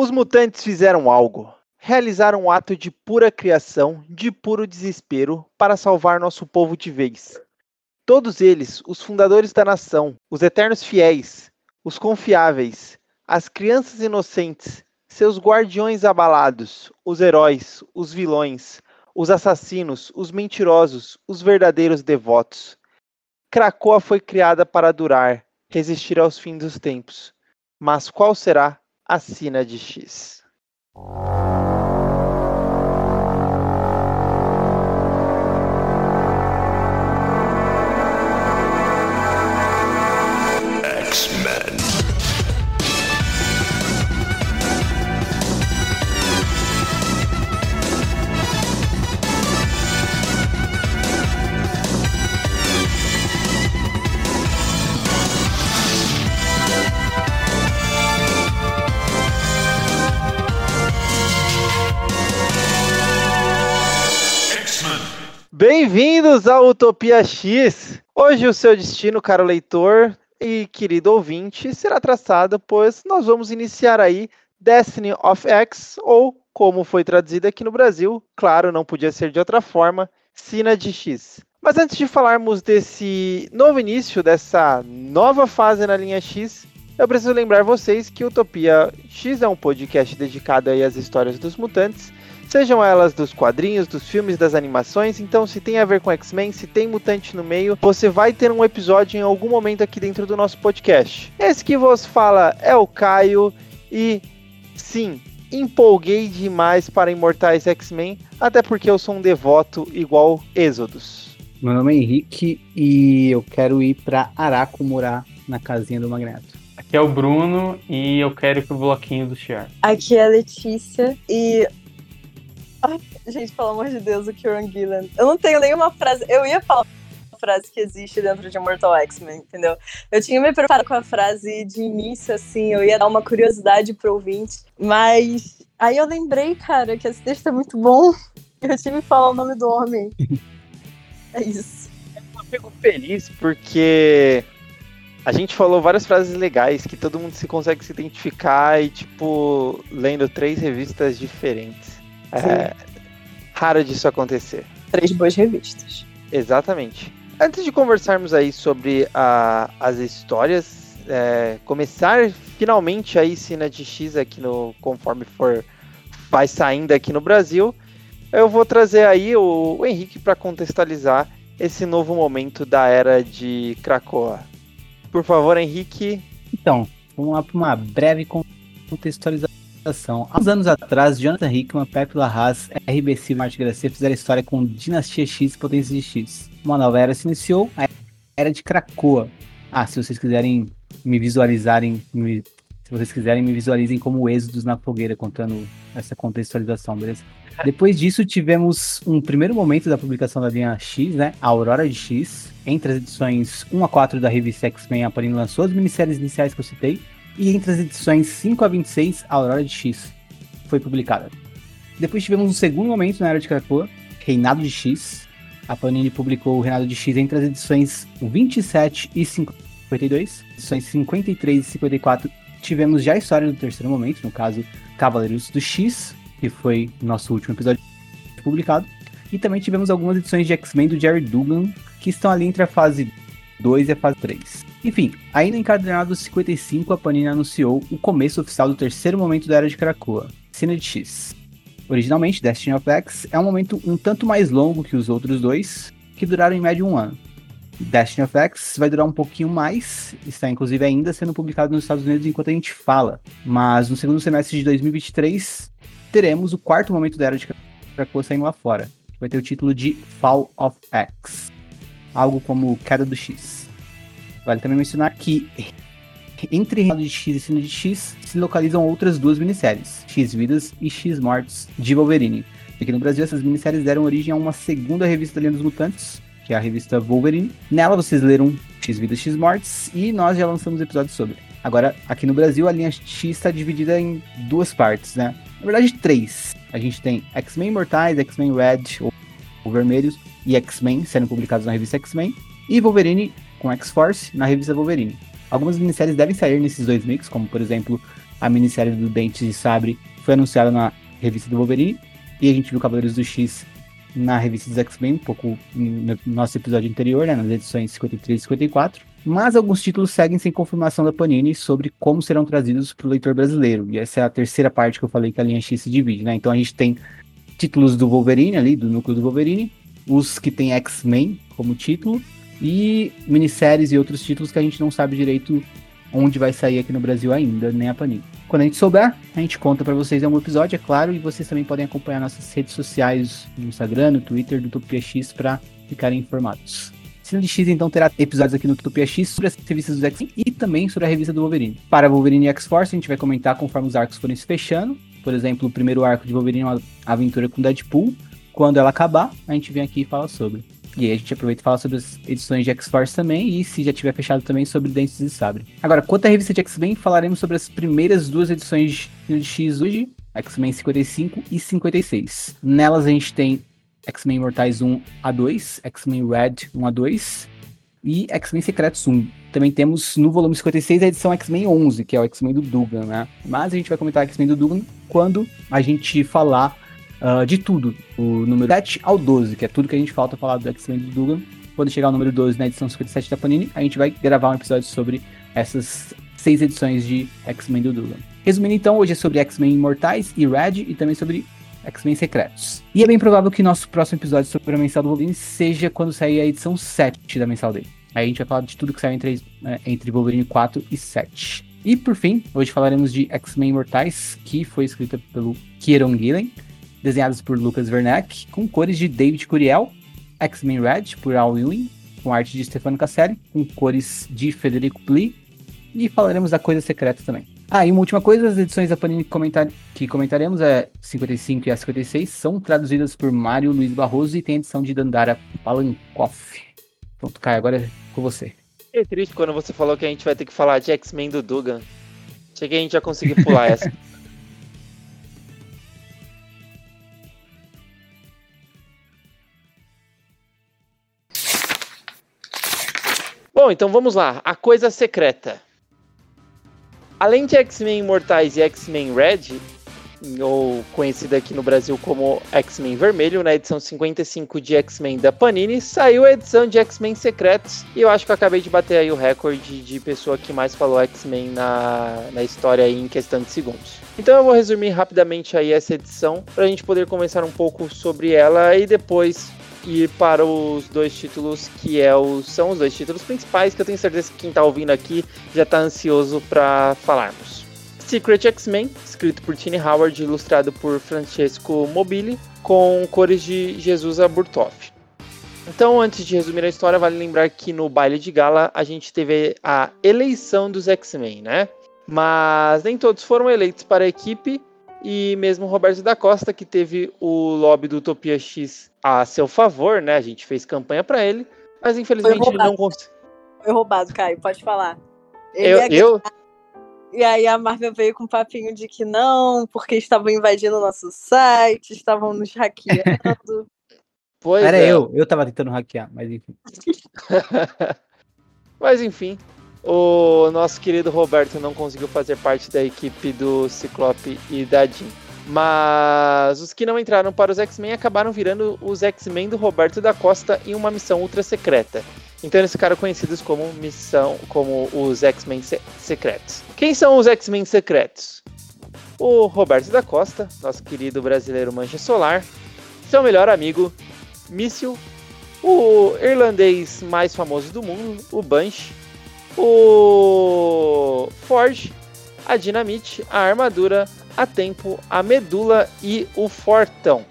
Os mutantes fizeram algo. Realizaram um ato de pura criação, de puro desespero, para salvar nosso povo de vez. Todos eles, os fundadores da nação, os eternos fiéis, os confiáveis, as crianças inocentes, seus guardiões abalados, os heróis, os vilões, os assassinos, os mentirosos, os verdadeiros devotos. Krakoa foi criada para durar, resistir aos fins dos tempos. Mas qual será a sina de X? Bem-vindos ao Utopia X! Hoje o seu destino, caro leitor e querido ouvinte, será traçado, pois nós vamos iniciar aí Destiny of X, ou como foi traduzido aqui no Brasil, claro, não podia ser de outra forma, Sina de X. Mas antes de falarmos desse novo início, dessa nova fase na linha X, eu preciso lembrar vocês que Utopia X é um podcast dedicado aí às histórias dos mutantes Sejam elas dos quadrinhos, dos filmes, das animações. Então, se tem a ver com X-Men, se tem mutante no meio, você vai ter um episódio em algum momento aqui dentro do nosso podcast. Esse que vos fala é o Caio e sim, empolguei demais para Imortais X-Men, até porque eu sou um devoto igual Êxodos. Meu nome é Henrique e eu quero ir para Araco morar na casinha do Magneto. Aqui é o Bruno e eu quero ir pro bloquinho do Chiar. Aqui é a Letícia e Ai, gente, pelo amor de Deus, o Kieran Gillen. Eu não tenho nenhuma frase. Eu ia falar uma frase que existe dentro de Mortal X-Men, entendeu? Eu tinha me preparado com a frase de início, assim, eu ia dar uma curiosidade pro ouvinte, mas aí eu lembrei, cara, que esse texto é muito bom. Eu tive que falar o nome do homem. É isso. Eu fico feliz porque a gente falou várias frases legais que todo mundo se consegue se identificar e, tipo, lendo três revistas diferentes. É raro disso acontecer. Três boas revistas. Exatamente. Antes de conversarmos aí sobre a, as histórias, é, começar finalmente aí cena de X aqui no conforme for vai saindo aqui no Brasil, eu vou trazer aí o, o Henrique para contextualizar esse novo momento da era de Krakoa. Por favor, Henrique. Então, vamos lá para uma breve contextualização Há uns anos atrás, Jonathan Hickman, Pepe Larraz, RBC e Martin Gracia fizeram história com Dinastia X e Potência de X. Uma nova era se iniciou, a Era de Krakoa. Ah, se vocês quiserem me visualizarem, me, se vocês quiserem me visualizem como êxodos na fogueira, contando essa contextualização, beleza? Depois disso, tivemos um primeiro momento da publicação da linha X, né? A Aurora de X. Entre as edições 1 a 4 da revista X-Men, a Panini lançou as minisséries iniciais que eu citei e entre as edições 5 a 26, a Aurora de X foi publicada. Depois tivemos um segundo momento na Era de Krakoa, Reinado de X. A Panini publicou o Reinado de X entre as edições 27 e 52. Edições 53 e 54 tivemos já a história do terceiro momento, no caso Cavaleiros do X, que foi nosso último episódio publicado. E também tivemos algumas edições de X-Men do Jerry Dugan, que estão ali entre a fase 2 e a fase 3. Enfim, ainda em Encadenado 55, a Panini anunciou o começo oficial do terceiro momento da Era de Krakoa, Cena de X. Originalmente, Destiny of X é um momento um tanto mais longo que os outros dois, que duraram em média um ano. Destiny of X vai durar um pouquinho mais, está inclusive ainda sendo publicado nos Estados Unidos enquanto a gente fala, mas no segundo semestre de 2023 teremos o quarto momento da Era de Krakoa saindo lá fora, vai ter o título de Fall of X, algo como Queda do X. Vale também mencionar que entre Reinado de X e Cena de X se localizam outras duas minisséries, X Vidas e X Mortes de Wolverine. Aqui no Brasil, essas minisséries deram origem a uma segunda revista da linha dos mutantes, que é a revista Wolverine. Nela vocês leram X Vidas, X Mortes e nós já lançamos episódios sobre. Agora, aqui no Brasil, a linha X está dividida em duas partes, né? Na verdade, três. A gente tem X-Men Mortais, X-Men Red, ou, ou Vermelhos, e X-Men sendo publicados na revista X-Men, e Wolverine com X-Force na revista Wolverine. Algumas minisséries devem sair nesses dois mix, como por exemplo a minissérie do Dentes de Sabre foi anunciada na revista do Wolverine. E a gente viu Cavaleiros do X na revista dos X-Men, um pouco no nosso episódio anterior, né, nas edições 53 e 54. Mas alguns títulos seguem sem confirmação da Panini sobre como serão trazidos para o leitor brasileiro. E essa é a terceira parte que eu falei que a linha X se divide, né? Então a gente tem títulos do Wolverine ali, do núcleo do Wolverine, os que tem X-Men como título, e minisséries e outros títulos que a gente não sabe direito onde vai sair aqui no Brasil ainda, nem a Panini. Quando a gente souber, a gente conta para vocês em algum episódio, é claro, e vocês também podem acompanhar nossas redes sociais no Instagram, no Twitter do Utopia X para ficarem informados. Cine de X então terá episódios aqui no Utopia X sobre as revistas dos X-Men e também sobre a revista do Wolverine. Para Wolverine e X-Force, a gente vai comentar conforme os arcos forem se fechando. Por exemplo, o primeiro arco de Wolverine é uma aventura com Deadpool. Quando ela acabar, a gente vem aqui e fala sobre. E aí a gente aproveita e fala sobre as edições de X-Force também, e se já tiver fechado também sobre Dentes de Sabre. Agora, quanto à revista de X-Men, falaremos sobre as primeiras duas edições de X hoje, X-Men 55 e 56. Nelas a gente tem X-Men Mortais 1 a 2, X-Men Red 1 a 2 e X-Men Secretos 1. Também temos no volume 56 a edição X-Men 11, que é o X-Men do Dugan, né? Mas a gente vai comentar X-Men do Dugan quando a gente falar uh, de tudo, o número 7 ao 12, que é tudo que a gente falta falar do X-Men do Dugan. Quando chegar o número 12 na edição 57 da Panini, a gente vai gravar um episódio sobre essas seis edições de X-Men do Dugan. Resumindo então, hoje é sobre X-Men Imortais e Red e também sobre X-Men Secretos. E é bem provável que nosso próximo episódio sobre a mensal do Wolverine seja quando sair a edição 7 da mensal dele. Aí a gente vai falar de tudo que saiu entre, é, entre Wolverine 4 e 7. E por fim, hoje falaremos de X-Men Imortais, que foi escrita pelo Kieron Gillen desenhados por Lucas Werneck, com cores de David Curiel, X-Men Red, por Al Ewing, com arte de Stefano Casselli, com cores de Federico Pli, e falaremos da Coisa Secreta também. Ah, e uma última coisa, as edições da Panini comentar... que comentaremos, é 55 e a 56, são traduzidas por Mário Luiz Barroso e tem edição de Dandara Palankoff. Pronto, Caio, agora é com você. É triste quando você falou que a gente vai ter que falar de X-Men do Dugan. Achei que a gente já conseguiu pular essa. Bom, então vamos lá. A coisa secreta. Além de X-Men Imortais e X-Men Red, ou conhecida aqui no Brasil como X-Men Vermelho, na edição 55 de X-Men da Panini, saiu a edição de X-Men Secretos, e eu acho que eu acabei de bater aí o recorde de pessoa que mais falou X-Men na, na história em questão de segundos. Então eu vou resumir rapidamente aí essa edição, para a gente poder conversar um pouco sobre ela e depois ir para os dois títulos que é o, são os dois títulos principais que eu tenho certeza que quem está ouvindo aqui já está ansioso para falarmos. Secret X-Men, escrito por Tiny Howard, ilustrado por Francesco Mobili, com cores de Jesus Aburtoff. Então, antes de resumir a história, vale lembrar que no baile de gala a gente teve a eleição dos X-Men, né? Mas nem todos foram eleitos para a equipe e mesmo Roberto da Costa, que teve o lobby do Utopia X a seu favor, né? A gente fez campanha para ele, mas infelizmente ele não conseguiu. Foi roubado, Caio, pode falar. eu, eu... E aí a Marvel veio com um papinho de que não, porque estavam invadindo o nosso site, estavam nos hackeando. pois Era é. eu, eu tava tentando hackear, mas enfim. mas enfim, o nosso querido Roberto não conseguiu fazer parte da equipe do Ciclope e da Jean. Mas os que não entraram para os X-Men acabaram virando os X-Men do Roberto da Costa em uma missão ultra secreta. Então eles ficaram conhecidos como missão, como os X-Men se secretos. Quem são os X-Men secretos? O Roberto da Costa, nosso querido brasileiro Mancha Solar, seu melhor amigo, Míssil, o irlandês mais famoso do mundo, o Bunch, o Forge, a Dinamite, a Armadura, a Tempo, a Medula e o Fortão.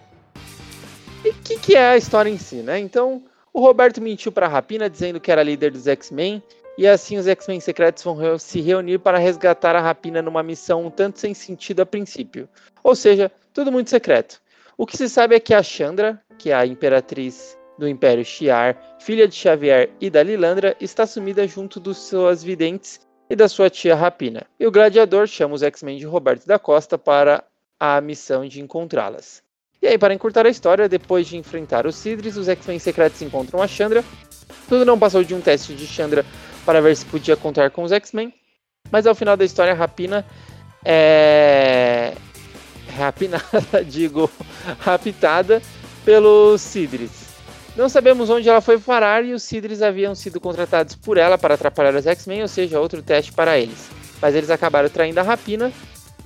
E o que, que, é a história em si, né? Então, o Roberto mentiu para a Rapina dizendo que era líder dos X-Men, e assim os X-Men secretos vão se reunir para resgatar a Rapina numa missão um tanto sem sentido a princípio. Ou seja, tudo muito secreto. O que se sabe é que a Chandra, que é a imperatriz do Império Shiar, filha de Xavier e da Lilandra, está sumida junto dos suas videntes e da sua tia Rapina. E o gladiador chama os X-Men de Roberto da Costa para a missão de encontrá-las. E aí, para encurtar a história, depois de enfrentar os Sidres, os X-Men secretos encontram a Chandra. Tudo não passou de um teste de Chandra para ver se podia contar com os X-Men, mas ao final da história, Rapina é rapinada, digo, raptada pelos Sidris. Não sabemos onde ela foi parar e os Sidris haviam sido contratados por ela para atrapalhar os X-Men, ou seja, outro teste para eles. Mas eles acabaram traindo a Rapina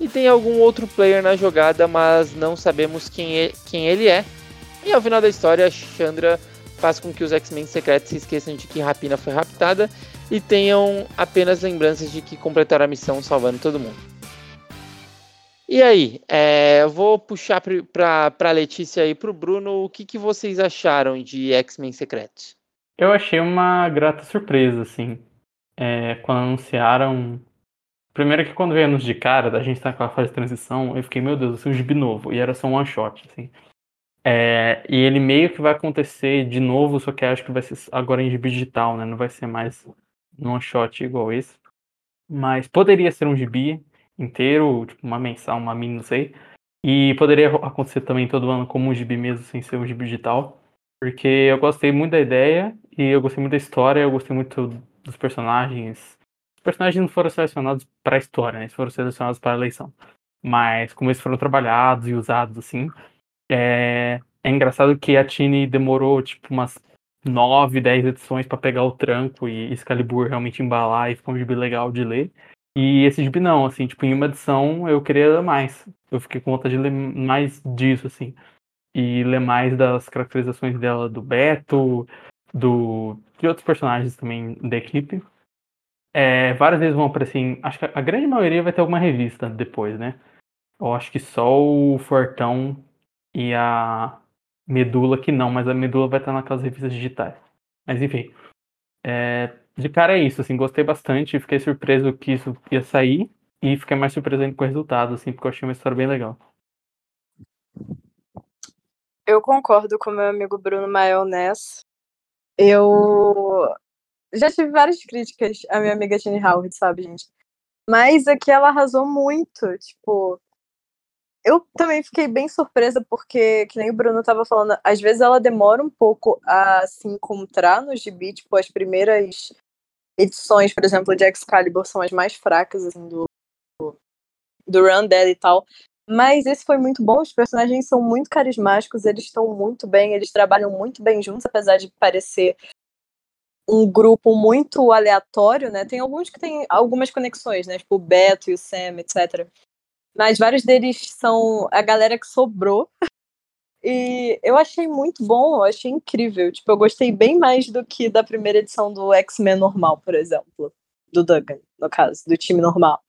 e tem algum outro player na jogada, mas não sabemos quem, é, quem ele é. E ao final da história, Chandra faz com que os X-Men secretos se esqueçam de que Rapina foi raptada e tenham apenas lembranças de que completaram a missão salvando todo mundo. E aí, é, vou puxar para a Letícia e para o Bruno, o que, que vocês acharam de X-Men Secretos? Eu achei uma grata surpresa, assim, é, quando anunciaram. Primeiro que quando veio anúncio de cara, da gente tá naquela fase de transição, eu fiquei, meu Deus, é um gibi novo, e era só um one shot, assim. É, e ele meio que vai acontecer de novo, só que acho que vai ser agora em gibi digital, né? Não vai ser mais um one shot igual esse. Mas poderia ser um gibi, inteiro, tipo uma mensal, uma mini, não sei. E poderia acontecer também todo ano como um gibi mesmo, sem ser um gibi digital. Porque eu gostei muito da ideia e eu gostei muito da história, eu gostei muito dos personagens. Os personagens não foram selecionados para a história, né? Eles foram selecionados para a eleição. Mas como eles foram trabalhados e usados assim, é, é engraçado que a Tini demorou tipo umas 9, 10 edições para pegar o tranco e Excalibur realmente embalar e ficar um gibi legal de ler. E esse gibi não, assim, tipo, em uma edição eu queria mais. Eu fiquei com vontade de ler mais disso, assim. E ler mais das caracterizações dela do Beto, do de outros personagens também da equipe. É, várias vezes vão aparecer em, Acho que a grande maioria vai ter alguma revista depois, né? Eu acho que só o Fortão e a Medula que não, mas a Medula vai estar naquelas revistas digitais. Mas enfim. É, de cara é isso, assim, gostei bastante, fiquei surpreso que isso ia sair e fiquei mais surpreso ainda com o resultado, assim, porque eu achei uma história bem legal. Eu concordo com meu amigo Bruno nessa. Eu já tive várias críticas à minha amiga Jenny Howard, sabe, gente? Mas aqui ela arrasou muito, tipo, eu também fiquei bem surpresa porque, que nem o Bruno estava falando, às vezes ela demora um pouco a se encontrar no gibi, tipo, as primeiras edições, por exemplo, de Excalibur são as mais fracas, assim, do, do run dela e tal. Mas esse foi muito bom, os personagens são muito carismáticos, eles estão muito bem, eles trabalham muito bem juntos, apesar de parecer um grupo muito aleatório, né? Tem alguns que têm algumas conexões, né? Tipo o Beto e o Sam, etc. Mas vários deles são a galera que sobrou. E eu achei muito bom, eu achei incrível. Tipo, eu gostei bem mais do que da primeira edição do X-Men normal, por exemplo. Do Duggan, no caso, do time normal.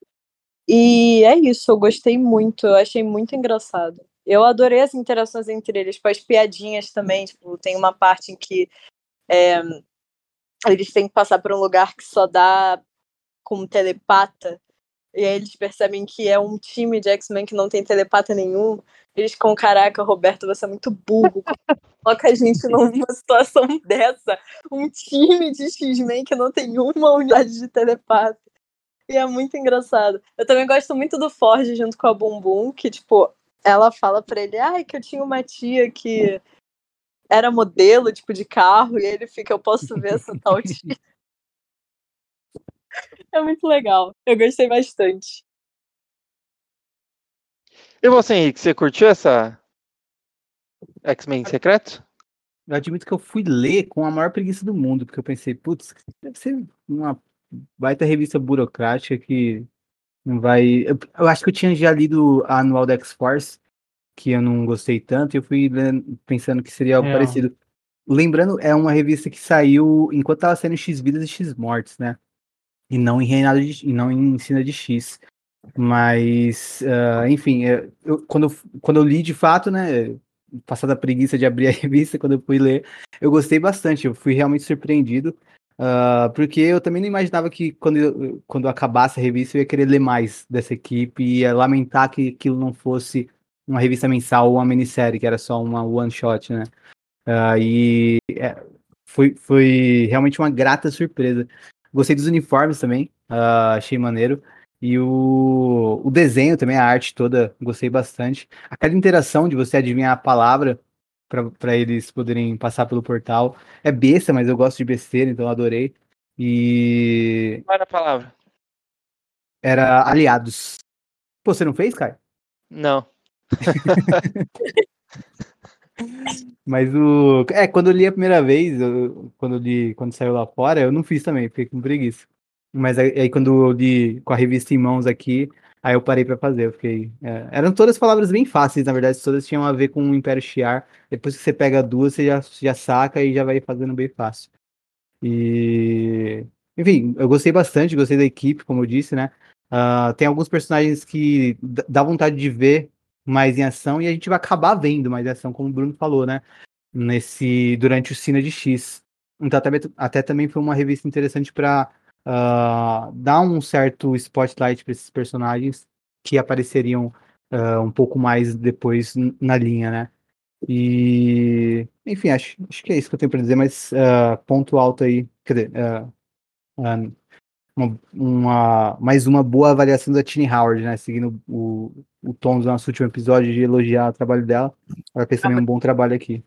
E é isso, eu gostei muito, eu achei muito engraçado. Eu adorei as interações entre eles, tipo, as piadinhas também. Tipo, tem uma parte em que é, eles têm que passar por um lugar que só dá com telepata. E aí eles percebem que é um time de X-Men que não tem telepata nenhum. Eles ficam, caraca, Roberto, você é muito burro. Coloca a gente numa situação dessa. Um time de X-Men que não tem uma unidade de telepata. E é muito engraçado. Eu também gosto muito do Forge junto com a Bumbum, que, tipo, ela fala pra ele, ai, que eu tinha uma tia que era modelo, tipo, de carro, e ele fica, eu posso ver essa tal tia. É muito legal. Eu gostei bastante. E você, Henrique, você curtiu essa X-Men secreto? Eu admito que eu fui ler com a maior preguiça do mundo, porque eu pensei, putz, deve ser uma baita revista burocrática que não vai. Eu, eu acho que eu tinha já lido a anual da X-Force, que eu não gostei tanto, e eu fui pensando que seria algo é. parecido. Lembrando, é uma revista que saiu enquanto estava sendo X Vidas e X Mortes, né? E não em reinado de, e não em ensina de X. Mas, uh, enfim, eu, quando, eu, quando eu li de fato, né, passada a preguiça de abrir a revista, quando eu fui ler, eu gostei bastante, eu fui realmente surpreendido, uh, porque eu também não imaginava que quando, quando acabasse a revista eu ia querer ler mais dessa equipe e ia lamentar que aquilo não fosse uma revista mensal ou uma minissérie, que era só uma one shot, né? Uh, e é, foi, foi realmente uma grata surpresa. Gostei dos uniformes também, uh, achei maneiro. E o, o desenho também, a arte toda, gostei bastante. Aquela interação de você adivinhar a palavra para eles poderem passar pelo portal. É besta, mas eu gosto de besteira, então adorei. E. Qual era a palavra? Era aliados. Pô, você não fez, Kai? Não. Mas o. É, quando eu li a primeira vez, eu- quando li, quando saiu lá fora, eu não fiz também, fiquei com preguiça. Mas aí, aí quando eu li com a revista em mãos aqui, aí eu parei pra fazer. Eu fiquei. é, eram todas palavras bem fáceis, na verdade, todas tinham a ver com o Império Shiar. Depois que você pega duas, você já, já saca e já vai fazendo bem fácil. E. Enfim, eu gostei bastante, gostei da equipe, como eu disse, né? Ah, tem alguns personagens que dá vontade de ver mais em ação e a gente vai acabar vendo mais em ação, como o Bruno falou, né? Nesse durante o Cine de X. Então até, até também foi uma revista interessante para dar um certo spotlight para esses personagens que apareceriam ah, um pouco mais depois na linha, né? E enfim, acho, acho que é isso que eu tenho para dizer, mas ah, ponto alto aí, quer dizer, ah, ah, uma, uma- mais uma boa avaliação da Tini Howard, né? Seguindo o, o tom do nosso último episódio de elogiar o trabalho dela. Ela fez também um bom trabalho aqui.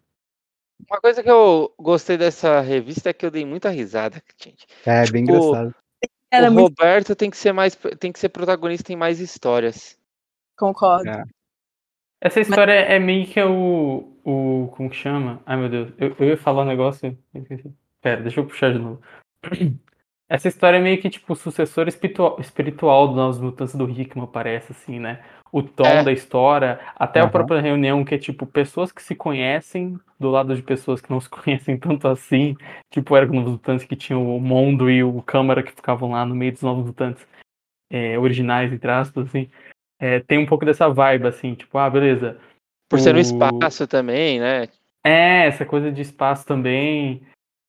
Uma coisa que eu gostei dessa revista é que eu dei muita risada, gente. É bem Tipo, engraçado. Era o muito Roberto tem que ser mais, tem que ser protagonista em mais histórias. concordo. É. Essa história é meio que o. o como que chama? Ai meu Deus, eu, eu ia falar um negócio. Pera, deixa eu puxar de novo. Essa história é meio que tipo o sucessor espiritual, do Novos Mutantes do Hickman, parece, assim, né? O tom É. da história, até a Aham. própria reunião, que é tipo pessoas que se conhecem do lado de pessoas que não se conhecem tanto assim. Tipo, era com os Novos Mutantes que tinham o Mondo e o Câmara que ficavam lá no meio dos Novos Mutantes é, originais, entre aspas, assim. É, tem um pouco dessa vibe, assim, tipo, ah, beleza. Por ser no O- espaço também, né? É, essa coisa de espaço também.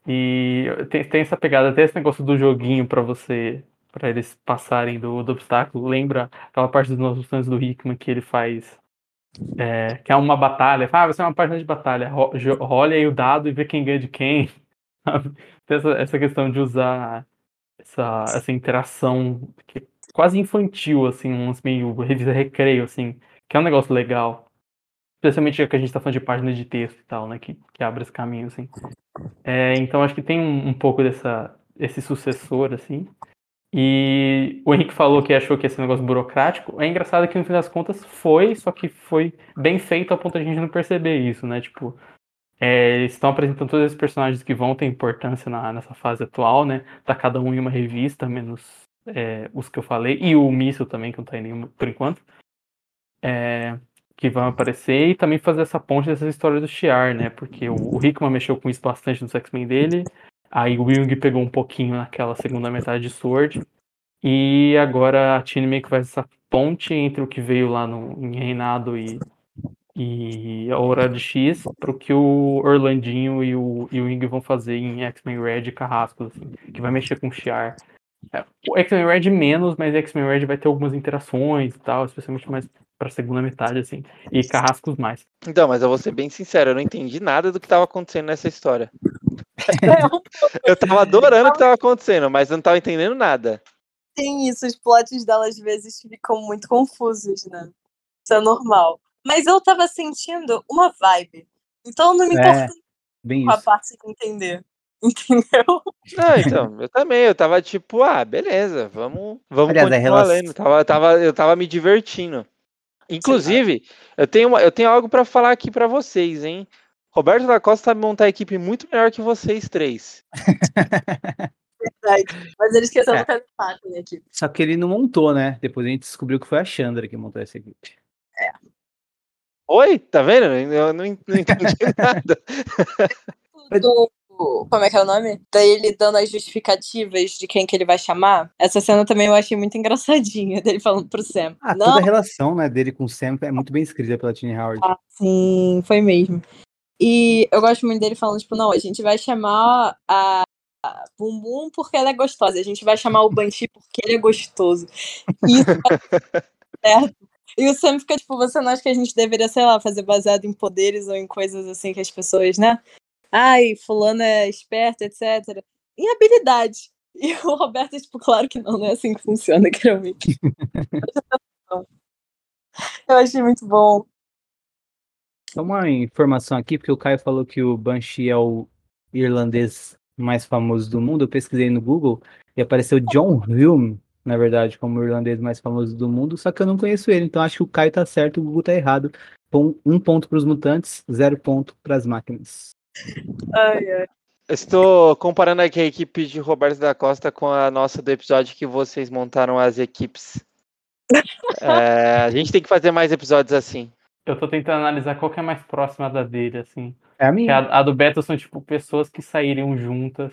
E tem, tem essa pegada, até esse negócio do joguinho pra você, pra eles passarem do, do obstáculo. Lembra aquela parte dos nossos fãs do Hickman que ele faz, é, que é uma batalha. Ah, vai ser uma página de batalha. Role aí o dado e vê quem ganha de quem. Tem essa, essa questão de usar essa, essa interação que é quase infantil, assim, uns meio revista recreio, assim, que é um negócio legal. Especialmente já que a gente tá falando de páginas de texto e tal, né? Que, que abre esse caminho, assim. É, então acho que tem um, um pouco dessa, esse sucessor, assim. E o Henrique falou que achou que esse negócio burocrático. É engraçado que no fim das contas foi, só que foi bem feito a ponto de a gente não perceber isso, né? Tipo, é, eles estão apresentando todos esses personagens que vão ter importância na, nessa fase atual, né? Tá cada um em uma revista, menos é, os que eu falei, e o Míssil também, que não tá em nenhuma por enquanto. É, que vão aparecer e também fazer essa ponte dessas histórias do Shiar, né? Porque o, o Hickman mexeu com isso bastante nos X-Men dele. Aí o Jung pegou um pouquinho naquela segunda metade de Sword. E agora a Tini meio que faz essa ponte entre o que veio lá no, em Reinado e, e a de X pro que o Orlandinho e o, e o vão fazer em X-Men Red e Carrascos, assim, que vai mexer com o Shiar. É, o X-Men Red menos, mas X-Men Red vai ter algumas interações e tal, especialmente mais pra segunda metade, assim. E Carrascos mais. Então, mas eu vou ser bem sincero, eu não entendi nada do que tava acontecendo nessa história. É, Eu tava adorando o que tava acontecendo, mas eu não tava entendendo nada. tem isso, os plots dela às vezes ficam muito confusos, né? Isso é normal. Mas eu tava sentindo uma vibe. Então eu não me É. importei Bem com a isso. parte de entender. Entendeu? Não, então, eu também, eu tava tipo, ah, beleza, vamos, vamos Aliás, continuar relação- lendo. Tava, tava, eu tava me divertindo. Inclusive, eu tenho, uma- eu tenho algo pra falar aqui pra vocês, hein? Roberto da Costa sabe montar a equipe muito melhor que vocês três. Verdade. Mas ele esqueceu É. do Telepathing aqui. Só que ele não montou, né? Depois a gente descobriu que foi a Chandra que montou essa equipe. Oi, tá vendo? Eu não, não entendi nada. Do, como é que é o nome? Daí ele dando as justificativas de quem que ele vai chamar. Essa cena também eu achei muito engraçadinha, dele falando pro Sam. Ah, não, toda a relação né, dele com o Sam é muito bem escrita pela Tini Howard. Ah, sim, foi mesmo. E eu gosto muito dele falando, tipo, não, a gente vai chamar a Bumbum porque ela é gostosa, a gente vai chamar o Banshee porque ele é gostoso. E isso tá certo. E o Sam fica, tipo, você não acha que a gente deveria, sei lá, fazer baseado em poderes ou em coisas assim que as pessoas, né? Ai, fulano é esperto, etc. Em habilidade. E o Roberto, tipo, claro que não, não é assim que funciona, geralmente. Eu achei muito bom. Só uma informação aqui, porque o Caio falou que o Banshee é o irlandês mais famoso do mundo. Eu pesquisei no Google e apareceu John Hume na verdade, como o irlandês mais famoso do mundo, só que eu não conheço ele, então acho que o Caio tá certo, o Google tá errado. Um ponto para os mutantes, zero ponto para as máquinas. Ai, ai. Estou comparando aqui a equipe de Roberto da Costa com a nossa do episódio que vocês montaram as equipes. É, a gente tem que fazer mais episódios assim. Eu tô tentando analisar qual que é mais próxima da dele, assim. É a minha. a, a do Beto são, tipo, pessoas que saíram juntas,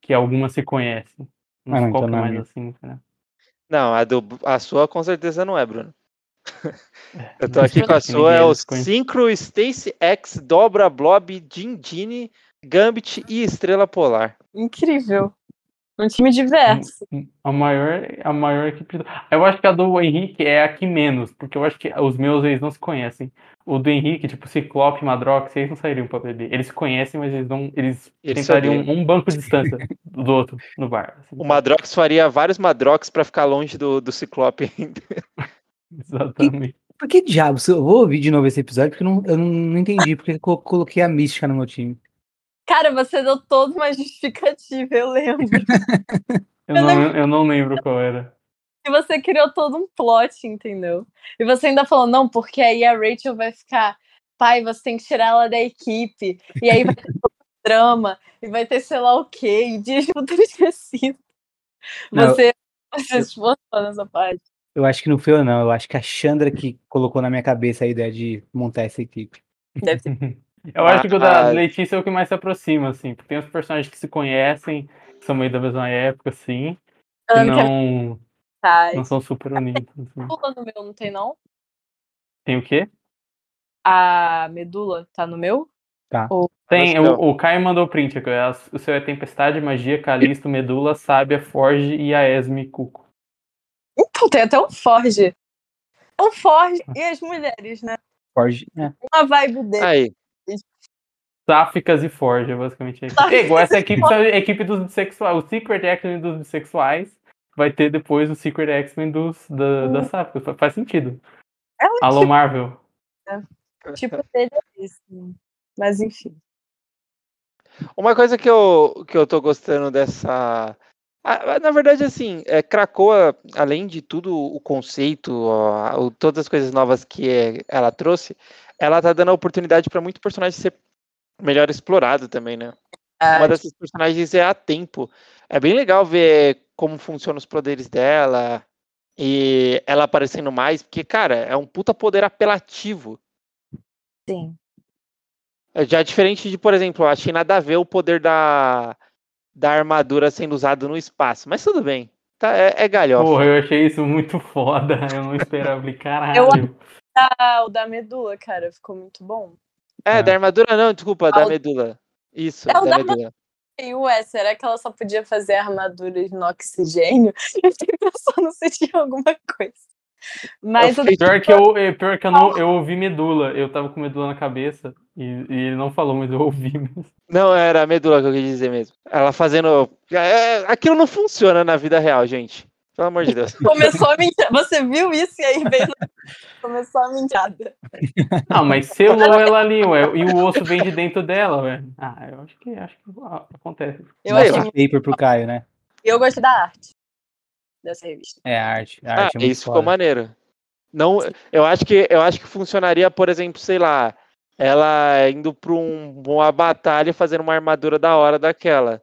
que algumas se conhecem. Não Ah, não, qual então é não é mais minha. assim, né? Não, a, do, a sua com certeza não é, Bruno. Eu tô aqui com a sua, é o. Synchro, Stacy X, Dobra, Blob, Dindini, Gambit e Estrela Polar. Incrível. Um time diverso. A maior, a maior equipe. do- Eu acho que a do Henrique é a que menos, porque eu acho que os meus eles não se conhecem. O do Henrique, tipo, Ciclope e Madrox, eles não sairiam pra beber. Eles se conhecem, mas eles não. Eles, Eles tentariam odeiam. um banco de distância do outro no bar. assim. O Madrox faria vários Madrox pra ficar longe do, do Ciclope ainda. Exatamente. Por que diabos? Eu vou ouvir de novo esse episódio porque eu não, eu não, não entendi porque eu co- coloquei a mística no meu time. Cara, você deu toda uma justificativa, eu lembro. Eu Eu não, lembro- eu não lembro qual era. E você criou todo um plot, entendeu? E você ainda falou, não, porque aí a Rachel vai ficar, pai, você tem que tirar ela da equipe. E aí vai ter todo um drama, e vai ter sei lá o quê, e dias futuro esquecido. Não. Você, você se esforçou nessa parte. Eu acho que não foi eu, não. Eu acho que a Chandra que colocou na minha cabeça a ideia de montar essa equipe. Deve ter Eu acho que o da Ah. Letícia é o que mais se aproxima, assim. Porque tem os personagens que se conhecem, que são meio da mesma época, assim. E que é não, não são super unidos. assim. Medula no meu, não tem não? Tem o quê? A medula tá no meu? Tem, Acho que o, o Caio mandou print aqui. O seu é Tempestade, Magia, Calisto, Medula, Sábia, Forge e a Esme Cuco. Então, tem até um Forge. O Forge e as mulheres, né? Forge, é. Uma vibe dele. Aí, Sáficas e Forge, é basicamente É, igual essa equipe a equipe dos bissexuais. O Secret X-Men dos bissexuais vai ter depois o Secret X-Men dos, da, das Sáficas. Fa- Faz sentido. É um Alô, Marvel. tipo dele é esse. Mas enfim. Uma coisa que eu, que eu tô gostando dessa. Na verdade, assim, é, Krakoa, além de tudo o conceito, ó, o- todas as coisas novas que é- ela trouxe, ela tá dando a oportunidade para muito personagem ser melhor explorado também, né? Uma dessas personagens é a Tempo. É bem legal ver como funcionam os poderes dela e ela aparecendo mais, porque, cara, é um puta poder apelativo. Sim. É Já diferente de, por exemplo, eu achei nada a ver o poder da, da armadura sendo usado no espaço. Mas tudo bem. Tá, é, é galhofa. Porra, eu achei isso muito foda. Eu não esperava. Caralho. Eu- Ah, o da medula, cara, ficou muito bom. É, Ah. da armadura não, desculpa, da Ah, medula. Isso, É, o da da medula. E ué, será que ela só podia fazer armaduras no oxigênio? Eu fiquei pensando se tinha alguma coisa. Mas Eu Pior que eu, é, pior que eu não, eu ouvi medula. Eu tava com medula na cabeça e, e ele não falou, mas eu ouvi mesmo. Não, era a medula que eu quis dizer mesmo. Ela fazendo. é, aquilo não funciona na vida real, gente. Pelo amor de Deus. começou a mentir. Você viu isso e aí veio. Começou a mentirada. Não, mas selou ela ali, ué. E o osso vem de dentro dela, ué. Ah, eu acho que acho que ah, acontece. Eu achei. paper pro Caio, né? Eu gostei da arte dessa revista. É, a arte. Ah, arte é muito isso ficou foda. maneiro. Não, eu acho que eu acho que funcionaria, por exemplo, sei lá, ela indo para um, uma batalha fazendo uma armadura da hora daquela.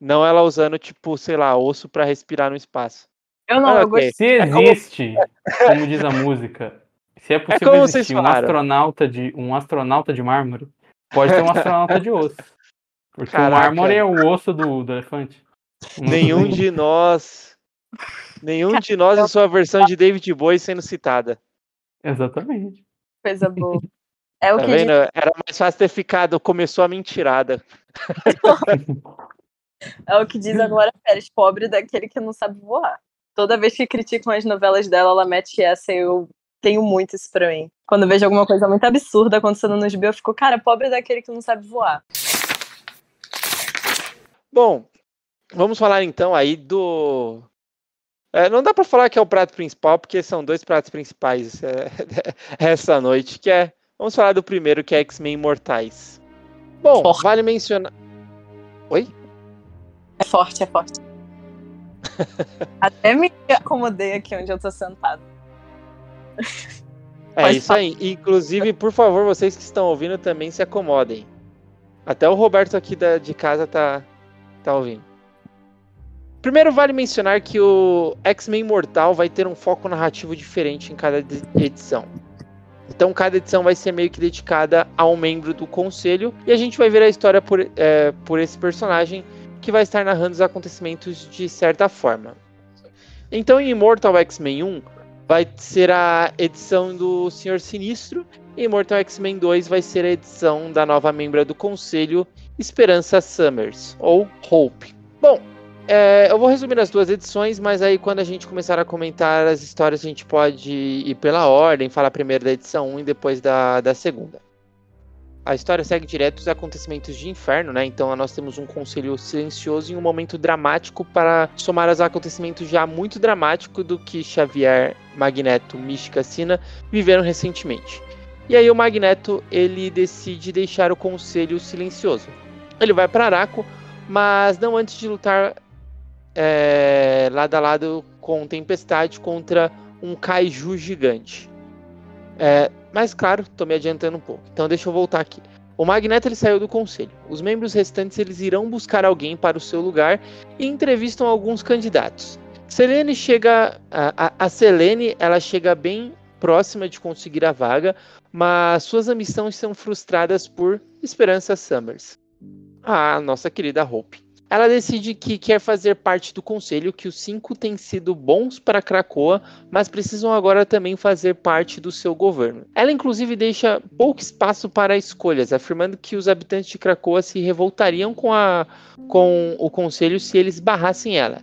Não ela usando tipo, sei lá, osso para respirar no espaço. Eu não, Ah, eu ok. gostei. Se É como- existe, como diz a música, se é possível como vocês existir um astronauta de um astronauta de mármore, pode ter um astronauta de osso. Porque Caraca. o mármore é o osso do, do elefante. Nenhum de nós, nenhum de nós em sua versão de David Bowie sendo citada. Exatamente. Coisa boa. É o Tá que vendo? Era mais fácil ter ficado, começou a mentirada. É o que diz a Glória Pérez, pobre daquele que não sabe voar. Toda vez que criticam as novelas dela, ela mete essa e eu tenho muito isso pra mim. Quando eu vejo alguma coisa muito absurda acontecendo nos B, eu fico, cara, pobre daquele que não sabe voar. Bom, vamos falar então aí do. É, não dá pra falar que é o prato principal, porque são dois pratos principais é, essa noite, que é. Vamos falar do primeiro, que é X-Men Imortais. Bom, Forte. vale mencionar. Oi? É forte, é forte. Até me acomodei aqui onde eu tô sentado. É isso aí. Inclusive, por favor, vocês que estão ouvindo também se acomodem. Até o Roberto aqui da- de casa tá, tá ouvindo. Primeiro, vale mencionar que o X-Men Mortal vai ter um foco narrativo diferente em cada edi- edição. Então, cada edição vai ser meio que dedicada a um membro do conselho e a gente vai ver a história por, é, por esse personagem que vai estar narrando os acontecimentos de certa forma. Então, em Immortal X-Men 1, vai ser a edição do Senhor Sinistro e Immortal X-Men 2 vai ser a edição da nova membra do conselho, Esperança Summers, ou Hope. Bom, é, eu vou resumir as duas edições, mas aí quando a gente começar a comentar as histórias, a gente pode ir pela ordem, falar primeiro da edição 1 e depois da, da segunda. A história segue direto os acontecimentos de inferno, né? Então nós temos um conselho silencioso e um momento dramático para somar aos acontecimentos já muito dramático do que Xavier, Magneto, Mística, Sina viveram recentemente. E aí o Magneto ele decide deixar o conselho silencioso. Ele vai para Araco, mas não antes de lutar é, lado a lado com Tempestade contra um Kaiju gigante. É, mas claro, tô me adiantando um pouco. Então deixa eu voltar aqui. O Magneto ele saiu do conselho. Os membros restantes eles irão buscar alguém para o seu lugar e entrevistam alguns candidatos. Selene chega, a, a, a Selene ela chega bem próxima de conseguir a vaga, mas suas ambições são frustradas por Esperança Summers, a nossa querida Hope. Ela decide que quer fazer parte do conselho, que os cinco têm sido bons para Krakoa, mas precisam agora também fazer parte do seu governo. Ela inclusive deixa pouco espaço para escolhas, afirmando que os habitantes de Krakoa se revoltariam com, a, com o conselho se eles barrassem ela.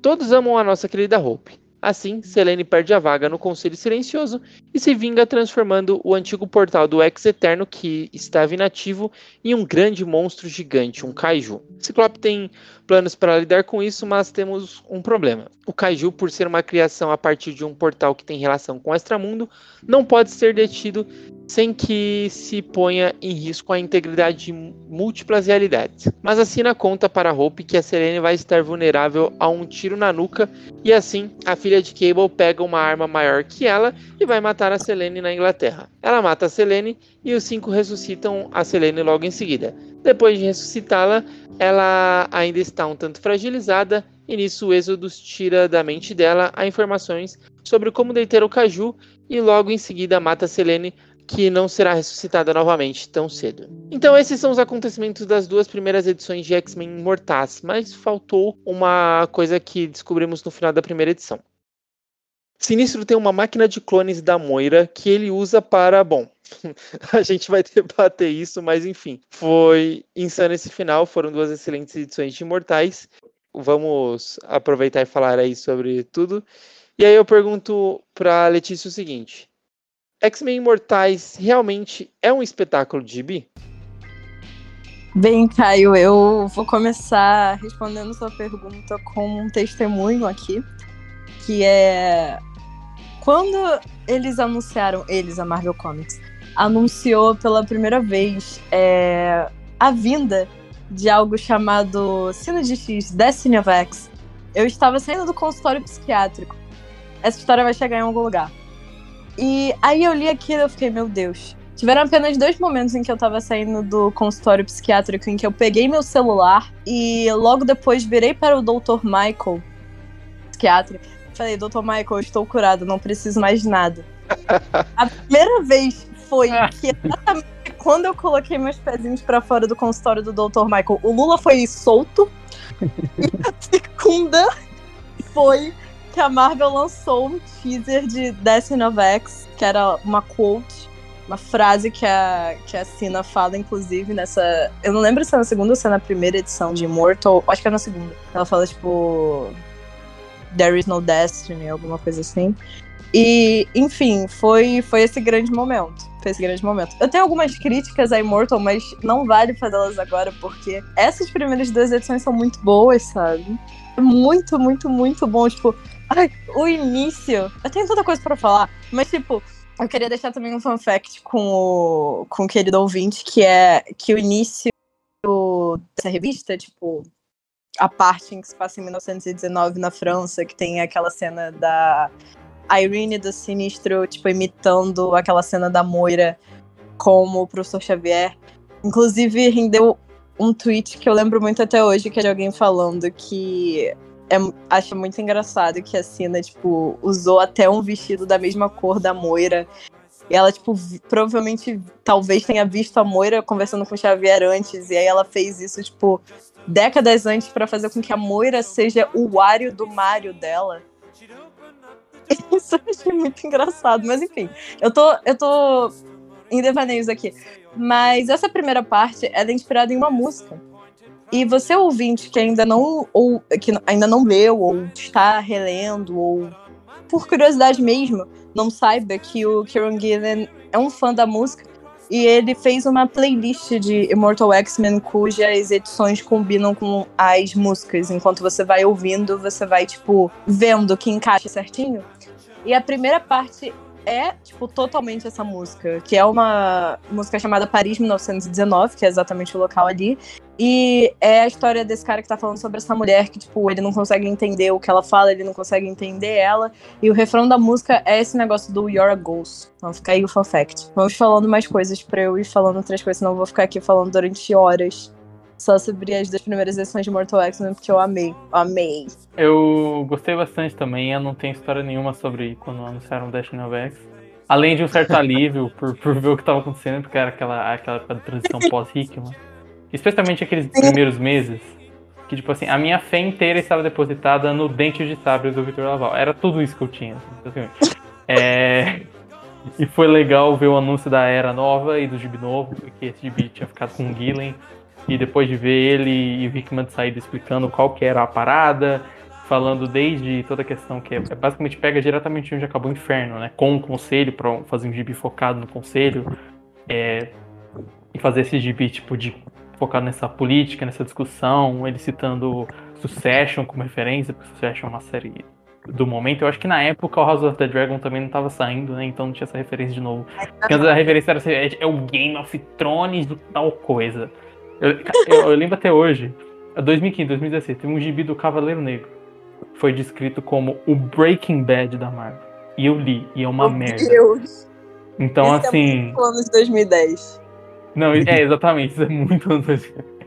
Todos amam a nossa querida Hope. Assim, Selene perde a vaga no Conselho Silencioso e se vinga transformando o antigo portal do Ex-Eterno, que estava inativo, em um grande monstro gigante, um Kaiju. Ciclope tem planos para lidar com isso, mas temos um problema. O Kaiju, por ser uma criação a partir de um portal que tem relação com o extramundo, não pode ser detido sem que se ponha em risco a integridade de múltiplas realidades. Mas a Sina conta para Hope que a Selene vai estar vulnerável a um tiro na nuca e assim a filha de Cable pega uma arma maior que ela e vai matar a Selene na Inglaterra. Ela mata a Selene e os cinco ressuscitam a Selene logo em seguida. Depois de ressuscitá-la, ela ainda está um tanto fragilizada e nisso o Exodus tira da mente dela as informações sobre como deter o Caju e logo em seguida mata a Selene que não será ressuscitada novamente tão cedo. Então esses são os acontecimentos das duas primeiras edições de X-Men Mortais, mas faltou uma coisa que descobrimos no final da primeira edição. Sinistro tem uma máquina de clones da Moira que ele usa para, bom, a gente vai debater isso, mas enfim, foi insano esse final, foram duas excelentes edições de Imortais. Vamos aproveitar e falar aí sobre tudo. E aí eu pergunto para Letícia o seguinte: X-Men Imortais realmente é um espetáculo de gibi? Bem, Caio, eu vou começar respondendo sua pergunta com um testemunho aqui, que é quando eles anunciaram, eles, a Marvel Comics, anunciou pela primeira vez é, a vinda de algo chamado Sino de X, Destiny of X. Eu estava saindo do consultório psiquiátrico. Essa história vai chegar em algum lugar. E aí eu li aquilo e eu fiquei, meu Deus. Tiveram apenas dois momentos em que eu tava saindo do consultório psiquiátrico em que eu peguei meu celular e logo depois virei para o Dr. Michael, psiquiatra, falei, Dr. Michael, eu estou curado, não preciso mais de nada. A primeira vez foi que exatamente quando eu coloquei meus pezinhos pra fora do consultório do Dr. Michael, o Lula foi solto. e a segunda foi que a Marvel lançou um teaser de Destiny of X, que era uma quote, uma frase que a, que a Sina fala, inclusive, nessa. Eu não lembro se é na segunda ou se é na primeira edição de Immortal. Acho que é na segunda. Ela fala, tipo. There is no destiny, alguma coisa assim. E, enfim, foi, foi esse grande momento. Foi esse grande momento. Eu tenho algumas críticas a Immortal, mas não vale fazê-las agora, porque essas primeiras duas edições são muito boas, sabe? Muito, muito, muito bom. Tipo, ai, o início. Eu tenho tanta coisa pra falar, mas, tipo, eu queria deixar também um fun fact com o, com o querido ouvinte, que é que o início dessa revista, tipo, a parte em que se passa em 1919 na França, que tem aquela cena da Irene do Sinistro, tipo, imitando aquela cena da Moira como o professor Xavier. Inclusive, rendeu um tweet que eu lembro muito até hoje, que é de alguém falando que é, acha muito engraçado que a Cena, tipo, usou até um vestido da mesma cor da Moira. E ela, tipo, provavelmente, talvez tenha visto a Moira conversando com o Xavier antes. E aí ela fez isso, tipo, décadas antes para fazer com que a Moira seja o Wario do Mario dela. Isso eu achei muito engraçado. Mas enfim, eu tô, eu tô em devaneios aqui. Mas essa primeira parte, ela é inspirada em uma música. E você ouvinte que ainda não ou que ainda não leu ou está relendo ou por curiosidade mesmo, não saiba que o Kieran Gillen é um fã da música e ele fez uma playlist de Immortal X-Men cujas edições combinam com as músicas. Enquanto você vai ouvindo, você vai, tipo, vendo que encaixa certinho. E a primeira parte é, tipo, totalmente essa música, que é uma música chamada Paris 1919, que é exatamente o local ali. E é a história desse cara que tá falando sobre essa mulher que, tipo, ele não consegue entender o que ela fala, ele não consegue entender ela. E o refrão da música é esse negócio do You're a Ghost. Então fica aí o fun fact. Vamos falando mais coisas pra eu ir falando outras coisas, senão eu vou ficar aqui falando durante horas só sobre as duas primeiras edições de Mortal X-Men, porque eu amei. Amei. Eu gostei bastante também. Eu não tenho história nenhuma sobre quando anunciaram Destiny of X. Além de um certo alívio por, por ver o que estava acontecendo, porque era aquela, aquela época de transição pós-Hickman. Especialmente aqueles primeiros meses. Que, tipo assim, a minha fé inteira estava depositada no dente de sabre do Victor Laval. Era tudo isso que eu tinha. Assim, é... E foi legal ver o anúncio da Era Nova e do Gibi Novo, porque esse Gibi tinha ficado com o Gillen e depois de ver ele e o Hickman de saída explicando qual que era a parada, falando desde toda a questão que é, é basicamente pega diretamente onde acabou o inferno, né? Com o conselho, para fazer um gibi focado no conselho, é, e fazer esse gibi tipo de focado nessa política, nessa discussão, ele citando Succession como referência, porque Succession é uma série do momento. Eu acho que na época o House of the Dragon também não estava saindo, né? Então não tinha essa referência de novo. Porque a referência era assim, é, é o Game of Thrones do tal coisa. Eu, eu, eu, lembro até hoje, 2015, 2016, teve um gibi do Cavaleiro Negro. Foi descrito como o Breaking Bad da Marvel. E eu li, e é uma Meu merda. Deus. Então, Isso assim. É anos 2010. Não, é, exatamente, isso é muito anos 2010.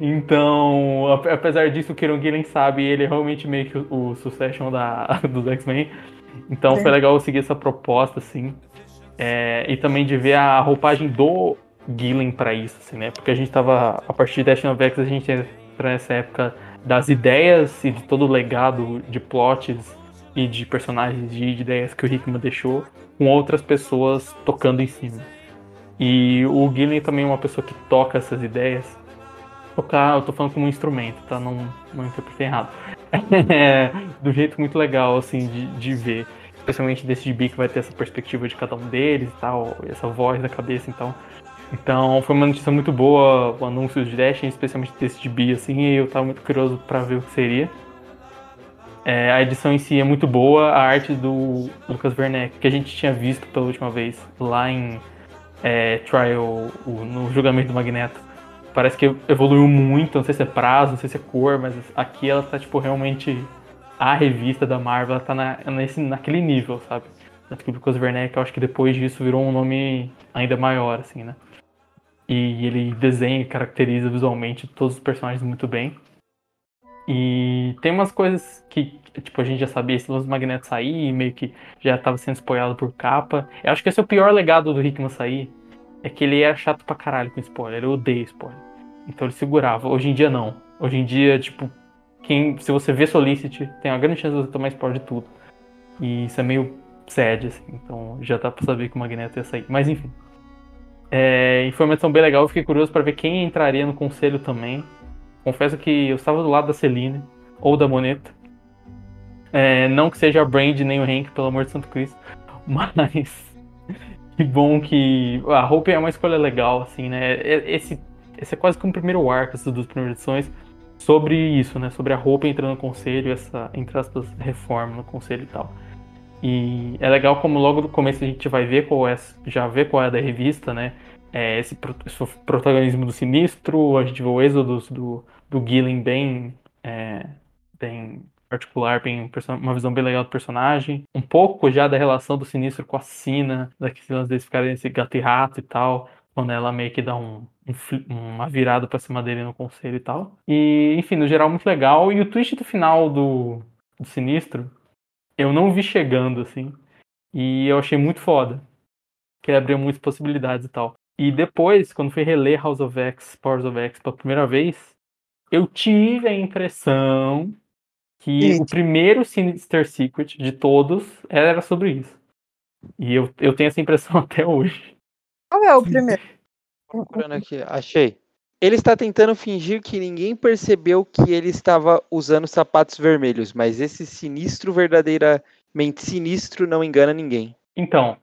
Então, apesar disso, o Kieron Gillen sabe, ele é realmente meio que o, o Succession da, dos X-Men. Então é. foi legal seguir essa proposta, assim. É, e também de ver a roupagem do Gillen para isso, assim, né? Porque a gente tava, a partir de Destiny of X, a gente entra nessa época das ideias e de todo o legado de plots e de personagens de ideias que o Hickman deixou, com outras pessoas tocando em cima. E o Gillen também é uma pessoa que toca essas ideias. Tocar, eu tô falando como um instrumento, tá? Não, não interpretei errado. É, do jeito muito legal, assim, de, de ver. Especialmente desse gibi que vai ter essa perspectiva de cada um deles e tal, essa voz da cabeça, então então foi uma notícia muito boa o anúncio de Destiny, especialmente desse gibi, assim, e eu tava muito curioso para ver o que seria. É, a edição em si é muito boa, a arte do Lucas Werneck, que a gente tinha visto pela última vez lá em é, Trial, no julgamento do Magneto, parece que evoluiu muito, não sei se é prazo, não sei se é cor, mas aqui ela tá, tipo, realmente a revista da Marvel, ela tá na, nesse, naquele nível, sabe? O Lucas Werneck, eu acho que depois disso virou um nome ainda maior, assim, né? E ele desenha e caracteriza visualmente todos os personagens muito bem. E tem umas coisas que, tipo, a gente já sabia, lance do Magneto sair, meio que já estava sendo spoilado por capa. Eu acho que esse é o pior legado do Hickman sair. É que ele é chato pra caralho com spoiler, ele odeia spoiler. Então ele segurava. Hoje em dia não. Hoje em dia, tipo, quem, se você vê Solicit, tem uma grande chance de você tomar spoiler de tudo. E isso é meio sad, assim. Então já dá pra saber que o Magneto ia sair. Mas enfim. É, informação bem legal, eu fiquei curioso para ver quem entraria no conselho também. Confesso que eu estava do lado da Celine ou da Moneta. É, não que seja a Brand nem o Hank, pelo amor de Santo Cristo. Mas que bom que a Hope é uma escolha legal, assim, né? Esse, esse é quase que um primeiro arco, essas duas primeiras edições, sobre isso, né? Sobre a Hope entrando no conselho, essa, entre aspas, reforma no conselho e tal. E é legal como logo no começo a gente vai ver qual é, já vê qual é da revista, né? É esse, esse protagonismo do Sinistro, a gente vê o êxodo do, do Gillen bem é, bem particular, bem, uma visão bem legal do personagem. Um pouco já da relação do Sinistro com a Sina, daqueles lance deles ficarem esse gato e rato e tal, quando ela meio que dá um, um uma virada pra cima dele no conselho e tal. E, enfim, no geral, muito legal. E o twist do final do, do Sinistro, eu não vi chegando, assim. E eu achei muito foda. Que ele abriu muitas possibilidades e tal. E depois, quando fui reler House of X, Powers of X pela primeira vez, eu tive a impressão que o primeiro Sinister Secret de todos era sobre isso. E eu, eu tenho essa impressão até hoje. Qual é o primeiro? Procurando aqui, achei. Ele está tentando fingir que ninguém percebeu que ele estava usando sapatos vermelhos, mas esse sinistro, verdadeiramente sinistro, não engana ninguém. Então,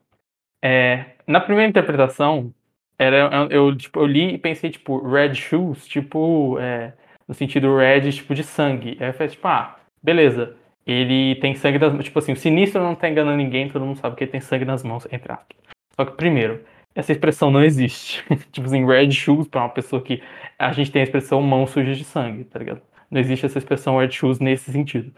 é, na primeira interpretação, era, eu, tipo, eu li e pensei, tipo, red shoes, tipo, é, no sentido red, tipo, de sangue. Aí eu falei, tipo, ah, beleza. Ele tem sangue das mãos. Tipo assim, o sinistro não tá enganando ninguém, todo mundo sabe que ele tem sangue nas mãos, entre aspas. Só que, primeiro, essa expressão não existe. tipo assim, red shoes pra uma pessoa que. A gente tem a expressão mão suja de sangue, tá ligado? Não existe essa expressão red shoes nesse sentido.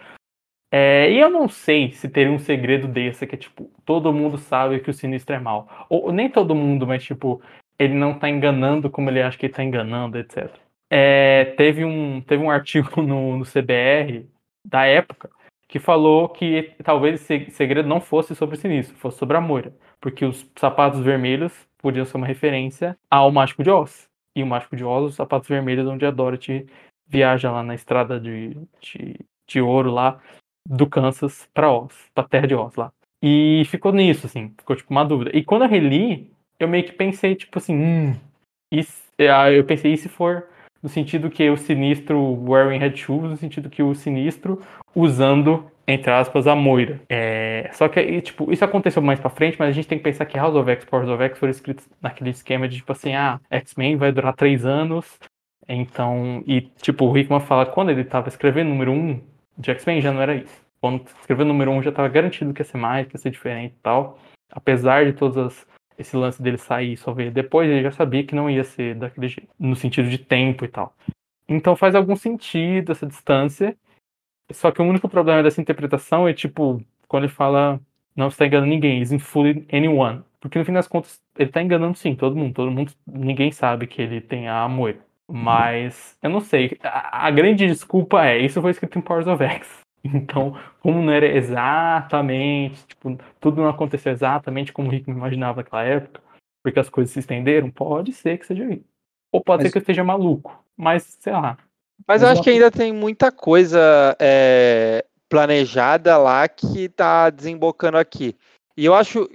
É, e eu não sei se teria um segredo desse, que é tipo, todo mundo sabe que o sinistro é mal. Ou nem todo mundo, mas tipo, ele não tá enganando como ele acha que ele tá enganando, etc. É, teve, um, teve um artigo no, no CBR da época que falou que talvez esse segredo não fosse sobre o sinistro, fosse sobre a Moira, porque os sapatos vermelhos podiam ser uma referência ao Mágico de Oz. E o Mágico de Oz, os sapatos vermelhos, onde a Dorothy viaja lá na estrada de, de, de ouro lá do Kansas para Oz, pra terra de Oz lá. E ficou nisso, assim, ficou tipo uma dúvida. E quando eu reli, eu meio que pensei, tipo assim, hum, e, eu pensei, e se for no sentido que o sinistro wearing red shoes, no sentido que o sinistro usando, entre aspas, a Moira. É, só que, tipo, isso aconteceu mais pra frente, mas a gente tem que pensar que House of X, Powers of X foram escritos naquele esquema de, tipo assim, ah, X-Men vai durar três anos, então, e, tipo, o Hickman fala quando ele tava escrevendo número um de X-Men já não era isso. Quando escreveu número um já tava garantido que ia ser mais, que ia ser diferente e tal. Apesar de todas as esse lance dele sair e só ver depois, ele já sabia que não ia ser daquele jeito, no sentido de tempo e tal. Então faz algum sentido essa distância. Só que o único problema dessa interpretação é tipo, quando ele fala não está enganando ninguém, he's fooling anyone. Porque no fim das contas, ele está enganando sim, todo mundo, todo mundo, ninguém sabe que ele tem a amor. Mas eu não sei. A, a grande desculpa é, isso foi escrito em Powers of X. Então, como não era exatamente, tipo, tudo não aconteceu exatamente como o Rick imaginava naquela época, porque as coisas se estenderam, pode ser que seja isso. Ou pode mas... ser que eu esteja maluco, mas sei lá. Mas eu acho que ainda tem muita coisa é, planejada lá que tá desembocando aqui. E eu acho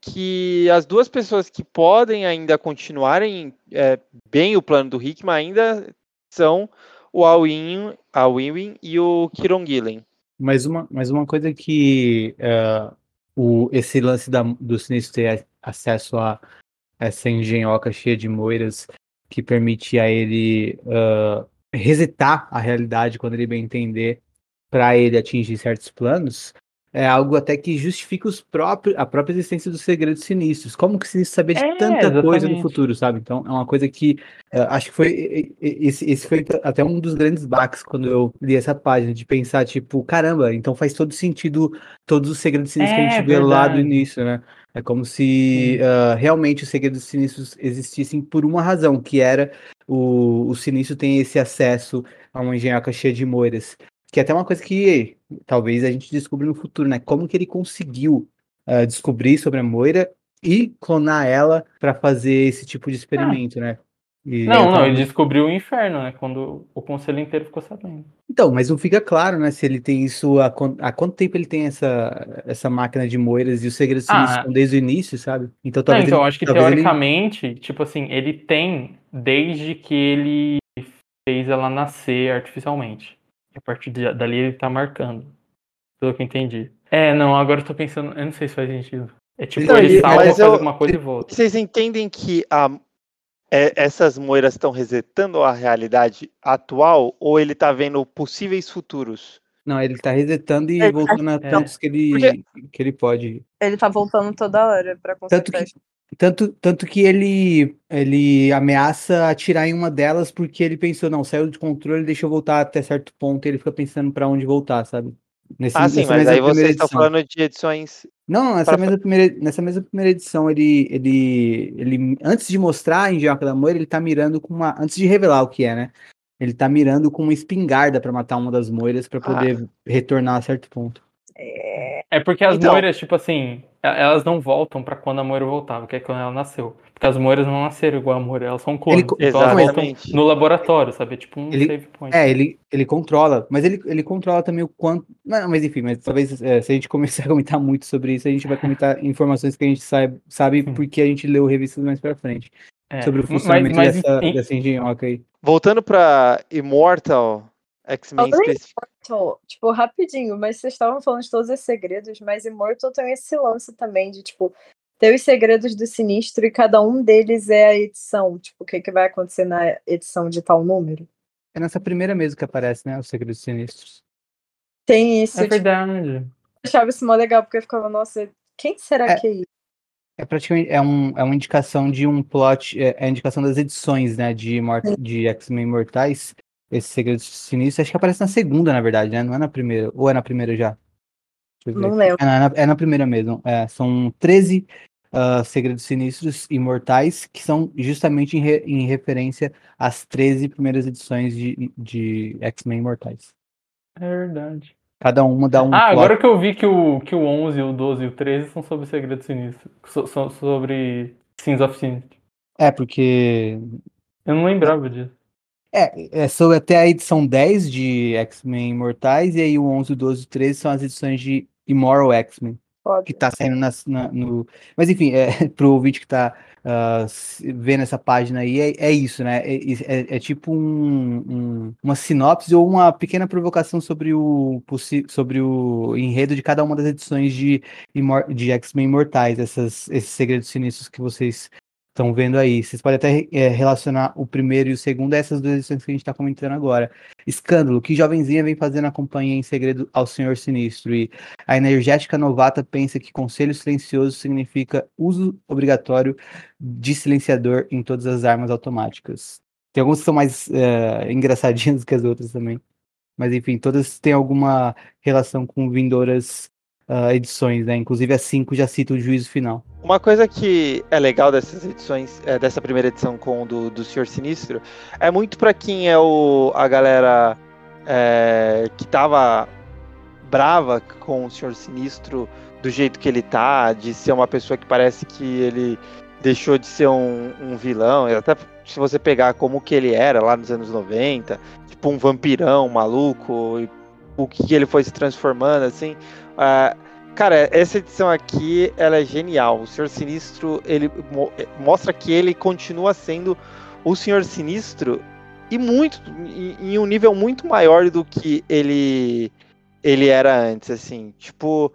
que as duas pessoas que podem ainda continuarem é, bem o plano do Hickman ainda são o Alwin, Alwin e o Kiron Gillen. Mas uma, mas uma coisa que uh, o, esse lance da, do sinistro ter acesso a essa engenhoca cheia de moiras que permite a ele uh, resetar a realidade quando ele bem entender para ele atingir certos planos, é algo até que justifica os próprios, a própria existência dos segredos sinistros. Como que o sinistro sabia de é, tanta exatamente. coisa no futuro, sabe? Então é uma coisa que uh, acho que foi esse, esse foi até um dos grandes baques quando eu li essa página, de pensar, tipo, caramba, então faz todo sentido todos os segredos sinistros é, que a gente é, vê lá do início, né? É como se uh, realmente os segredos sinistros existissem por uma razão, que era o, o sinistro tem esse acesso a uma engenhoca cheia de moiras. Que é até uma coisa que talvez a gente descubra no futuro, né? Como que ele conseguiu uh, descobrir sobre a Moira e clonar ela para fazer esse tipo de experimento, ah. né? E não, não, ele descobriu o inferno, né? Quando o conselho inteiro ficou sabendo. Então, mas não fica claro, né? Se ele tem isso. Há, há quanto tempo ele tem essa, essa máquina de moiras e os segredos ah, estão desde o início, sabe? Então, talvez. Não, então, ele, acho que teoricamente, ele... tipo assim, ele tem desde que ele fez ela nascer artificialmente. E a partir de, dali ele tá marcando. Pelo que eu entendi. É, não, agora eu tô pensando. Eu não sei se faz sentido. É tipo, então, ele salva, faz eu, alguma coisa e volta. Vocês entendem que a, é, essas moedas estão resetando a realidade atual ou ele tá vendo possíveis futuros? Não, ele tá resetando e ele voltando a tantos que ele, Porque... que ele pode. Ele tá voltando toda hora pra consertar. Tanto que, Tanto, tanto que ele, ele ameaça atirar em uma delas porque ele pensou, não, saiu de controle, deixa eu voltar até certo ponto, e ele fica pensando pra onde voltar, sabe? Nesse, ah, sim, mas aí vocês estão falando de edições. Não, nessa, pra... mesma primeira, nessa mesma primeira edição, ele, ele, ele, antes de mostrar em Engenhoca da Moira, ele tá mirando com uma. Antes de revelar o que é, né? Ele tá mirando com uma espingarda para matar uma das moiras para poder ah. retornar a certo ponto. É porque as então... moiras, tipo assim, elas não voltam para quando a moira voltava, que é quando ela nasceu. Porque as moiras não nasceram igual a moira, elas são clones. Ele... Então elas voltam no laboratório, sabe? É tipo um ele... save point. É, ele, ele controla, mas ele, ele controla também o quanto. Não, mas enfim, mas talvez é, se a gente começar a comentar muito sobre isso, a gente vai comentar informações que a gente sabe, sabe porque a gente leu revistas mais pra frente. É. Sobre o funcionamento mas, mas, dessa, em... dessa engenhoca aí. Voltando pra Immortal, X-Men Immortal, tipo, rapidinho, mas vocês estavam falando de todos esses segredos, mas Immortal tem esse lance também de, tipo, ter os segredos do sinistro e cada um deles é a edição. Tipo, o que, que vai acontecer na edição de tal número? É nessa primeira mesmo que aparece, né? Os segredos sinistros. Tem isso. É tipo, verdade. Eu achava isso mó legal, porque eu ficava, nossa, quem será é, que é isso? É praticamente é, um, é uma indicação de um plot, é, é a indicação das edições, né? De, de X-Men Imortais esse Segredo Sinistro. Acho que aparece na segunda, na verdade, né? Não é na primeira. Ou é na primeira já? Não lembro. É na, é na, primeira mesmo. É, são 13 uh, ah, Segredos Sinistros Imortais, que são justamente em, re, em referência às 13 primeiras edições de, de X-Men Imortais. É verdade. Cada uma dá um. Ah, plot. agora que eu vi que o, que o 11, o 12 e o 13 são sobre Segredos Sinistros. So, so, sobre Sins of Sinistro. É, porque. Eu não lembrava disso. É, é sobre até a edição 10 de X-Men Imortais, e aí o 11, 12 e 13 são as edições de Immoral X-Men. Que tá saindo nas, na, no. Mas enfim, é, pro ouvinte que tá uh, vendo essa página aí, é, é isso, né? É, é, é tipo um, um, uma sinopse ou uma pequena provocação sobre o, sobre o enredo de cada uma das edições de, de X-Men Imortais, essas, esses segredos sinistros que vocês estão vendo aí. Vocês podem até é, relacionar o primeiro e o segundo a essas duas edições que a gente está comentando agora. Escândalo, que jovenzinha vem fazendo a companhia em segredo ao Senhor Sinistro. E a energética novata pensa que conselho silencioso significa uso obrigatório de silenciador em todas as armas automáticas. Tem alguns que são mais é, engraçadinhos que as outras também. Mas enfim, todas têm alguma relação com vindouras uh, edições, né? Inclusive a 5 já cita o juízo final. Uma coisa que é legal dessas edições, é, dessa primeira edição com do, do Senhor Sinistro, é muito para quem é o, a galera é, que tava brava com o Senhor Sinistro do jeito que ele tá, de ser uma pessoa que parece que ele deixou de ser um, um vilão, até se você pegar como que ele era lá nos anos 90, tipo um vampirão maluco, o que ele foi se transformando, assim, Uh, cara, essa edição aqui, ela é genial. O Senhor Sinistro, ele mo mostra que ele continua sendo o Senhor Sinistro e muito em, em um nível muito maior do que ele ele era antes, assim. Tipo,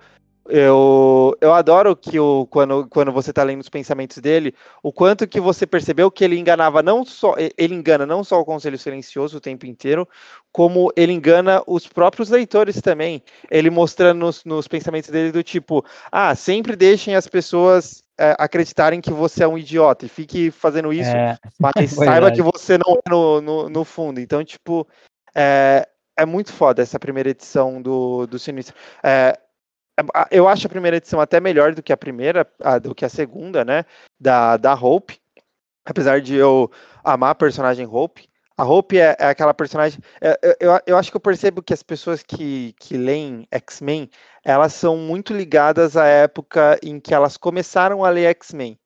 eu, eu adoro que o, quando, quando você está lendo os pensamentos dele, o quanto que você percebeu que ele enganava não só, ele engana não só o Conselho Silencioso o tempo inteiro, como ele engana os próprios leitores também. Ele mostrando nos, nos pensamentos dele do tipo, ah, sempre deixem as pessoas é, acreditarem que você é um idiota e fique fazendo isso, é, mas saiba que você não é no, no, no fundo. Então, tipo, é, é muito foda essa primeira edição do, do Sinistro. É, eu acho a primeira edição até melhor do que a primeira, do que a segunda, né? Da, da Hope. Apesar de eu amar a personagem Hope. A Hope é, é aquela personagem. É, eu, eu, acho que eu percebo que as pessoas que, que leem X-Men, elas são muito ligadas à época em que elas começaram a ler X-Men.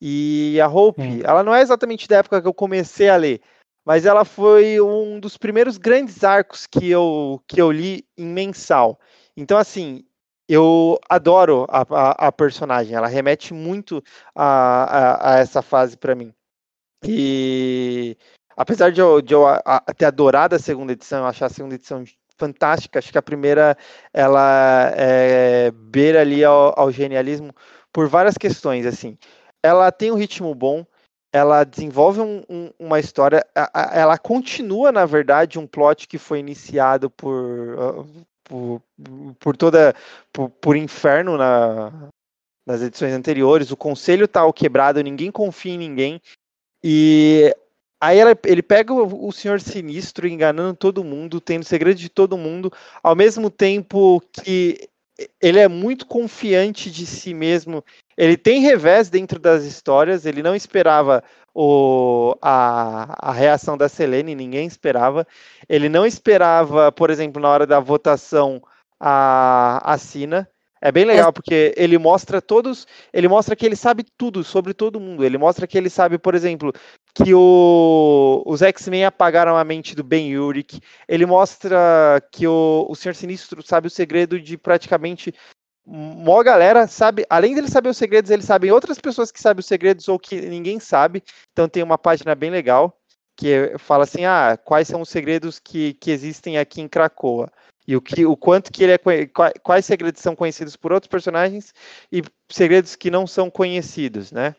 E a Hope, hum. ela não é exatamente da época que eu comecei a ler, mas ela foi um dos primeiros grandes arcos que eu, que eu li em mensal. Então, assim, eu adoro a, a, a, personagem, ela remete muito a, a, a essa fase para mim. E apesar de eu, de eu ter adorado a segunda edição, eu achar a segunda edição fantástica, acho que a primeira ela é, beira ali ao, ao genialismo por várias questões. assim. Ela tem um ritmo bom, ela desenvolve um, um, uma história, ela continua, na verdade, um plot que foi iniciado por, por, toda por, por, inferno na nas edições anteriores. O conselho tá quebrado, ninguém confia em ninguém. E aí ela, ele pega o, o Senhor Sinistro enganando todo mundo, tendo segredo de todo mundo, ao mesmo tempo que ele é muito confiante de si mesmo. Ele tem revés dentro das histórias, ele não esperava o, a, a reação da Selene, ninguém esperava. Ele não esperava, por exemplo, na hora da votação, a, a Sina. É bem legal, porque ele mostra todos. Ele mostra que ele sabe tudo sobre todo mundo. Ele mostra que ele sabe, por exemplo, que o, os X-Men apagaram a mente do Ben Urich. Ele mostra que o, o Senhor Sinistro sabe o segredo de praticamente mó galera sabe, além dele saber os segredos, ele sabe outras pessoas que sabem os segredos ou que ninguém sabe. Então tem uma página bem legal que fala assim: ah, quais são os segredos que, que existem aqui em Cracoa? E o, que, o quanto que ele é. Quais segredos são conhecidos por outros personagens e segredos que não são conhecidos, né?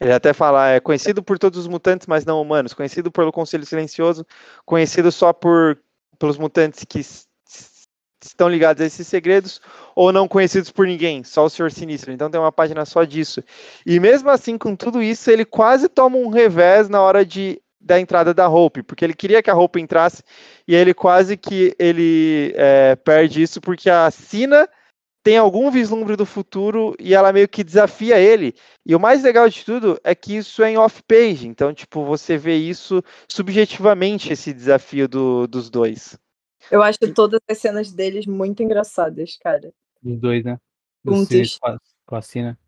Ele até fala, é conhecido por todos os mutantes, mas não humanos, conhecido pelo Conselho Silencioso, conhecido só por pelos mutantes que estão ligados a esses segredos ou não conhecidos por ninguém, só o Senhor Sinistro. Então tem uma página só disso. E mesmo assim, com tudo isso, ele quase toma um revés na hora de da entrada da Hope, porque ele queria que a Hope entrasse e ele quase que ele é, perde isso porque a Sina tem algum vislumbre do futuro e ela meio que desafia ele. E o mais legal de tudo é que isso é em off-page, então tipo você vê isso subjetivamente esse desafio do, dos dois. Eu acho todas as cenas deles muito engraçadas, cara. Os dois, né? Juntos. Com a, com a Cina.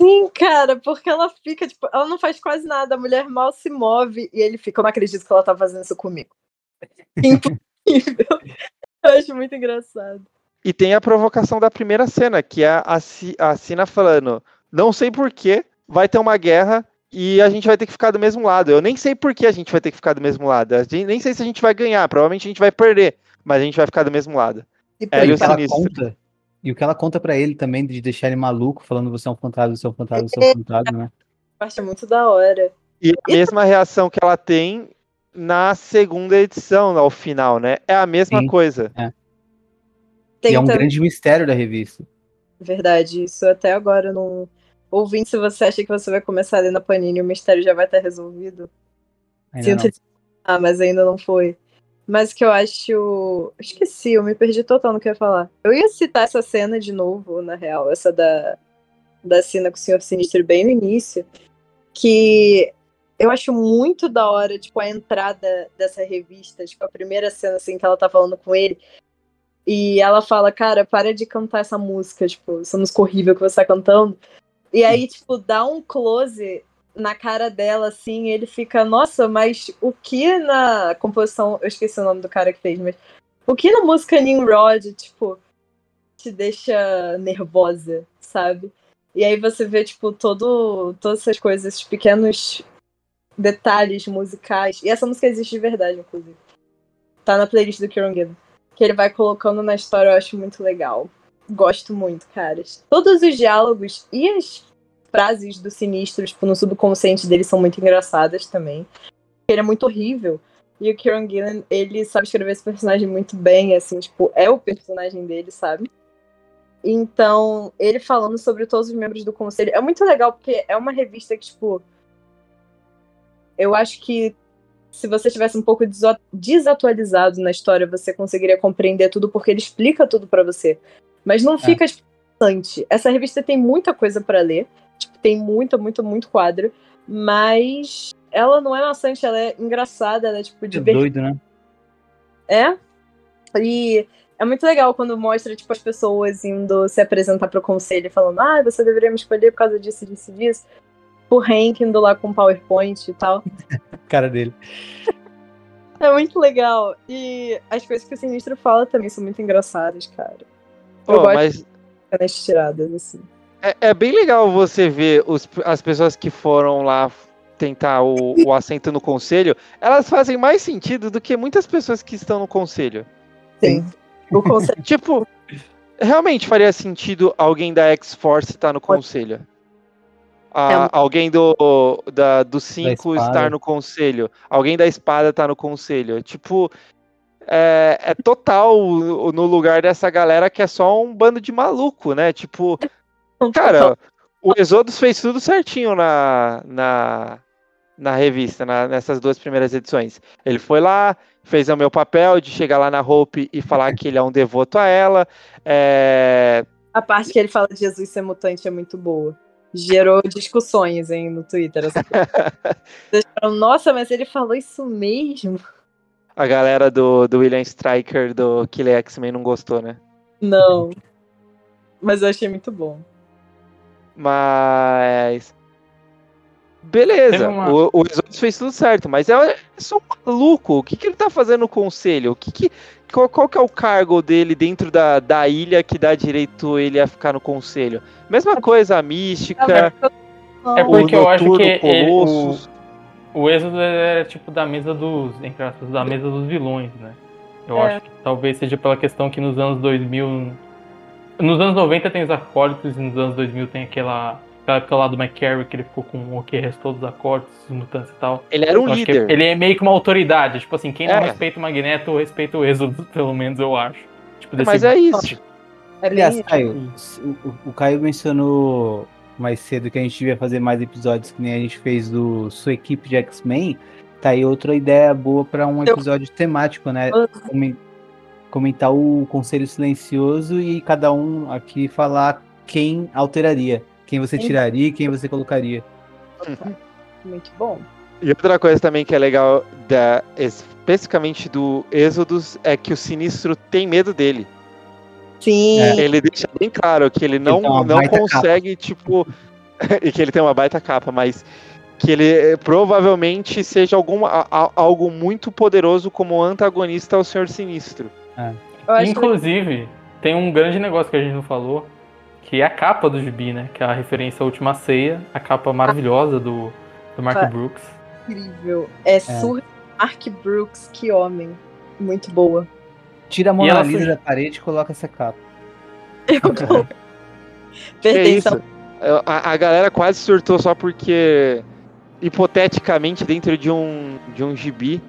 Sim, cara, porque ela fica, tipo, ela não faz quase nada, a mulher mal se move e ele fica, eu não acredito que ela tá fazendo isso comigo. Impossível. Eu acho muito engraçado. E tem a provocação da primeira cena, que é a, a Cina falando, não sei porquê, vai ter uma guerra e a gente vai ter que ficar do mesmo lado. Eu nem sei por que a gente vai ter que ficar do mesmo lado. nem sei se a gente vai ganhar, provavelmente a gente vai perder mas a gente vai ficar do mesmo lado. E, é, e, o que ela conta, e o que ela conta pra ele também, de deixar ele maluco, falando você é um fantasma, você é um fantasma, você é um fantasma, né? Acho muito da hora. E a mesma reação que ela tem na segunda edição, ao final, né? É a mesma Sim, coisa. É. e é um grande mistério da revista. Verdade, isso até agora não. Ouvindo, se você acha que você vai começar a ler na Panini e o mistério já vai estar resolvido. Ainda Sinto... Ah, mas ainda não foi. Mas que eu acho. Esqueci, eu me perdi total no que eu ia falar. Eu ia citar essa cena de novo, na real, essa da, da cena com o Senhor Sinistro bem no início. Que eu acho muito da hora, tipo, a entrada dessa revista, tipo, a primeira cena, assim, que ela tá falando com ele. E ela fala, cara, para de cantar essa música, tipo, essa música horrível que você tá cantando. E aí, tipo, dá um close na cara dela, assim, ele fica, nossa, mas o que na composição, eu esqueci o nome do cara que fez, mas o que na música Nimrod, tipo, te deixa nervosa, sabe? E aí você vê, tipo, todo, todas essas coisas, esses pequenos detalhes musicais. E essa música existe de verdade, inclusive. Tá na playlist do Kieron Gillen. Que ele vai colocando na história, eu acho muito legal. Gosto muito, caras. Todos os diálogos e as frases do Sinistro, tipo, no subconsciente dele são muito engraçadas também. Ele é muito horrível. E o Kieran Gillen, ele sabe escrever esse personagem muito bem, assim, tipo, é o personagem dele, sabe? Então, ele falando sobre todos os membros do conselho é muito legal, porque é uma revista que, tipo. Eu acho que se você tivesse um pouco desatualizado na história, você conseguiria compreender tudo, porque ele explica tudo para você. Mas não é. fica bastante. Essa revista tem muita coisa para ler. Tem muito, muito, muito quadro. Mas ela não é maçante, ela é engraçada, ela é tipo de. É doido, né? É. E é muito legal quando mostra, tipo, as pessoas indo se apresentar pro conselho, falando, ah, você deveria me escolher por causa disso, disso e disso. O Hank indo lá com PowerPoint e tal. Cara dele. É muito legal. E as coisas que o Sinistro fala também são muito engraçadas, cara. Eu oh, gosto mas... de tiradas, assim. É, é, bem legal você ver os, as pessoas que foram lá tentar o, o assento no conselho, elas fazem mais sentido do que muitas pessoas que estão no conselho. Sim. O conselho. tipo, realmente faria sentido alguém da X-Force estar no conselho. é. Alguém do, da, do 5 estar no conselho. Alguém da espada estar no conselho. Tipo, é, é total no lugar dessa galera que é só um bando de maluco, né? Tipo, Cara, o Exodus fez tudo certinho na, na, na revista, na- nessas duas primeiras edições. Ele foi lá, fez o meu papel de chegar lá na Hope e falar que ele é um devoto a ela. É, A parte que ele fala de Jesus ser mutante é muito boa. Gerou discussões hein, no Twitter. Vocês falaram, Nossa, mas ele falou isso mesmo? A galera do, do William Striker do Killer X-Men não gostou, né? Não. Mas eu achei muito bom. Mas. Beleza, uma- o, o Exodus fez tudo certo, mas é, é só um maluco. O que, que ele tá fazendo no conselho? O que que, qual, qual que é o cargo dele dentro da, da ilha que dá direito ele a ficar no conselho? Mesma coisa, a mística, É o porque eu acho Noturno, que ele- o-. O Êxodo era tipo da mesa dos. Entre aspas, da mesa dos vilões, né? Eu É. acho que talvez seja pela questão que nos anos 2000. Nos anos 90 tem os acólitos e nos anos 2000 tem aquela. Aquela época lá do McCarry que ele ficou com o que restou dos acólitos, os mutantes e tal. Ele era um Eu líder. Ele é meio que uma autoridade. Tipo assim, quem não É. respeita o Magneto, respeita o Êxodo, pelo menos eu acho. Tipo, desse Mas é isso. É Aliás, isso. Caio, o, o- o Caio mencionou mais cedo que a gente devia fazer mais episódios que nem a gente fez do sua equipe de X-Men. Tá aí outra ideia boa pra um Eu- episódio temático, né? Comen- Comentar o Conselho Silencioso e cada um aqui falar quem alteraria, quem você tiraria e quem você colocaria. Muito bom. E outra coisa também que é legal, da, especificamente do Êxodos, é que o Sinistro tem medo dele. Sim. É. Ele deixa bem claro que ele não, uma não consegue, tipo. e que ele tem uma baita capa, mas que ele eh, provavelmente seja alguma, a- a- algo muito poderoso como antagonista ao Senhor Sinistro. Acho Inclusive, tem um grande negócio que a gente não falou, que é a capa do gibi, né? Que é a referência à última ceia, a capa maravilhosa do, do Mark Ah. Brooks. incrível. É, surreal. Mark Brooks, que homem. Muito boa. Tira a Mona Lisa da parede e coloca essa capa. Eu vou. Que é isso? A, a galera quase surtou só porque, hipoteticamente, dentro de um, de um gibi,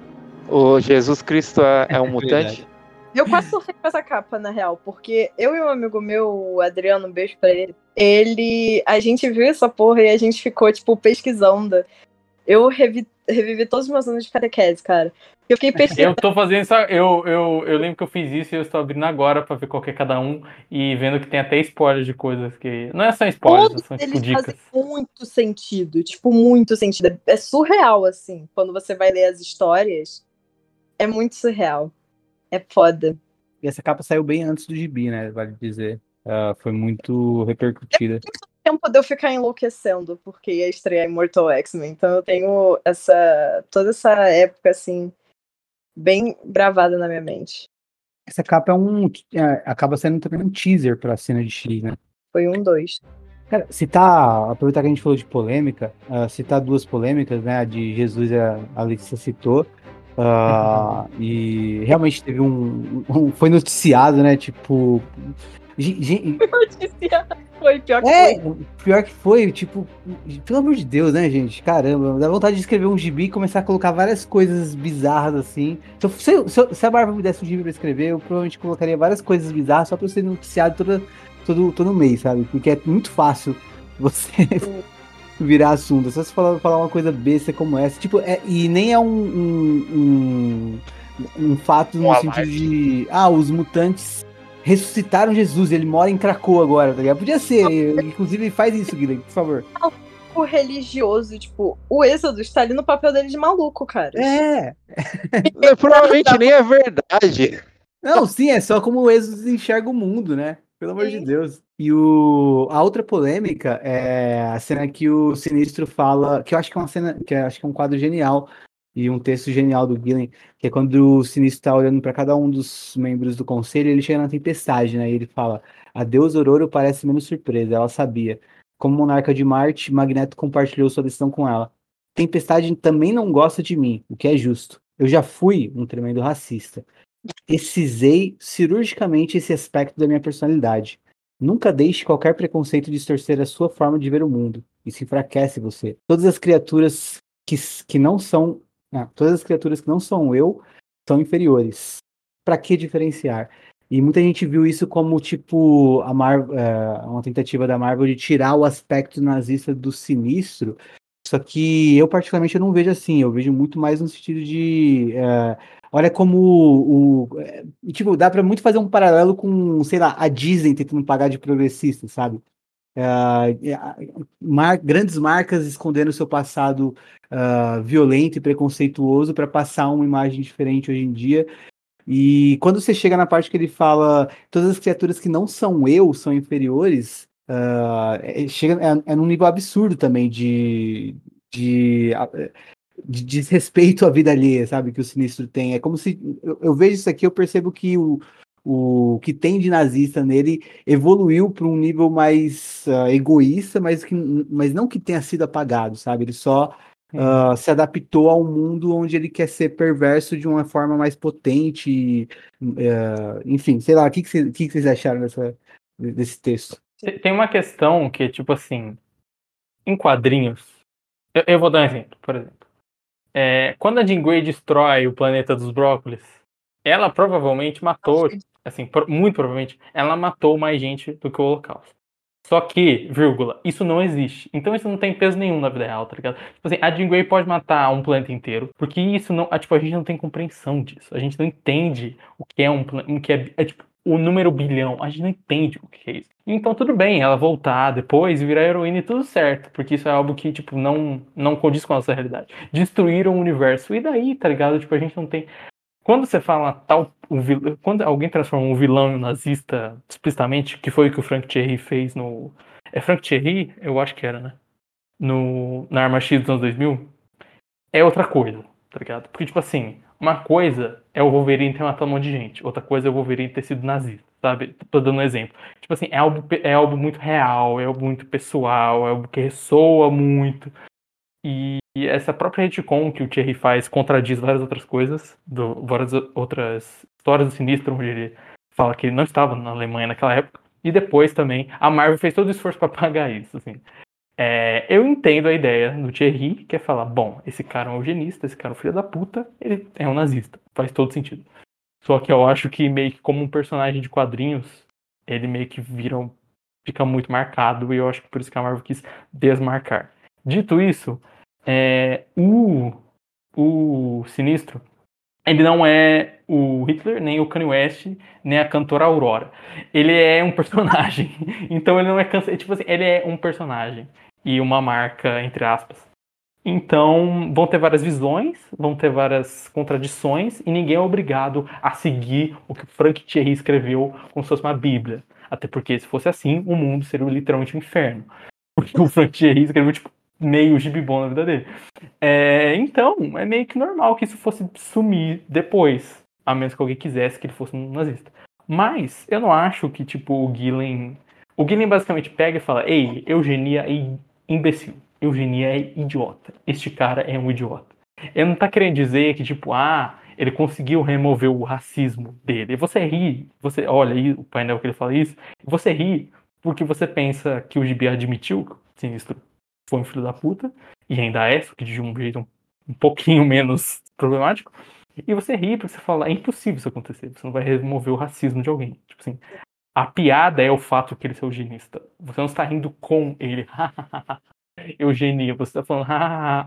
o Jesus Cristo é, é um mutante. Eu quase surfei com essa capa, na real, porque eu e um amigo meu, o Adriano, um beijo pra ele, ele. A gente viu essa porra e a gente ficou, tipo, pesquisando. Eu revi, revivi todos os meus anos de catequese, cara. Eu fiquei pesquisando. Eu tô fazendo isso, eu, eu, eu lembro que eu fiz isso e eu estou abrindo agora pra ver qual que é cada um e vendo que tem até spoilers de coisas que. Não é só spoilers, Todos são tipo eles dicas. fazem muito sentido, tipo, muito sentido. É surreal, assim. Quando você vai ler as histórias, é muito surreal. É foda. E essa capa saiu bem antes do gibi, né? Vale dizer. Ah, foi muito repercutida. tempo de eu ficar enlouquecendo, porque ia estrear Immortal X-Men. Então eu tenho essa. toda essa época, assim, bem gravada na minha mente. Essa capa é um. é, acaba sendo também um teaser pra cena de X, né? Foi um, dois. Cara, citar, aproveitar que a gente falou de polêmica, ah, citar duas polêmicas, né? A de Jesus e a a Letícia citou. Ah, e realmente teve um, um- Foi noticiado, né? Tipo. gen- Foi pior que É, foi. pior que foi, tipo, pelo amor de Deus, né, gente? Caramba, dá vontade de escrever um gibi e começar a colocar várias coisas bizarras assim. Se, eu- se, eu- se, eu- se a Bárbara me desse um gibi pra escrever, eu provavelmente colocaria várias coisas bizarras só pra eu ser noticiado toda, todo, todo mês, sabe? Porque é muito fácil você virar assunto. É só você falar, falar uma coisa besta como essa. Tipo, é, e nem é um, um, um, um fato no Um sentido de. Ah, os mutantes ressuscitaram Jesus, ele mora em Krakow agora, tá ligado? Podia ser, inclusive faz isso, Guilherme, por favor. O religioso, tipo, o Êxodo está ali no papel dele de maluco, cara. É, É, Provavelmente nem é verdade. não, sim, é só como o Exodus enxerga o mundo, né? Pelo amor de Sim. Deus. E o, a outra polêmica é a cena que o Sinistro fala, que eu acho que é uma cena, que eu acho que é um quadro genial e um texto genial do Gillen, que é quando o Sinistro tá olhando para cada um dos membros do conselho, ele chega na tempestade, né? E ele fala: "A Deus Ororo parece menos surpresa, ela sabia. Como monarca de Marte, Magneto compartilhou sua decisão com ela. Tempestade também não gosta de mim, o que é justo. Eu já fui um tremendo racista. Excisei cirurgicamente esse aspecto da minha personalidade. Nunca deixe qualquer preconceito distorcer a sua forma de ver o mundo. Isso enfraquece você. Todas as criaturas que, que não são. ah, todas as criaturas que não são eu são inferiores. Pra que diferenciar? E muita gente viu isso como, tipo, a Mar é, uma tentativa da Marvel de tirar o aspecto nazista do sinistro. Só que eu, particularmente, eu não vejo assim. Eu vejo muito mais no sentido de. É, olha como o. é, tipo, dá para muito fazer um paralelo com, sei lá, a Disney tentando pagar de progressista, sabe? Uh, mar grandes marcas escondendo seu passado uh, violento e preconceituoso para passar uma imagem diferente hoje em dia. E quando você chega na parte que ele fala todas as criaturas que não são eu são inferiores, uh, é, chega, é, é num nível absurdo também de, de, de desrespeito à vida alheia, sabe? Que o sinistro tem. É como se eu, eu vejo isso aqui, eu percebo que o, o que tem de nazista nele evoluiu para um nível mais uh, egoísta, mas, que, mas não que tenha sido apagado, sabe? Ele só uh, se adaptou a um mundo onde ele quer ser perverso de uma forma mais potente. Uh, enfim, sei lá, o que, que, que, vocês acharam dessa, desse texto? Tem uma questão que, tipo assim, em quadrinhos, eu, eu vou dar um exemplo, por exemplo. É, quando a Jean Grey destrói o planeta dos brócolis, ela provavelmente matou assim, muito provavelmente, ela matou mais gente do que o Holocausto. Só que, vírgula, isso não existe. Então isso não tem peso nenhum na vida real, tá ligado? Tipo assim, a Jean Grey pode matar um planeta inteiro, porque isso não. Tipo, a gente não tem compreensão disso. A gente não entende o que é um planeta. que é, é, tipo, o número bilhão. A gente não entende o que é isso. Então tudo bem ela voltar depois e virar heroína e tudo certo. Porque isso é algo que, tipo, não, não condiz com a nossa realidade. Destruíram o universo. E daí, tá ligado? Tipo, a gente não tem. Quando você fala tal. Um vil... Quando alguém transforma um vilão em um nazista explicitamente, que foi o que o Frank Thierry fez no. É Frank Thierry? Eu acho que era, né? No... Na Arma X dos anos 2000. É outra coisa, tá ligado? Porque, tipo assim, uma coisa é o Wolverine ter matado um monte de gente, outra coisa é o Wolverine ter sido nazista, sabe? Tô dando um exemplo. Tipo assim, é algo, é algo muito real, é algo muito pessoal, é algo que ressoa muito. E e essa própria retcon que o Thierry faz contradiz várias outras coisas, do, várias outras histórias do Sinistro, onde ele fala que ele não estava na Alemanha naquela época. E depois também a Marvel fez todo o esforço para pagar isso. Assim. É, eu entendo a ideia do Thierry, que é falar: bom, esse cara é um eugenista, esse cara é um filho da puta, ele é um nazista. Faz todo sentido. Só que eu acho que meio que como um personagem de quadrinhos, ele meio que vira, fica muito marcado, e eu acho que por isso que a Marvel quis desmarcar. Dito isso, é, o, o Sinistro, ele não é o Hitler, nem o Kanye West, nem a cantora Aurora. Ele é um personagem. Então ele não é cansa... tipo assim, ele é um personagem e uma marca entre aspas. Então vão ter várias visões, vão ter várias contradições e ninguém é obrigado a seguir o que Frank Thierry escreveu como se fosse uma Bíblia. Até porque se fosse assim, o mundo seria literalmente um inferno. Porque o Frank Thierry escreveu tipo meio gibibom na vida dele. É, então, é meio que normal que isso fosse sumir depois, a menos que alguém quisesse que ele fosse um nazista. Mas eu não acho que, tipo, o Gillen. O Gillen basicamente pega e fala: Ei, eugenia é imbecil. Eugenia é idiota. Este cara é um idiota. Ele não tá querendo dizer que, tipo, ah, ele conseguiu remover o racismo dele. E você ri, você olha aí o painel que ele fala isso, você ri porque você pensa que o Gibi admitiu, sinistro, foi um filho da puta, e ainda é, só que de um jeito um, um pouquinho menos problemático. E você ri porque você fala, é impossível isso acontecer, você não vai remover o racismo de alguém. Tipo assim, a piada é o fato que ele é eugenista. Você não está rindo com ele. eugenia, você está falando,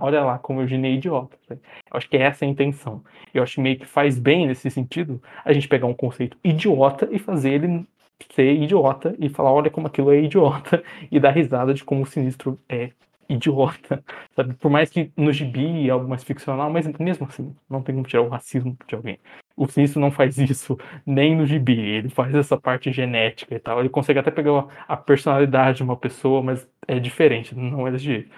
olha lá como eugenia é idiota. Eu acho que essa é a intenção. Eu acho que meio que faz bem nesse sentido a gente pegar um conceito idiota e fazer ele ser idiota e falar, olha como aquilo é idiota e dar risada de como o sinistro é idiota, sabe? Por mais que no gibi é algo mais ficcional, mas mesmo assim, não tem como tirar o racismo de alguém. O Sinistro não faz isso nem no gibi, ele faz essa parte genética e tal. Ele consegue até pegar a personalidade de uma pessoa, mas é diferente, não é desse jeito.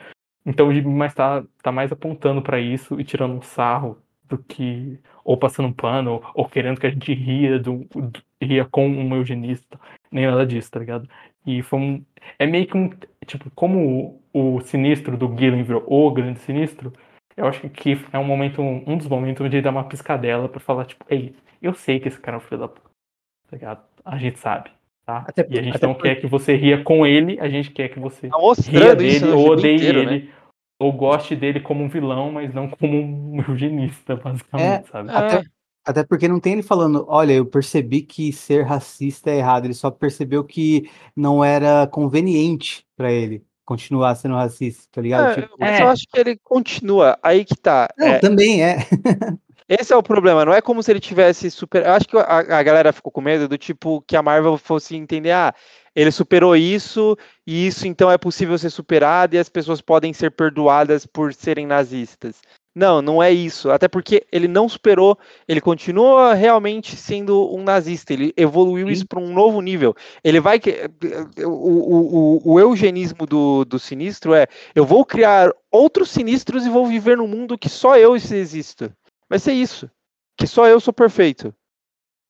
Então o gibi mais tá, tá mais apontando para isso e tirando um sarro do que ou passando um pano ou querendo que a gente ria do, do ria com um eugenista, nem nada disso, tá ligado? E foi um, é meio que um tipo como o sinistro do Gillen virou o grande sinistro, eu acho que é um momento, um dos momentos onde ele dá uma piscadela para falar, tipo, ei, eu sei que esse cara é um filho da puta. Tá ligado? A gente sabe. Tá? Até, e a gente não por... quer que você ria com ele, a gente quer que você tá ria dele, ou odeie inteiro, ele, né? ou goste dele como um vilão, mas não como um eugenista, basicamente, é, sabe? Até, Até porque não tem ele falando, olha, eu percebi que ser racista é errado. Ele só percebeu que não era conveniente pra ele continuar sendo racista, tá ligado? É, Tipo, mas é. eu acho que ele continua. Aí que tá. não, É, também é. esse é o problema. Não é como se ele tivesse super. Eu acho que a, a galera ficou com medo do tipo que a Marvel fosse entender, ah, ele superou isso, e isso então é possível ser superado, e as pessoas podem ser perdoadas por serem nazistas. Não, não é isso. Até porque ele não superou, ele continua realmente sendo um nazista. Ele evoluiu Sim. isso para um novo nível. Ele vai. que- O, o, o, eugenismo do, do sinistro é: eu vou criar outros sinistros e vou viver num mundo que só eu existo. Vai ser isso. Que só eu sou perfeito.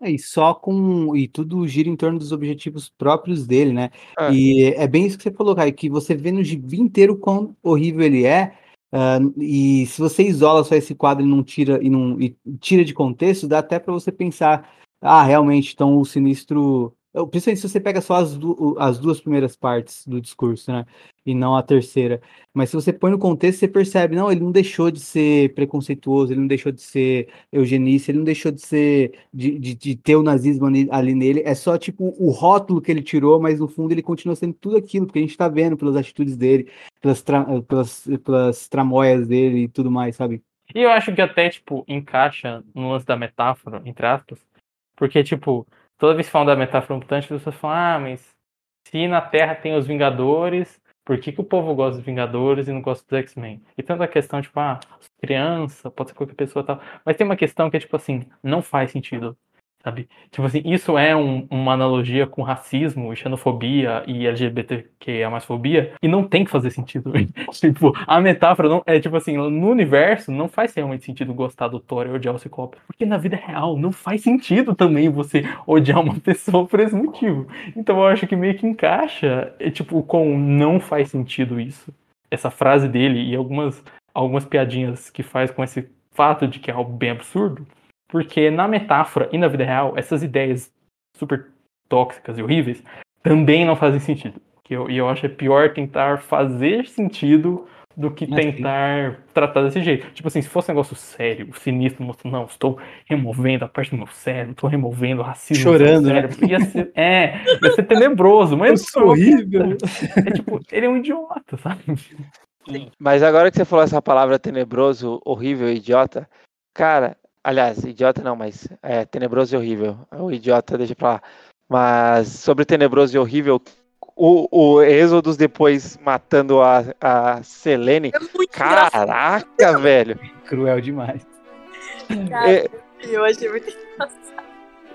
É, E só com. E tudo gira em torno dos objetivos próprios dele, né? É. E é bem isso que você falou, Kai, que você vê no gibi inteiro quão horrível ele é. Ah, e se você isola só esse quadro e não tira e não e tira de contexto, dá até para você pensar, ah, realmente, então o sinistro. Principalmente se você pega só as, du- as duas primeiras partes do discurso, né? E não a terceira. Mas se você põe no contexto, você percebe, não, ele não deixou de ser preconceituoso, ele não deixou de ser eugenista, ele não deixou de ser de, de, de ter o nazismo ali, ali nele, é só tipo o rótulo que ele tirou, mas no fundo ele continua sendo tudo aquilo, porque a gente tá vendo pelas atitudes dele, pelas, tra- pelas, pelas tramóias dele e tudo mais, sabe? E eu acho que até, tipo, encaixa no lance da metáfora, entre aspas. Porque, tipo, toda vez que falam da metáfora mutante, as pessoas falam, ah, mas se na Terra tem os Vingadores, por que, que o povo gosta dos Vingadores e não gosta dos X-Men? E tanto a questão, tipo, ah, criança, pode ser qualquer pessoa tal. Mas tem uma questão que é, tipo assim, não faz sentido. Sabe? Tipo assim, isso é um- uma analogia com racismo, e xenofobia e LGBTQIA mais fobia, e não tem que fazer sentido. tipo, a metáfora não é tipo assim, no universo não faz realmente sentido gostar do Thor e odiar o Ciclope, porque na vida real não faz sentido também você odiar uma pessoa por esse motivo. Então eu acho que meio que encaixa, é, tipo, com não faz sentido isso. Essa frase dele e algumas algumas piadinhas que faz com esse fato de que é algo bem absurdo, porque na metáfora e na vida real, essas ideias super tóxicas e horríveis também não fazem sentido. Que eu- E eu, acho que é pior tentar fazer sentido do que sim. tentar tratar desse jeito. Tipo assim, se fosse um negócio sério, sinistro, não, estou removendo a parte do meu cérebro, estou removendo o racismo Chorando, do né? meu cérebro. Ia ser, é, ia ser tenebroso, mas sou horrível. É tipo, ele é um idiota, sabe? Mas agora que você falou essa palavra tenebroso, horrível, idiota, cara, aliás, idiota não, mas é tenebroso e horrível. O idiota deixa pra lá. Mas sobre tenebroso e horrível, o, o Êxodos depois matando a, a Selene. É muito engraçado. Caraca, velho. Cruel demais. Cara, É, Eu achei muito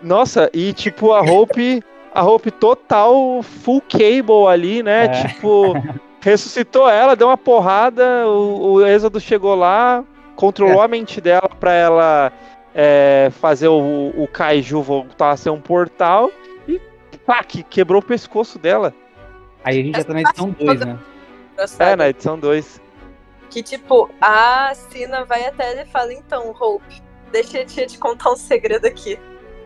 nossa, e tipo a Hope, a Hope total full cable ali, né? É. Tipo, ressuscitou ela, deu uma porrada, o, o Êxodo chegou lá, controlou a mente dela pra ela é, fazer o, o Kaiju voltar a ser um portal e pá, que quebrou o pescoço dela. Aí a gente já tá na edição 2, né? É, na edição 2. Que, tipo, a Sina vai até ele e fala, então, Hope, deixa eu te contar um segredo aqui.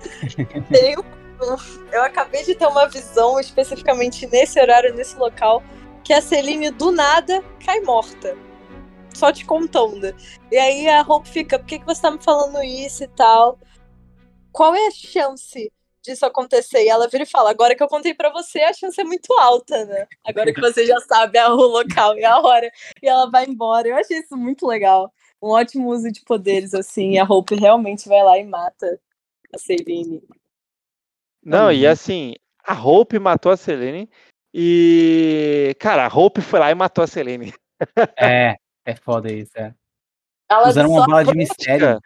Um- eu acabei de ter uma visão, especificamente nesse horário, nesse local, que a Celine, do nada, cai morta. Só te contando. E aí a Hope fica, por que, que você tá me falando isso e tal? Qual é a chance disso acontecer? E ela vira e fala, agora que eu contei pra você, a chance é muito alta, né? Agora que você já sabe o local e a hora e ela vai embora. Eu achei isso muito legal. Um ótimo uso de poderes, assim. E a Hope realmente vai lá e mata a Celine. Não, e Uhum. assim, a Hope matou a Selene e. Cara, a Hope foi lá e matou a Selene. É, é foda isso, é. Ela Usaram uma bala de mistério.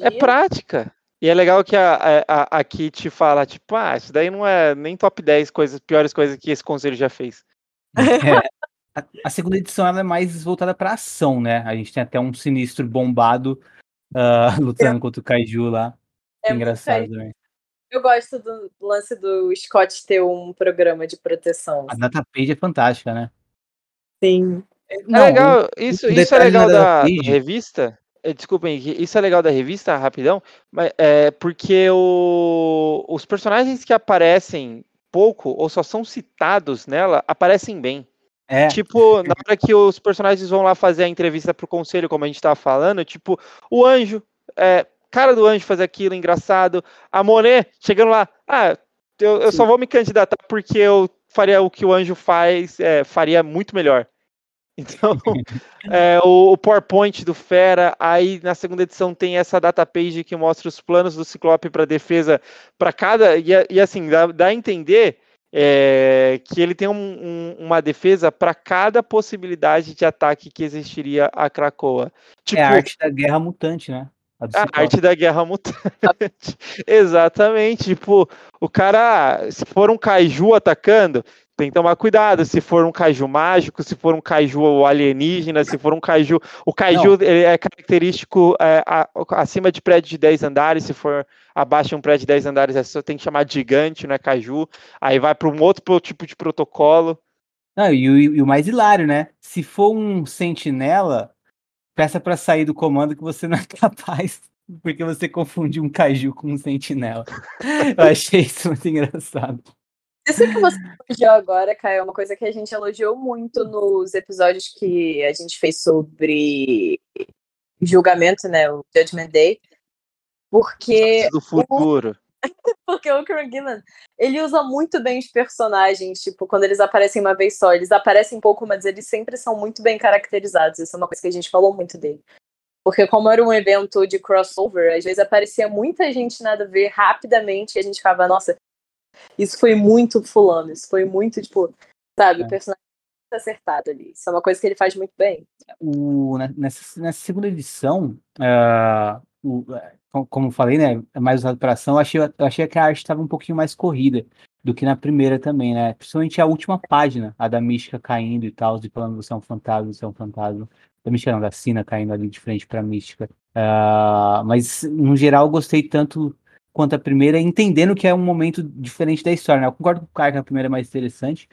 É prática. E é legal que a, a, a Kitty fala, tipo, ah, isso daí não é nem top 10 coisas, piores coisas que esse conselho já fez. A, a segunda edição ela é mais voltada pra ação, né? A gente tem até um sinistro bombado ah, lutando contra o Kaiju lá. É engraçado também. Eu gosto do lance do Scott ter um programa de proteção. A datapage é fantástica, né? Sim. É Não, legal, isso, isso é legal da da, revista. eh, Desculpem, isso é legal da revista, rapidão, mas é porque o- os personagens que aparecem pouco ou só são citados nela aparecem bem. É, Tipo, na hora que os personagens vão lá fazer a entrevista pro conselho, como a gente tava falando, tipo, o anjo. É, cara do Anjo fazer aquilo, engraçado. A Monet chegando lá, ah, eu, eu só vou me candidatar porque eu faria o que o Anjo faz, é, faria muito melhor. Então, é, o, PowerPoint do Fera, aí na segunda edição tem essa data page que mostra os planos do Ciclope para defesa para cada. E, e, assim, dá, dá a entender é, que ele tem um, um, uma defesa para cada possibilidade de ataque que existiria a Krakoa. Tipo, é a arte da guerra mutante, né? A, a arte da guerra mutante. Exatamente. Tipo, o cara, se for um kaiju atacando, tem que tomar cuidado se for um kaiju mágico, se for um kaiju alienígena, se for um kaiju. O kaiju é característico é, a, acima de prédio de 10 andares, se for abaixo de um prédio de 10 andares, é só tem que chamar de gigante, não é kaiju. Aí vai para um outro tipo de protocolo. Não, e, o, e o mais hilário, né? Se for um sentinela, peça para sair do comando que você não é capaz porque você confundiu um kaiju com um sentinela. Eu achei isso muito engraçado. Isso que você elogiou agora, Caio, é uma coisa que a gente elogiou muito nos episódios que a gente fez sobre julgamento, né? O Judgment Day. Porque. Do futuro. O... porque o Kieran Gillan, ele usa muito bem os personagens, tipo, quando eles aparecem uma vez só, eles aparecem pouco, mas eles sempre são muito bem caracterizados. Isso é uma coisa que a gente falou muito dele. Porque como era um evento de crossover, às vezes aparecia muita gente nada a ver rapidamente e a gente ficava, nossa, isso foi muito fulano, isso foi muito, tipo, sabe, é. o personagem acertado ali. Isso é uma coisa que ele faz muito bem. O, nessa, nessa segunda edição, uh, o, como falei, né, é mais usado para ação, eu achei, eu achei que a arte estava um pouquinho mais corrida do que na primeira também, né? Principalmente a última página, a da mística caindo e tal, de falando você é um fantasma, você é um fantasma. Da mística não, da Sina caindo ali de frente pra mística. Uh, mas, no geral, eu gostei tanto quanto a primeira, entendendo que é um momento diferente da história, né? Eu concordo com o Caio que a primeira é mais interessante,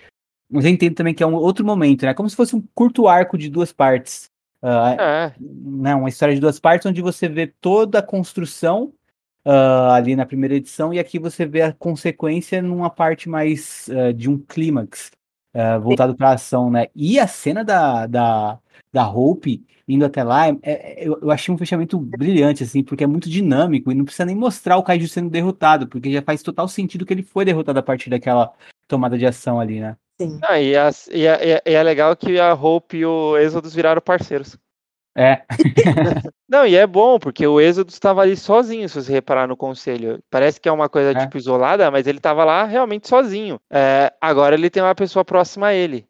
mas eu entendo também que é um outro momento, né? Como se fosse um curto arco de duas partes. Uh, é. né? Uma história de duas partes onde você vê toda a construção uh, ali na primeira edição e aqui você vê a consequência numa parte mais uh, de um clímax voltado para a ação, né? E a cena da, da, da Hope indo até lá, é, é, eu, eu, achei um fechamento brilhante, assim, porque é muito dinâmico e não precisa nem mostrar o Kaiju sendo derrotado, porque já faz total sentido que ele foi derrotado a partir daquela tomada de ação ali, né? Sim. Ah, e, a, e, a, e, é legal que a Hope e o Exodus viraram parceiros. É. não, e é bom, porque o Exodus estava ali sozinho, se você reparar no conselho. Parece que é uma coisa, é. tipo, isolada, mas ele estava lá realmente sozinho. É, agora ele tem uma pessoa próxima a ele.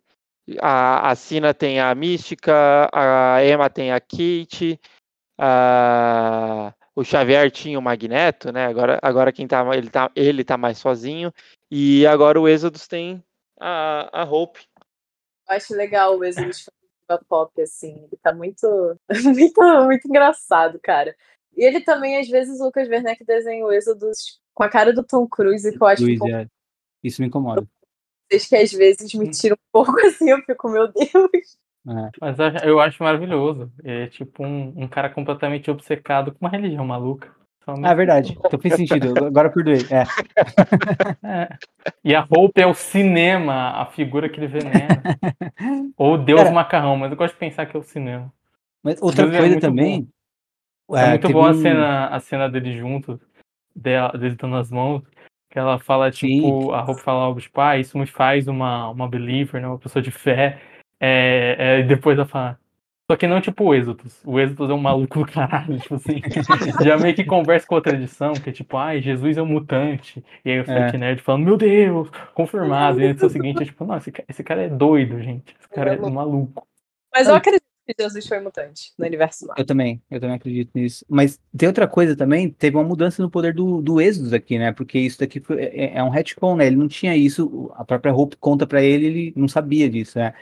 A, a Sina tem a Mística, a Emma tem a Kate, a, o Xavier tinha o Magneto, né? Agora, agora quem tá, ele tá, ele tá mais sozinho. E agora o Exodus tem a, a Hope. Eu acho legal o Exodus pop, assim. Ele tá muito, muito, muito engraçado, cara. E ele também, às vezes, o Lucas Werneck desenha o Exodus com a cara do Tom Cruise, que eu acho Luiz, um pouco... é. Isso me incomoda que às vezes me tiram um pouco assim, eu fico, meu Deus. É. Mas eu acho maravilhoso. É tipo um, um cara completamente obcecado com uma religião maluca. Ah, é verdade. Então fez sentido. Agora perdoei. É. é. E a roupa é o cinema, a figura que ele venera. Ou Deus cara, macarrão, mas eu gosto de pensar que é o cinema. Mas outra Deus é coisa é também. Bom. É, muito bom um... a cena, a cena dele junto, dele dando as mãos. Que ela fala, tipo, Sim. a roupa fala algo tipo, ah, isso me faz uma, uma believer, né? Uma pessoa de fé. É, é, e depois ela fala. Só que não tipo o Êxodos. O Êxodos é um maluco do caralho, tipo assim. já meio que conversa com a tradição, que é tipo, ai, Jesus é um mutante. E aí o Frank é. Nerd falando, meu Deus, confirmado. E no dia seguinte é tipo, não, esse, esse cara é doido, gente. Esse cara é, é maluco. Mas eu acredito que Jesus foi mutante no universo Marvel. Eu também, eu também acredito nisso. Mas tem outra coisa também, teve uma mudança no poder do, do Exodus aqui, né? Porque isso daqui foi, é, é um retcon, né? Ele não tinha isso, a própria Hope conta para ele, ele não sabia disso, né?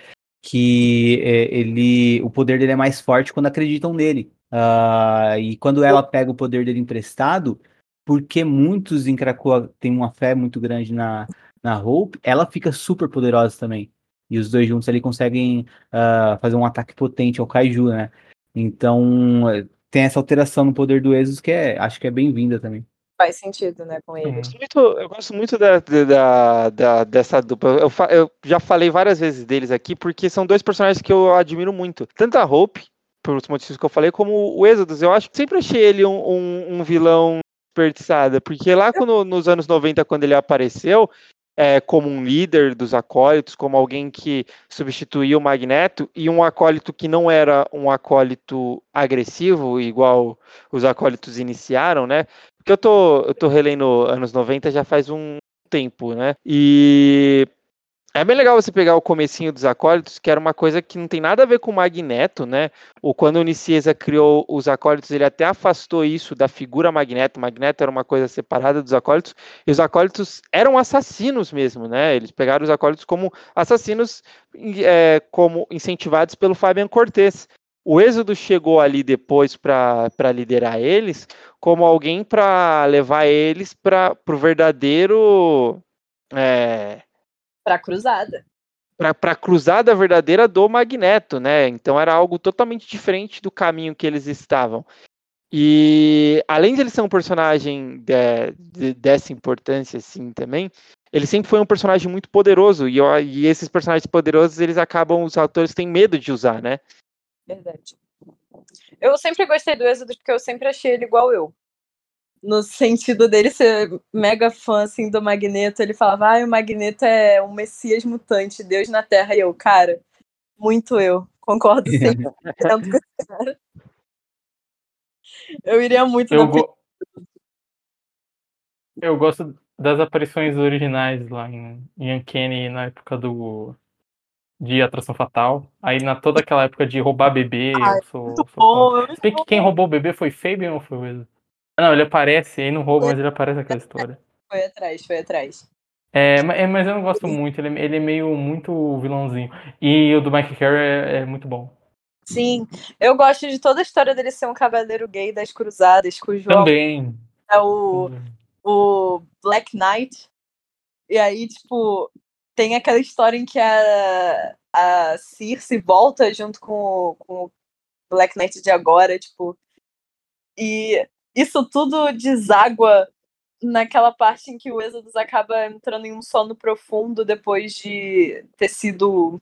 Que é, ele, o poder dele é mais forte quando acreditam nele. Uh, e quando ela pega o poder dele emprestado, porque muitos em Krakoa têm uma fé muito grande na, na Hope, ela fica super poderosa também. E os dois juntos ali conseguem uh, fazer um ataque potente ao Kaiju, né? Então tem essa alteração no poder do Exos que é, acho que é bem-vinda também. Faz sentido, né, com ele. Eu gosto muito, eu gosto muito da, da, da, dessa dupla. Eu, eu, já falei várias vezes deles aqui, porque são dois personagens que eu admiro muito. Tanto a Hope, pelos motivos que eu falei, como o Êxodos. Eu acho que sempre achei ele um, um, um vilão desperdiçado, porque lá quando, nos anos 90, quando ele apareceu, é, como um líder dos acólitos, como alguém que substituía o Magneto, e um acólito que não era um acólito agressivo, igual os acólitos iniciaram, né? Porque eu tô, eu tô relendo anos 90 já faz um tempo, né? E é bem legal você pegar o comecinho dos acólitos, que era uma coisa que não tem nada a ver com o Magneto, né? Ou quando o Nicieza criou os acólitos, ele até afastou isso da figura Magneto. O Magneto era uma coisa separada dos acólitos, e os acólitos eram assassinos mesmo, né? Eles pegaram os acólitos como assassinos, é, como incentivados pelo Fabian Cortez. O Êxodo chegou ali depois para liderar eles, como alguém para levar eles para o verdadeiro. É, Pra cruzada. para a cruzada verdadeira do Magneto, né? Então era algo totalmente diferente do caminho que eles estavam. E além de ele ser um personagem de, de, dessa importância, assim, também, ele sempre foi um personagem muito poderoso. E, e, esses personagens poderosos, eles acabam, os autores têm medo de usar, né? Verdade. Eu sempre gostei do Êxodo porque eu sempre achei ele igual eu no sentido dele ser mega fã assim do Magneto, ele falava: "Ah, o Magneto é um messias mutante, Deus na Terra". E eu, cara, muito eu. Concordo 100% com esse cara. Eu iria muito eu, go... eu gosto das aparições originais lá em, em Uncanny na época do de Atração Fatal. Aí na toda aquela época de roubar bebê, Ai, eu sou, sou bom, que quem roubou o bebê foi Fabian ou foi o não, ele aparece, aí não rouba, mas ele aparece naquela história. Foi atrás, foi atrás. É, mas eu não gosto muito, ele, ele é meio muito vilãozinho. E o do Mike Carey é, é, muito bom. Sim, eu gosto de toda a história dele ser um cavaleiro gay das cruzadas, cujo Também. é o, o Black Knight. E aí, tipo, tem aquela história em que a, a Circe volta junto com, com o Black Knight de agora, tipo. E isso tudo deságua naquela parte em que o Exodus acaba entrando em um sono profundo depois de ter sido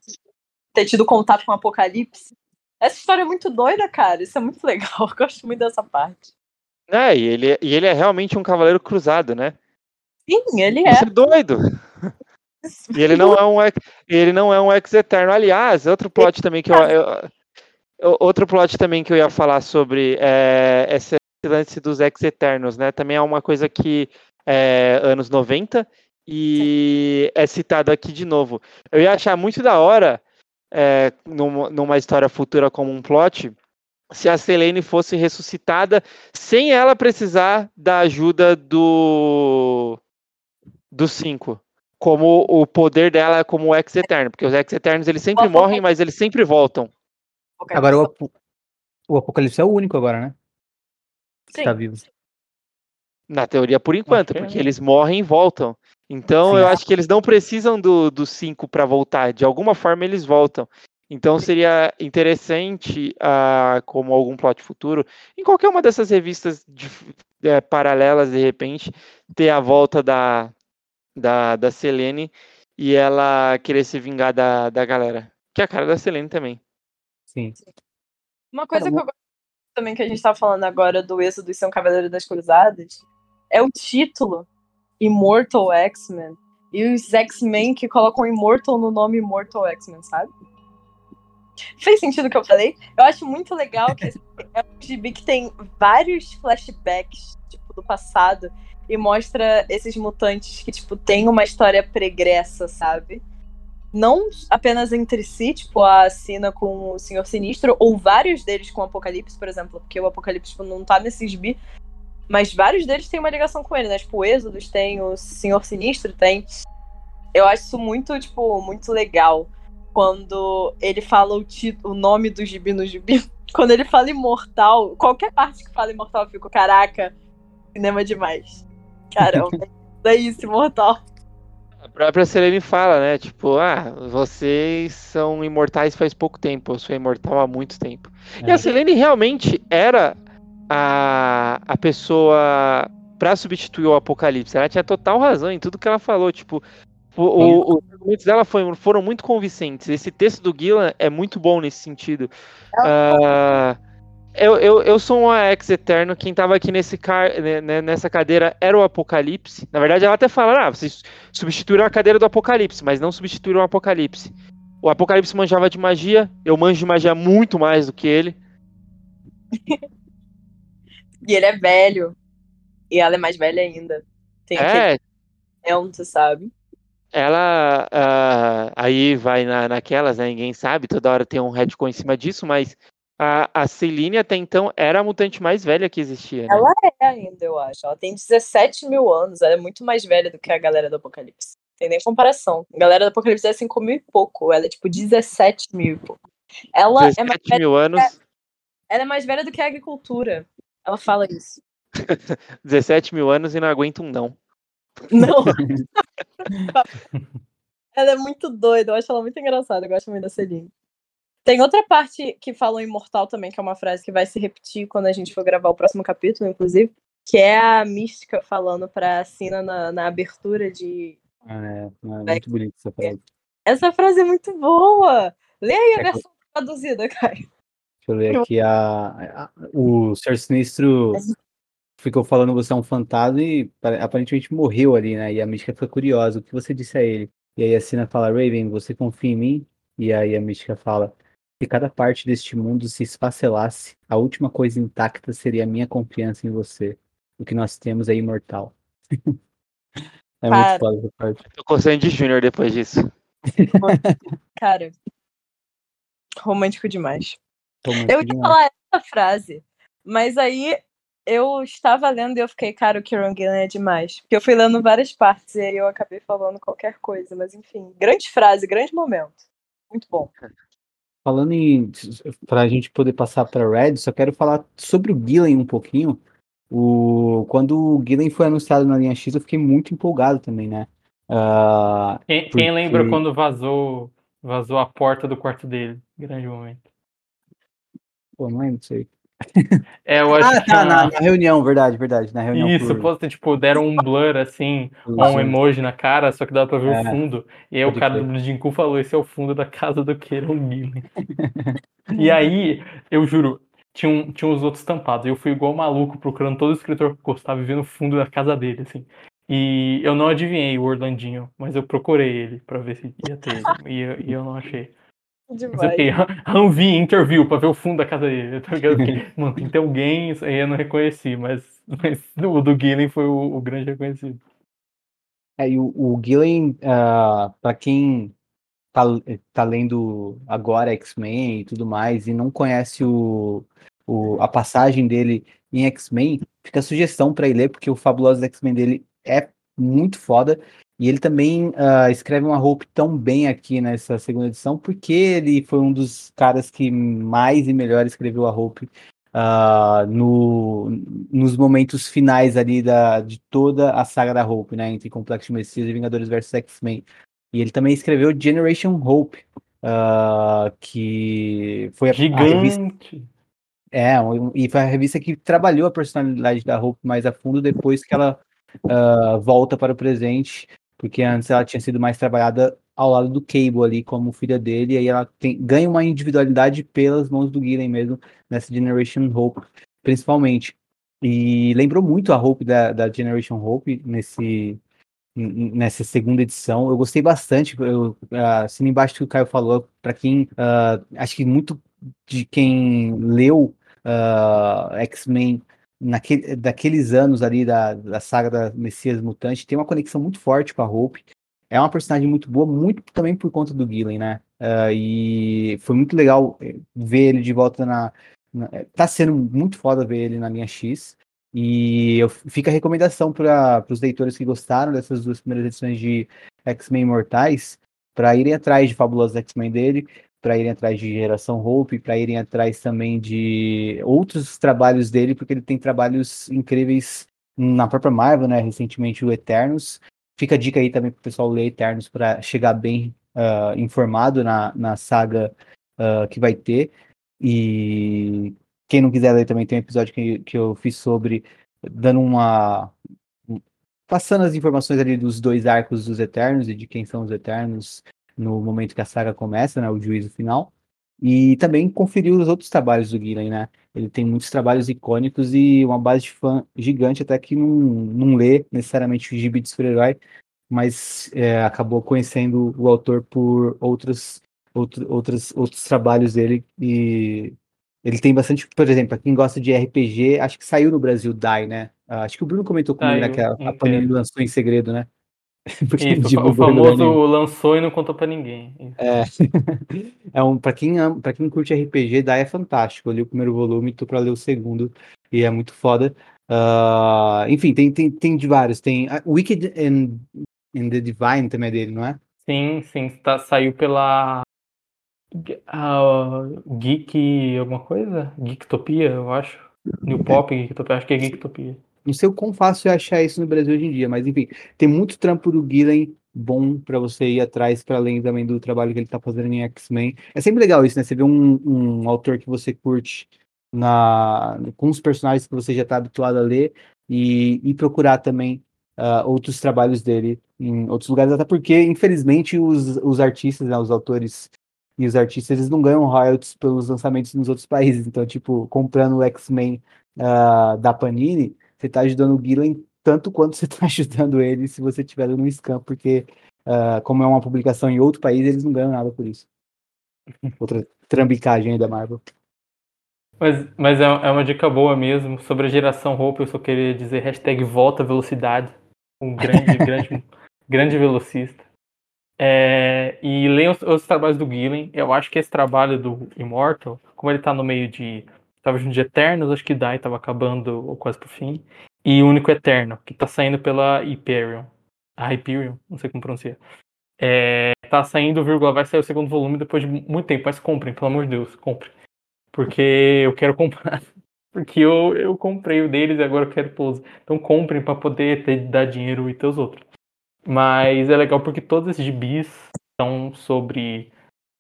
ter tido contato com o Apocalipse. Essa história é muito doida, cara. Isso é muito legal. Eu gosto muito dessa parte. É, e ele, e ele é realmente um cavaleiro cruzado, né? Sim, ele é. Isso é doido. E ele não é um ele não é um ex-eterno. Aliás, outro plot também que eu, eu, outro plot também que eu ia falar sobre é, essa lance dos ex-eternos, né? Também é uma coisa que é anos 90 e é citado aqui de novo. Eu ia achar muito da hora, é, numa, numa história futura como um plot, se a Selene fosse ressuscitada sem ela precisar da ajuda do dos cinco. Como o poder dela é como o ex-eterno, porque os ex-eternos eles sempre morrem, mas eles sempre voltam. Agora o, o Apocalipse é o único agora, né? Sim. tá vivo. Na teoria, por enquanto, porque eles morrem e voltam. Então, Sim. eu acho que eles não precisam do, do cinco para voltar. De alguma forma, eles voltam. Então, seria interessante, uh, como algum plot futuro, em qualquer uma dessas revistas de, é, paralelas, de repente, ter a volta da, da, da Selene e ela querer se vingar da, da galera. Que é a cara da Selene também. Sim. Uma coisa que eu gosto também que a gente tá falando agora do êxodo e ser um Cavaleiro das Cruzadas é o título Immortal X-Men e os X-Men que colocam Immortal no nome Immortal X-Men, sabe? Fez sentido o que eu falei? Eu acho muito legal que é um gibi que tem vários flashbacks, tipo, do passado e mostra esses mutantes que, tipo, tem uma história pregressa, sabe? não apenas entre si, tipo a Sina com o Senhor Sinistro, ou vários deles com o Apocalipse, por exemplo, porque o Apocalipse tipo, não tá nesses bi, mas vários deles têm uma ligação com ele, né? Tipo, o Êxodos tem, o Senhor Sinistro tem. Eu acho isso muito, tipo, muito legal. Quando ele fala o, o nome do gibi no gibi. Quando ele fala imortal, qualquer parte que fala imortal, eu fico, caraca, cinema demais. Caramba, é isso, imortal. A própria Selene fala, né? Tipo, ah, vocês são imortais faz pouco tempo, eu sou imortal há muito tempo. É. E a Selene realmente era a, a pessoa para substituir o Apocalipse. Ela tinha total razão em tudo que ela falou. Tipo, O- o- os argumentos dela foi- foram muito convincentes. Esse texto do Gillan é muito bom nesse sentido. Ah, eu, eu, eu sou um AX Eterno. Quem tava aqui nesse car, né, né, nessa cadeira era o Apocalipse. Na verdade, ela até fala: ah, vocês substituíram a cadeira do Apocalipse, mas não substituíram o Apocalipse. O Apocalipse manjava de magia, eu manjo de magia muito mais do que ele. E ele é velho. E ela é mais velha ainda. Tem aquele É, elemento, sabe? ela ah, aí vai na, naquelas, né? Ninguém sabe, toda hora tem um retcon em cima disso, mas a, a Celine até então era a mutante mais velha que existia. né? Ela é ainda, eu acho. Ela tem 17 mil anos. Ela é muito mais velha do que a galera do Apocalipse. Tem nem comparação. A galera do Apocalipse é 5 mil e pouco. Ela é tipo 17 mil e pouco. Ela é, mais 17 velha, mil anos, ela é mais velha do que a agricultura. Ela fala isso. 17 mil anos e não aguenta um não. Não. ela é muito doida. Eu acho ela muito engraçada. Eu gosto muito da Celine. Tem outra parte que falou imortal também, que é uma frase que vai se repetir quando a gente for gravar o próximo capítulo, inclusive, que é a mística falando pra Sina na, na abertura de. É, é muito bonito essa frase. Essa frase é muito boa! Lê aí a É que- versão traduzida, Caio. Deixa eu ler aqui a, o Senhor Sinistro ficou falando você é um fantasma e pare- aparentemente morreu ali, né? E a Mística fica curiosa, o que você disse a ele? E aí a Sina fala, Raven, você confia em mim? E aí a Mística fala, se cada parte deste mundo se esfacelasse, a última coisa intacta seria a minha confiança em você. O que nós temos é imortal. é Cara. muito foda essa parte. Tô coçando de Júnior depois disso. Cara, romântico demais. Romântico Eu ia demais. falar essa frase, mas aí eu estava lendo e eu fiquei, cara, o Kieran Gillen é demais. Porque eu fui lendo várias partes e aí eu acabei falando qualquer coisa. Mas enfim, grande frase, grande momento. Muito bom. Falando em. Para a gente poder passar para Red, só quero falar sobre o Gillen um pouquinho. O, quando o Gillen foi anunciado na linha X, eu fiquei muito empolgado também, né? Ah, Quem, Porque- quem lembra quando vazou, vazou a porta do quarto dele? Grande momento. pô, não lembro disso aí. É, eu acho Ah, tá, na, na reunião, verdade, verdade. Na reunião. Isso, por- ter, tipo, deram um blur assim, um emoji na cara, só que dava pra ver É, o fundo. E aí o cara do Jinku falou: esse é o fundo da casa do Kieron Gillen. e aí, eu juro, tinha, um, tinha os outros tampados. Eu fui igual maluco procurando todo escritor que eu gostava e vendo o fundo da casa dele, assim. E eu não adivinhei o Orlandinho, mas eu procurei ele pra ver se ia ter. e, eu, e eu não achei. Mas eu Demais. Anvi, interview, pra ver o fundo da casa dele. Tá ligado? Mano, tem que ter alguém, isso aí eu não reconheci, mas, mas o do Gillen foi o, o grande reconhecido. É, e o, o Gillen, ah, pra quem tá, tá lendo agora X-Men e tudo mais, e não conhece o, o- a passagem dele em X-Men, fica a sugestão pra ele ler, porque o Fabuloso X-Men dele é muito foda. E ele também ah, escreve uma Hope tão bem aqui nessa segunda edição, porque ele foi um dos caras que mais e melhor escreveu a Hope ah, no, nos momentos finais ali da, de toda a saga da Hope, né? Entre Complexo Messias e Vingadores vs X-Men. E ele também escreveu Generation Hope, ah, que foi a, a revista. Gigante. É, um- e foi a revista que trabalhou a personalidade da Hope mais a fundo depois que ela ah, volta para o presente, porque antes ela tinha sido mais trabalhada ao lado do Cable ali como filha dele, e aí ela tem- ganha uma individualidade pelas mãos do Gillen mesmo, nessa Generation Hope, principalmente. E lembrou muito a Hope da, da Generation Hope nesse, nessa segunda edição. Eu gostei bastante, eu, assim embaixo que o Caio falou, para quem, ah, acho que muito de quem leu ah, X-Men naquele, daqueles anos ali da, da saga da Messias Mutante, tem uma conexão muito forte com a Hope. É uma personagem muito boa, muito também por conta do Gillen, né? Ah, e foi muito legal eh, ver ele de volta na, na- eh, Tá sendo muito foda ver ele na linha X. E eu, fica a recomendação para os leitores que gostaram dessas duas primeiras edições de X-Men Imortais para irem atrás de Fabulosos X-Men dele, para irem atrás de Geração Hope, para irem atrás também de outros trabalhos dele, porque ele tem trabalhos incríveis na própria Marvel, né? Recentemente o Eternos. Fica a dica aí também para o pessoal ler Eternos para chegar bem ah, informado na, na saga ah, que vai ter. E quem não quiser ler também tem um episódio que, que eu fiz sobre dando uma passando as informações ali dos dois arcos dos Eternos e de quem são os Eternos no momento que a saga começa, né, o juízo final. E também conferiu os outros trabalhos do Gillen, né? Ele tem muitos trabalhos icônicos e uma base de fã gigante, até que não, não lê necessariamente o gibi de super-herói, mas é, acabou conhecendo o autor por outros, outro, outros, outros trabalhos dele. E ele tem bastante, por exemplo, para quem gosta de RPG, acho que saiu no Brasil Die, né? Uh, acho que o Bruno comentou comigo, né? Que a, a Panini lançou em segredo, né? Isso, o famoso lançou e não contou para ninguém. É, é um para quem para quem curte RPG, daí é fantástico. Eu li o primeiro volume, tô para ler o segundo e é muito foda. Uh, enfim, tem, tem, tem de vários. Tem uh, Wicked and, and, the Divine também é dele, não é? Sim, sim, tá, saiu pela uh, Geek alguma coisa? Geektopia, eu acho. New Pop, Geektopia, acho que é Geektopia. Não sei o quão fácil é achar isso no Brasil hoje em dia, mas enfim, tem muito trampo do Gillen bom para você ir atrás, para além também do trabalho que ele está fazendo em X-Men. É sempre legal isso, né? Você vê um, um autor que você curte na, com os personagens que você já está habituado a ler e, e procurar também uh, outros trabalhos dele em outros lugares, até porque, infelizmente, os, os artistas, né, os autores e os artistas, eles não ganham royalties pelos lançamentos nos outros países. Então, tipo, comprando o X-Men uh, da Panini, você está ajudando o Gillen tanto quanto você está ajudando ele se você estiver no scam, porque uh, como é uma publicação em outro país, eles não ganham nada por isso. Outra trambicagem aí da Marvel. Mas, mas é, é uma dica boa mesmo. Sobre a geração Hope, eu só queria dizer hashtag volta velocidade. Um grande, grande, grande velocista. É, e leiam os, os, trabalhos do Gillen. Eu acho que esse trabalho do Immortal, como ele está no meio de Tava junto de Eternos, acho que Dai tava acabando ou quase pro fim. E o único Eterno, que tá saindo pela Hyperion. A Hyperion, não sei como pronunciar. É, tá saindo, vírgula, vai sair o segundo volume depois de muito tempo, mas comprem, pelo amor de Deus, comprem. Porque eu quero comprar. Porque eu, eu comprei o deles e agora eu quero pose. Então comprem para poder ter, dar dinheiro e ter os outros. Mas é legal porque todos esses gibis são sobre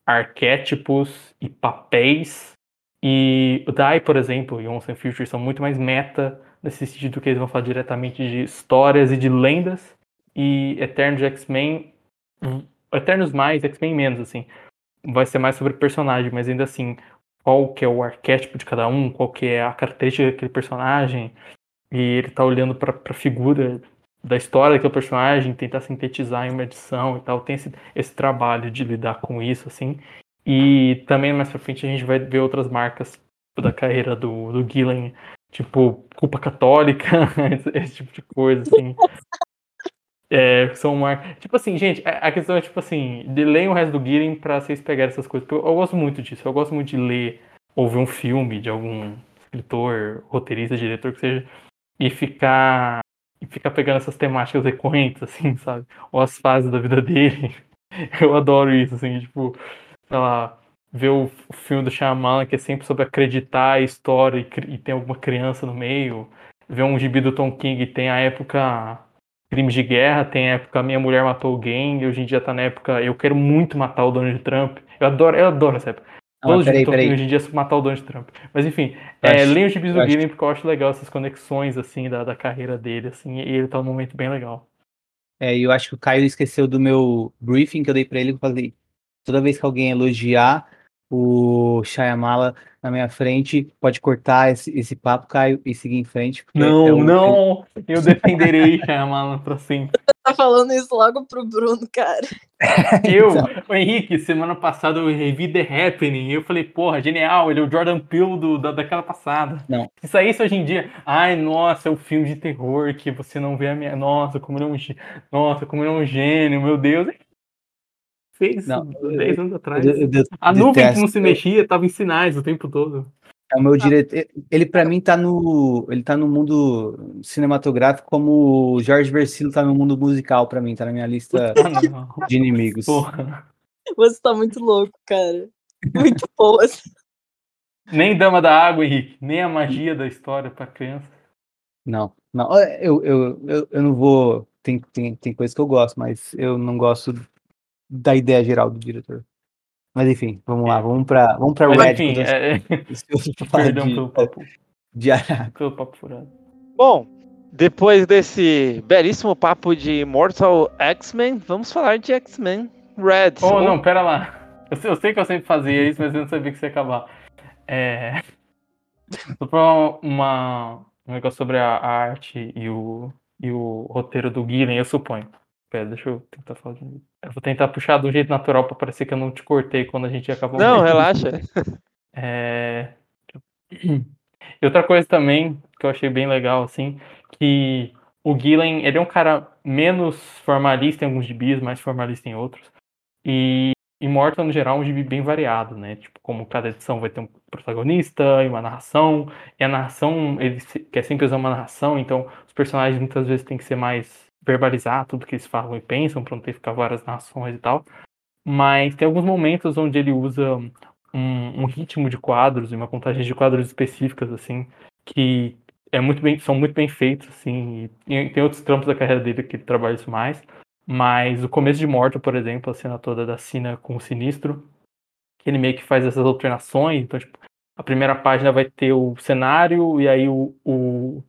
arquétipos e papéis e o Dai, por exemplo, e Once and Future são muito mais meta, nesse sentido que eles vão falar diretamente de histórias e de lendas. E Eternos X-Men, Eternos mais, X-Men menos, assim. Vai ser mais sobre personagem, mas ainda assim, qual que é o arquétipo de cada um, qual que é a característica daquele personagem. E ele tá olhando pra, pra figura da história daquele personagem, tentar sintetizar em uma edição e tal. Tem esse, esse trabalho de lidar com isso, assim. E também mais pra frente a gente vai ver outras marcas da carreira do, do Gillen, tipo, culpa católica, esse tipo de coisa, assim. É, são mar... Tipo assim, gente, a questão é tipo assim, ler o resto do Gillen pra vocês pegarem essas coisas. Eu, eu gosto muito disso, eu gosto muito de ler ou ver um filme de algum escritor, roteirista, diretor que seja, e ficar e ficar pegando essas temáticas recorrentes, assim, sabe? Ou as fases da vida dele. Eu adoro isso, assim, tipo, sei lá, ver o, filme do Shyamalan, que é sempre sobre acreditar a história e, e tem alguma criança no meio. Ver um gibi do Tom King, tem a época crimes de guerra, tem a época Minha Mulher Matou Alguém, e hoje em dia tá na época Eu Quero Muito Matar o Donald Trump. Eu adoro, eu adoro essa época. Todos os gibis hoje em dia é matar o Donald Trump. Mas enfim, é, leia os gibis do Guilherme porque eu acho legal essas conexões, assim, da, da carreira dele, assim, e ele tá num momento bem legal. É, eu acho que o Caio esqueceu do meu briefing que eu dei pra ele, eu falei, Toda vez que alguém elogiar o Shyamala na minha frente, pode cortar esse, esse papo, Caio, e seguir em frente. Não, é um... não! Eu defenderei Shyamala pra sempre. Tá falando isso logo pro Bruno, cara. Eu, então... o Henrique, semana passada eu revi The Happening e eu falei, porra, genial, ele é o Jordan Peele do, da, daquela passada. Não. Se saísse hoje em dia, ai, nossa, é o um filme de terror que você não vê a minha. Nossa, como ele é um, nossa, como ele é um gênio, meu Deus fez não, 10 anos atrás. Eu, eu, eu, a nuvem que não se mexia estava em sinais o tempo todo. É o meu diretor. Ele, para mim, tá no. Ele tá no mundo cinematográfico como o Jorge Versilo tá no mundo musical, para mim, tá na minha lista de inimigos. Porra. Você tá muito louco, cara. Muito boa. Nem Dama da Água, Henrique. Nem a magia da história para criança. Não, não. Eu, eu, eu, eu não vou. Tem, tem, tem coisas que eu gosto, mas eu não gosto da ideia geral do diretor. Mas enfim, vamos lá, vamos para vamos para Red. Enfim, é... Perdão de, pelo papo. De pelo papo furado. Bom, Depois desse belíssimo papo de Mortal X-Men, vamos falar de X-Men Red. Oh, Ou- não, pera lá. Eu sei, eu sei que eu sempre fazia isso, mas eu não sabia que você ia acabar. É. Só pra uma, um negócio sobre a, a arte e o, e o roteiro do Guilherme, eu suponho. Pera, deixa eu tentar falar de novo. Eu vou tentar puxar um jeito natural pra parecer que eu não te cortei quando a gente acabou. Não, relaxa. É... E outra coisa também que eu achei bem legal, assim, que o Gillen, ele é um cara menos formalista em alguns gibis, mais formalista em outros. E Immortal, no geral, é um gibi bem variado, né? Tipo, como cada edição vai ter um protagonista e uma narração. E a narração, ele quer sempre usar uma narração, então os personagens muitas vezes têm que ser mais verbalizar tudo que eles falam e pensam, pra não ter que ficar várias narrações e tal. Mas tem alguns momentos onde ele usa um, um ritmo de quadros e uma contagem de quadros específicas, assim, que é muito bem, são muito bem feitos, assim, e tem outros trampos da carreira dele que trabalha isso mais, mas o começo de Mortal, por exemplo, a cena toda da Sina com o Sinistro, que ele meio que faz essas alternações, então, tipo, a primeira página vai ter o cenário, e aí o, o,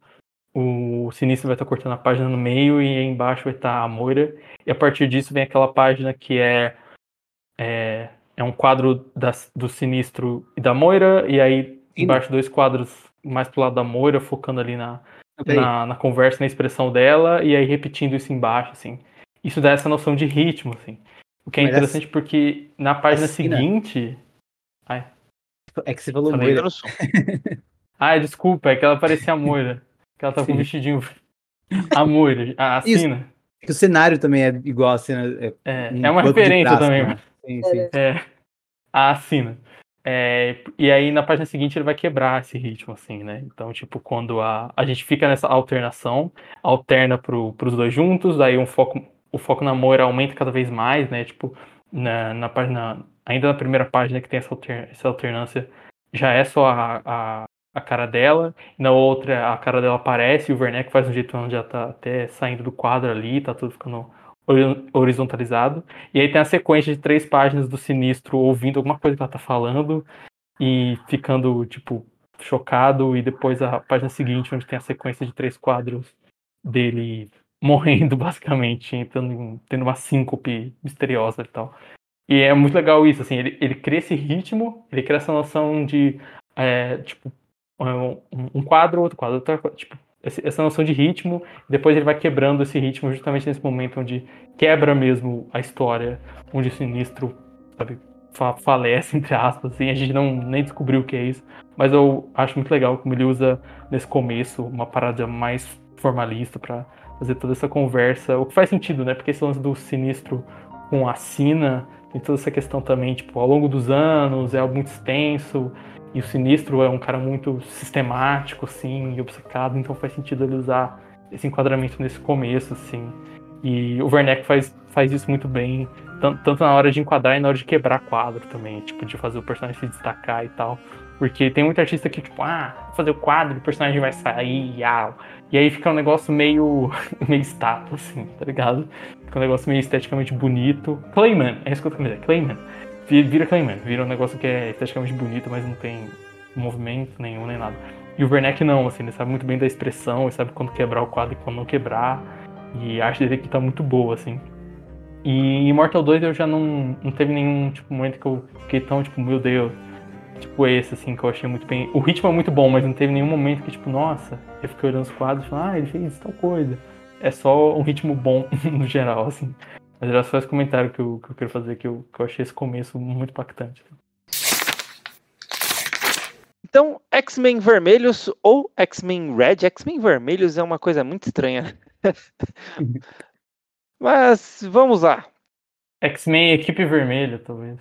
o Sinistro vai estar cortando a página no meio, e aí embaixo vai estar a Moira, e a partir disso vem aquela página que é é, é um quadro da- do Sinistro e da Moira, e aí embaixo dois quadros mais pro lado da Moira, focando ali na, na, na conversa, na expressão dela, e aí repetindo isso embaixo, assim. Isso dá essa noção de ritmo, assim. O que é Mas interessante porque na página seguinte. É que você falou Moira. Ah, desculpa, é que ela parecia a Moira. Que ela tava com um vestidinho. A Moira, a. É que o cenário também é igual a cena. É, É, um é uma referência praça, também, né? mano. Sim, sim. É, a assina. É, e aí na página seguinte ele vai quebrar esse ritmo, assim, né? Então, tipo, quando a, a gente fica nessa alternação, alterna pro, pros dois juntos, aí um foco, o foco na Moira aumenta cada vez mais, né? Tipo, na, na página, ainda na primeira página que tem essa, alter- essa alternância, já é só a, a, a cara dela, na outra a cara dela aparece e o Werneck faz um jeito onde já tá até saindo do quadro ali, tá tudo ficando hori- horizontalizado. E aí tem a sequência de três páginas do Sinistro ouvindo alguma coisa que ela tá falando e ficando, tipo, chocado. E depois a página seguinte, onde tem a sequência de três quadros dele morrendo, basicamente, entrando tendo uma síncope misteriosa e tal. E é muito legal isso, assim, ele, ele cria esse ritmo, ele cria essa noção de, é, tipo, um, quadro, outro quadro, outro tipo, essa noção de ritmo, depois ele vai quebrando esse ritmo justamente nesse momento onde quebra mesmo a história, onde o sinistro, sabe, fa- falece, entre aspas, assim, a gente não nem descobriu o que é isso, mas eu acho muito legal como ele usa nesse começo uma parada mais formalista pra fazer toda essa conversa, o que faz sentido, né, porque esse lance do sinistro com a Sina, tem toda essa questão também, tipo, ao longo dos anos, é algo muito extenso, e o Sinistro é um cara muito sistemático, assim, e obcecado, então faz sentido ele usar esse enquadramento nesse começo, assim. E o Werneck faz, faz isso muito bem, tan- tanto na hora de enquadrar e na hora de quebrar quadro também, tipo, de fazer o personagem se destacar e tal. Porque tem muito artista que, tipo, ah, vou fazer o quadro, o personagem vai sair, au. E aí fica um negócio meio, meio estátua, assim, tá ligado? Fica um negócio meio esteticamente bonito. Clayman, é isso que eu tô querendo dizer, Clayman. Vi- Vira Clayman, vira um negócio que é esteticamente bonito, mas não tem movimento nenhum, nem nada. E o Werneck não, assim, ele sabe muito bem da expressão, ele sabe quando quebrar o quadro e quando não quebrar. E a arte dele aqui tá muito boa, assim. E Immortal 2 eu já não, não teve nenhum tipo, momento que eu fiquei tão, tipo, meu Deus. Tipo esse, assim, que eu achei muito bem. O ritmo é muito bom, mas não teve nenhum momento que, tipo, nossa, eu fiquei olhando os quadros e falando, ah, ele fez tal coisa. É só um ritmo bom, no geral, assim. Mas era só esse comentário que eu, que eu quero fazer, que eu, que eu achei esse começo muito impactante. Então, X-Men Vermelhos ou X-Men Red? X-Men Vermelhos é uma coisa muito estranha. Mas vamos lá. X-Men Equipe Vermelha, talvez.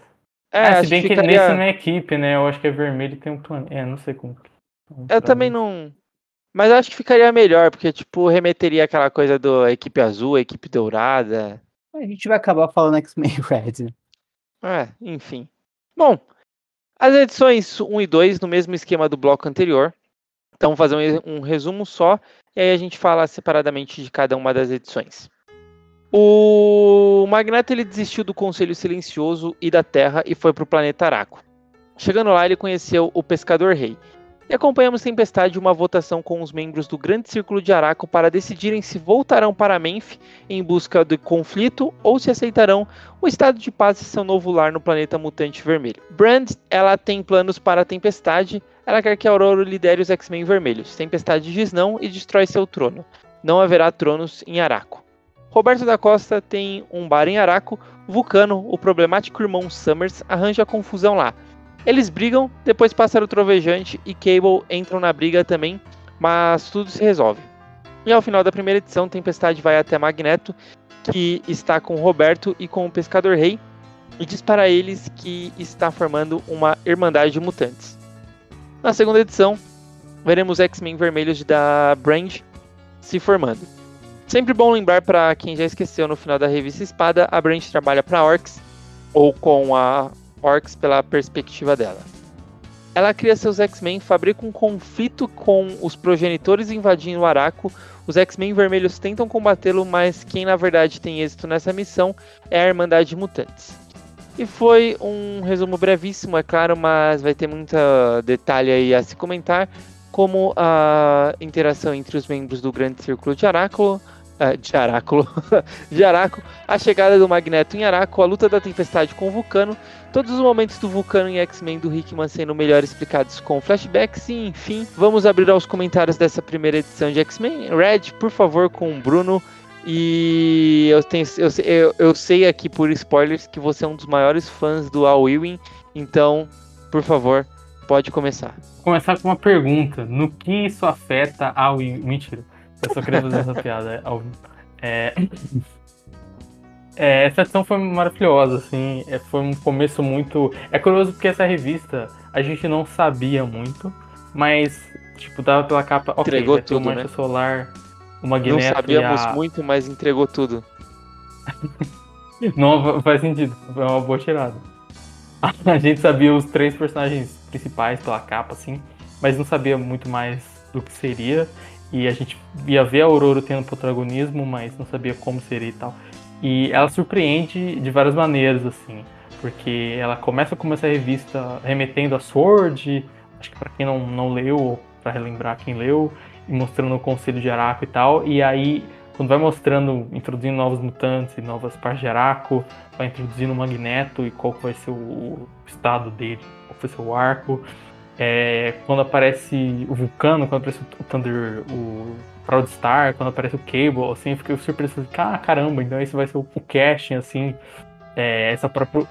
É, ah, se bem que ficaria- nesse não é equipe, né? Eu acho que é vermelho e tem um planeta. É, não sei como. Eu também não. Mas acho que ficaria melhor, porque, tipo, remeteria aquela coisa do equipe azul, equipe dourada. A gente vai acabar falando X-Men Red. É, enfim. Bom, as edições 1 e 2 no mesmo esquema do bloco anterior. Então, vou fazer um, um resumo só, e aí a gente fala separadamente de cada uma das edições. O Magneto ele desistiu do Conselho Silencioso e da Terra e foi para o planeta Araco. Chegando lá, ele conheceu o Pescador Rei. E acompanhamos Tempestade uma votação com os membros do Grande Círculo de Araco para decidirem se voltarão para Menf em busca do conflito ou se aceitarão o estado de paz e seu novo lar no planeta mutante vermelho. Brand, ela tem planos para a Tempestade, ela quer que Aurora lidere os X-Men vermelhos. Tempestade diz não e destrói seu trono. Não haverá tronos em Araco. Roberto da Costa tem um bar em Araco. Vulcano, o problemático irmão Summers, arranja confusão lá. Eles brigam, depois Pássaro Trovejante e Cable entram na briga também, mas tudo se resolve. E ao final da primeira edição, Tempestade vai até Magneto, que está com Roberto e com o Pescador Rei, e diz para eles que está formando uma Irmandade de Mutantes. Na segunda edição, veremos X-Men vermelhos da Brand se formando. Sempre bom lembrar para quem já esqueceu no final da revista Espada, a Brand trabalha para Orcs, ou com a Orcs pela perspectiva dela. Ela cria seus X-Men, fabrica um conflito com os progenitores invadindo o Araco. Os X-Men vermelhos tentam combatê-lo, mas quem na verdade tem êxito nessa missão é a Irmandade de Mutantes. E foi um resumo brevíssimo, é claro, mas vai ter muito detalhe aí a se comentar, como a interação entre os membros do Grande Círculo de Aráculo, uh, de Aráculo, de Araco, a chegada do Magneto em Araco, a luta da Tempestade com o Vulcano, todos os momentos do Vulcano em X-Men do Hickman sendo melhor explicados com flashbacks e, enfim, vamos abrir aos comentários dessa primeira edição de X-Men. Red, por favor, com o Bruno. E eu, tenho, eu, eu, eu sei aqui por spoilers que você é um dos maiores fãs do Al Ewing, então, por favor, pode começar. Começar com uma pergunta: no que isso afeta a Ewing? Mentira. Eu só queria fazer essa piada ao é, é, essa edição foi maravilhosa, assim. É, foi um começo muito. É curioso porque essa revista a gente não sabia muito, mas, tipo, dava pela capa. Ok, entregou tudo, o né? Solar, Magneto. Não sabíamos a... muito, mas entregou tudo. não faz sentido, foi uma boa tirada. A gente sabia os três personagens principais pela capa, assim, mas não sabia muito mais do que seria. E a gente ia ver a Aurora tendo protagonismo, mas não sabia como seria e tal. E ela surpreende de várias maneiras, assim. Porque ela começa como essa revista remetendo a Sword, acho que para quem não, não leu, ou para relembrar quem leu, e mostrando o Conselho de Araco e tal. E aí, quando vai mostrando, introduzindo novos mutantes e novas partes de Araco, vai introduzindo o Magneto e qual vai ser o estado dele, qual ser o arco. É, quando aparece o Vulcano, quando aparece o Thunder, o Proudstar, quando aparece o Cable, assim, eu fiquei surpreso, assim, ah, caramba, então esse vai ser o, o casting, assim, é, essa própria,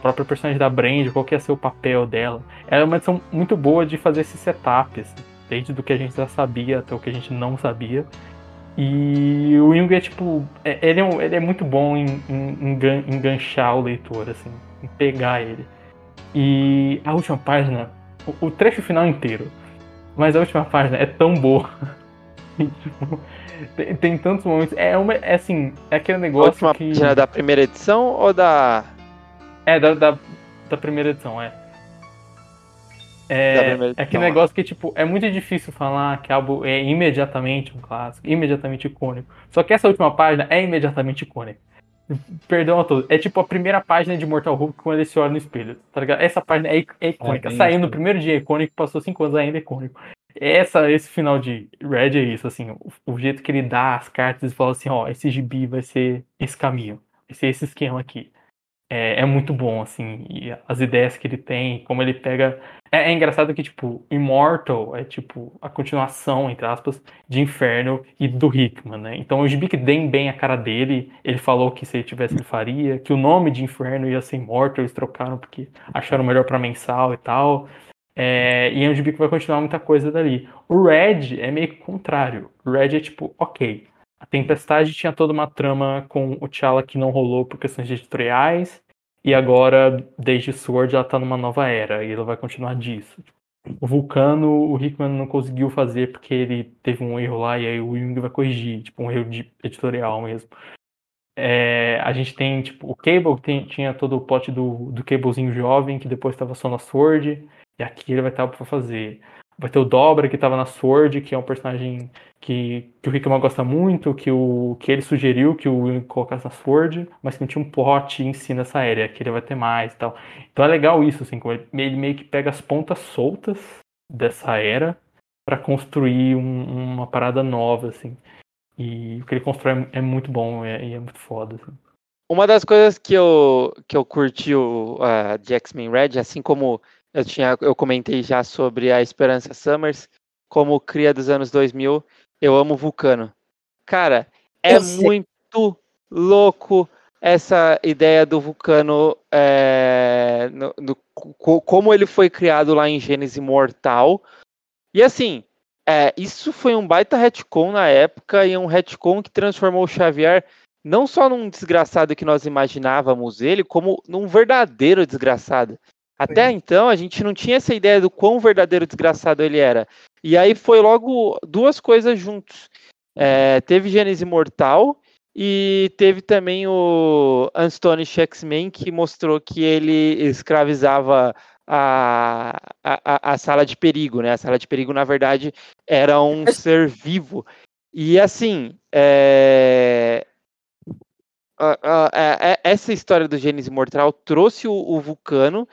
própria personagem da Brand, qual que ia ser o papel dela. Ela é uma edição muito boa de fazer esse setup, assim, desde do que a gente já sabia até o que a gente não sabia. E o Jung é tipo. É, ele, é, ele é muito bom em, em, em enganchar o leitor, assim, em pegar ele. E a última página o, o trecho final inteiro. Mas a última página é tão boa. tipo, tem, tem, tantos momentos. É, uma, é assim, é aquele negócio. A última que... página da primeira edição ou da. É, da, da, da primeira edição, é. É, é aquele negócio que, tipo, é muito difícil falar que algo é imediatamente um clássico, imediatamente icônico. Só que essa última página é imediatamente icônica. Perdão a todos. É tipo a primeira página de Mortal Hulk quando ele se olha no espelho. Tá ligado? Essa página é, é icônica. É, Saiu no primeiro dia icônico, passou cinco anos ainda é icônico. Essa, esse final de Red é isso, assim, o, o, jeito que ele dá as cartas e fala assim, ó, esse gibi vai ser esse caminho, vai ser esse esquema aqui é, é, muito bom, assim, e as ideias que ele tem, como ele pega. É, é, engraçado que, tipo, Immortal é, tipo, a continuação, entre aspas, de Inferno e do Hickman, né? Então o Gibi que bem a cara dele, ele falou que se ele tivesse, ele faria, que o nome de Inferno ia ser Immortal, eles trocaram porque acharam melhor para mensal e tal. É, e é um gibi que vai continuar muita coisa dali. O Red é meio que o contrário. O Red é tipo, ok, a Tempestade tinha toda uma trama com o T'Challa que não rolou por questões editoriais. E agora, desde Sword, ela tá numa nova era e ela vai continuar disso. O Vulcano, o Hickman não conseguiu fazer porque ele teve um erro lá e aí o Jung vai corrigir, tipo, um erro de editorial mesmo. É, a gente tem, tipo, o Cable tem, tinha todo o plot do, do Cablezinho jovem, que depois estava só na Sword, e aqui ele vai estar para fazer. Vai ter o Dobra, que estava na Sword, que é um personagem que, que o Rickman gosta muito, que, o, que ele sugeriu que o Will colocasse na Sword, mas que não tinha um plot em si nessa área, que ele vai ter mais e tal. Então é legal isso, assim, como ele, ele meio que pega as pontas soltas dessa era para construir um, uma parada nova, assim. E o que ele constrói é, é muito bom é, e é, muito foda. Assim. Uma das coisas que eu, que eu curti o, uh, de X-Men Red, assim como eu, tinha, eu comentei já sobre a Esperança Summers, como cria dos anos 2000, eu amo Vulcano. Cara, é muito louco essa ideia do Vulcano, é, no, no, como ele foi criado lá em Gênesis Mortal. E assim, é, isso foi um baita retcon na época e um retcon que transformou o Xavier não só num desgraçado que nós imaginávamos ele, como num verdadeiro desgraçado. Até Sim. então a gente não tinha essa ideia do quão verdadeiro desgraçado ele era. E aí foi logo duas coisas juntos. É, teve Gênesis Mortal e teve também o Astonish X-Men, que mostrou que ele escravizava a, a, a, sala de perigo, né? A sala de perigo, na verdade, era um ser vivo. E assim, é... essa história do Gênesis Mortal trouxe o, o Vulcano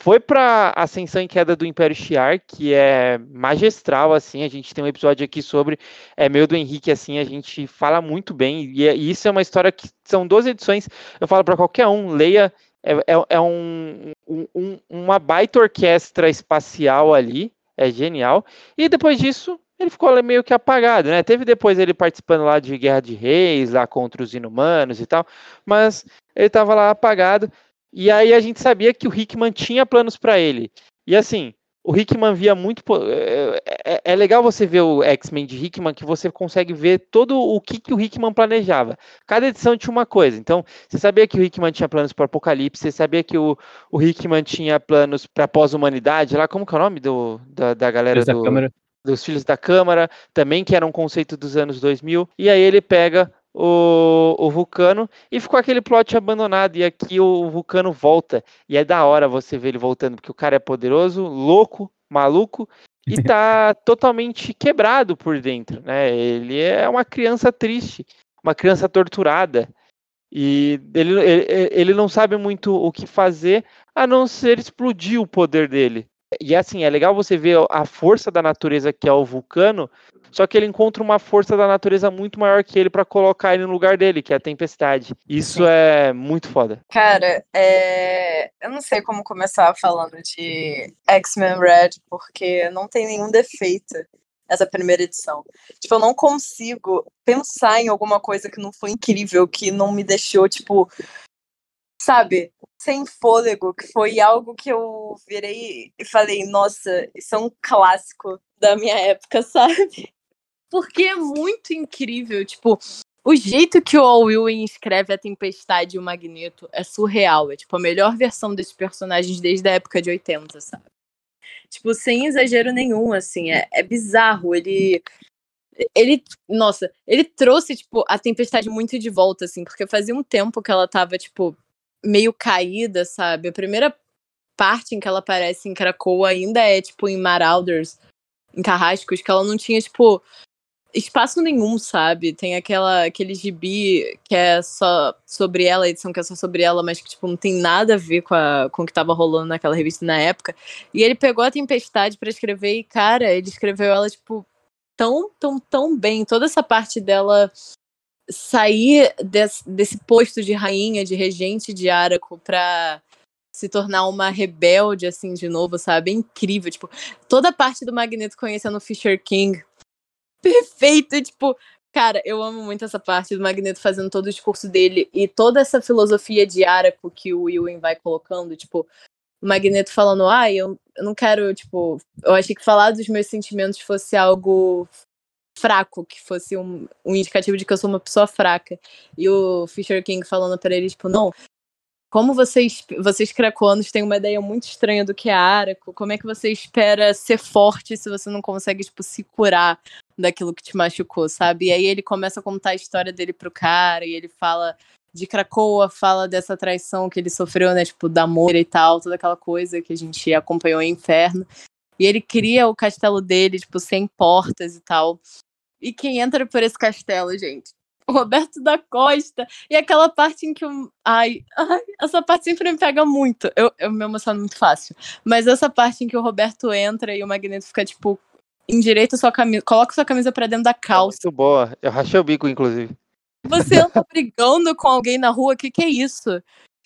foi para Ascensão e Queda do Império Shi'ar, que é magistral, assim, a gente tem um episódio aqui sobre, é meio do Henrique, assim, a gente fala muito bem, e, e isso é uma história que são 12 edições, eu falo para qualquer um, leia, é, é, é um, um, uma baita orquestra espacial ali, é genial, e depois disso, ele ficou meio que apagado, né? Teve depois ele participando lá de Guerra de Reis, lá contra os Inumanos e tal, mas ele estava lá apagado. E aí a gente sabia que o Hickman tinha planos para ele. E assim, o Hickman via muito. É, é, é, legal você ver o X-Men de Hickman, que você consegue ver todo o que, que o Hickman planejava. Cada edição tinha uma coisa. Então, você sabia que o Hickman tinha planos para Apocalipse, você sabia que o, o Hickman tinha planos para pós-humanidade, lá, como que é o nome do, da, da galera do, dos Filhos da Câmara, também, que era um conceito dos anos 2000. E aí ele pega o, o Vulcano e ficou aquele plot abandonado. E aqui o Vulcano volta. E é da hora você ver ele voltando, porque o cara é poderoso, louco, maluco e tá totalmente quebrado por dentro, né? Ele é uma criança triste, uma criança torturada. E ele, ele, ele não sabe muito o que fazer a não ser explodir o poder dele. E assim, é legal você ver a força da natureza que é o vulcano, só que ele encontra uma força da natureza muito maior que ele para colocar ele no lugar dele, que é a tempestade. Isso é muito foda. Cara, é... eu não sei como começar falando de X-Men Red, porque não tem nenhum defeito essa primeira edição. Tipo, eu não consigo pensar em alguma coisa que não foi incrível, que não me deixou, tipo, sabe, sem fôlego, que foi algo que eu virei e falei, nossa, isso é um clássico da minha época, sabe? Porque é muito incrível, tipo, o jeito que o Ewing escreve a Tempestade e o Magneto é surreal. É tipo a melhor versão desses personagens desde a época de 80, sabe? Tipo, sem exagero nenhum, assim, é, é bizarro. Ele. Ele. Nossa, ele trouxe, tipo, a Tempestade muito de volta, assim, porque fazia um tempo que ela tava, tipo, meio caída, sabe? A primeira parte em que ela aparece em Krakoa ainda é, tipo, em Marauders, em Carrascos, que ela não tinha, tipo, espaço nenhum, sabe? Tem aquela, aquele gibi que é só sobre ela, a edição que é só sobre ela, mas que, tipo, não tem nada a ver com, a, com o que tava rolando naquela revista na época. E ele pegou a Tempestade para escrever e, cara, ele escreveu ela, tipo, tão, tão, tão bem. Toda essa parte dela sair desse, desse posto de rainha, de regente de Araco pra se tornar uma rebelde, assim, de novo, sabe? É incrível, tipo, toda a parte do Magneto conhecendo o Fisher King, perfeito, tipo, cara, eu amo muito essa parte do Magneto fazendo todo o discurso dele e toda essa filosofia de Araco que o Ewan vai colocando, tipo, o Magneto falando, ah, eu, não quero, tipo, eu achei que falar dos meus sentimentos fosse algo fraco, que fosse um, um indicativo de que eu sou uma pessoa fraca. E o Fisher King falando para ele, tipo, não, como vocês, vocês cracoanos têm uma ideia muito estranha do que é Araco, como é que você espera ser forte se você não consegue, tipo, se curar daquilo que te machucou, sabe? E aí ele começa a contar a história dele pro cara, e ele fala de Cracoa, fala dessa traição que ele sofreu, né, tipo, da Moira e tal, toda aquela coisa que a gente acompanhou em Inferno. E ele cria o castelo dele, tipo, sem portas e tal. E quem entra por esse castelo, gente? Roberto da Costa. E aquela parte em que o. Ai, ai, essa parte sempre me pega muito. Eu, eu me emociono muito fácil. Mas essa parte em que o Roberto entra e o Magneto fica, tipo, endireita sua camisa. Coloca sua camisa pra dentro da calça. Muito boa. Eu rachei o bico, inclusive. Você anda brigando com alguém na rua, o que, que é isso?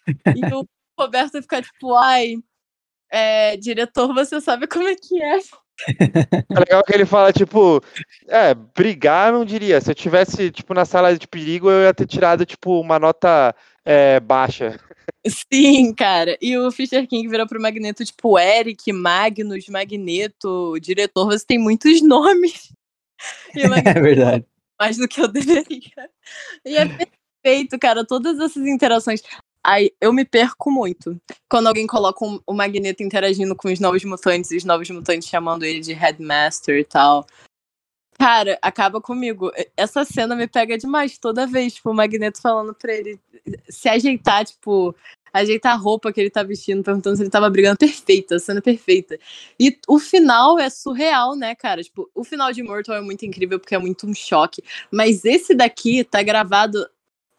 E o Roberto fica, tipo, ai. É, diretor, você sabe como é que é. É legal que ele fala, tipo, é, brigar não diria. Se eu tivesse, tipo, na sala de perigo, eu ia ter tirado, tipo, uma nota é, baixa. Sim, cara. E o Fischer King virou pro Magneto, tipo, Eric, Magnus, Magneto, diretor, você tem muitos nomes. E o É Magneto, verdade. mais do que eu deveria. E é perfeito, cara, todas essas interações. Ai, eu me perco muito. Quando alguém coloca um- o Magneto interagindo com os novos mutantes os novos mutantes chamando ele de Headmaster e tal. Cara, acaba comigo. Essa cena me pega demais toda vez, tipo, o Magneto falando pra ele se ajeitar, tipo, ajeitar a roupa que ele tá vestindo, perguntando se ele tava brigando. Perfeita, cena perfeita. E o final é surreal, né, cara? Tipo, o final de Immortal é muito incrível porque é muito um choque. Mas esse daqui tá gravado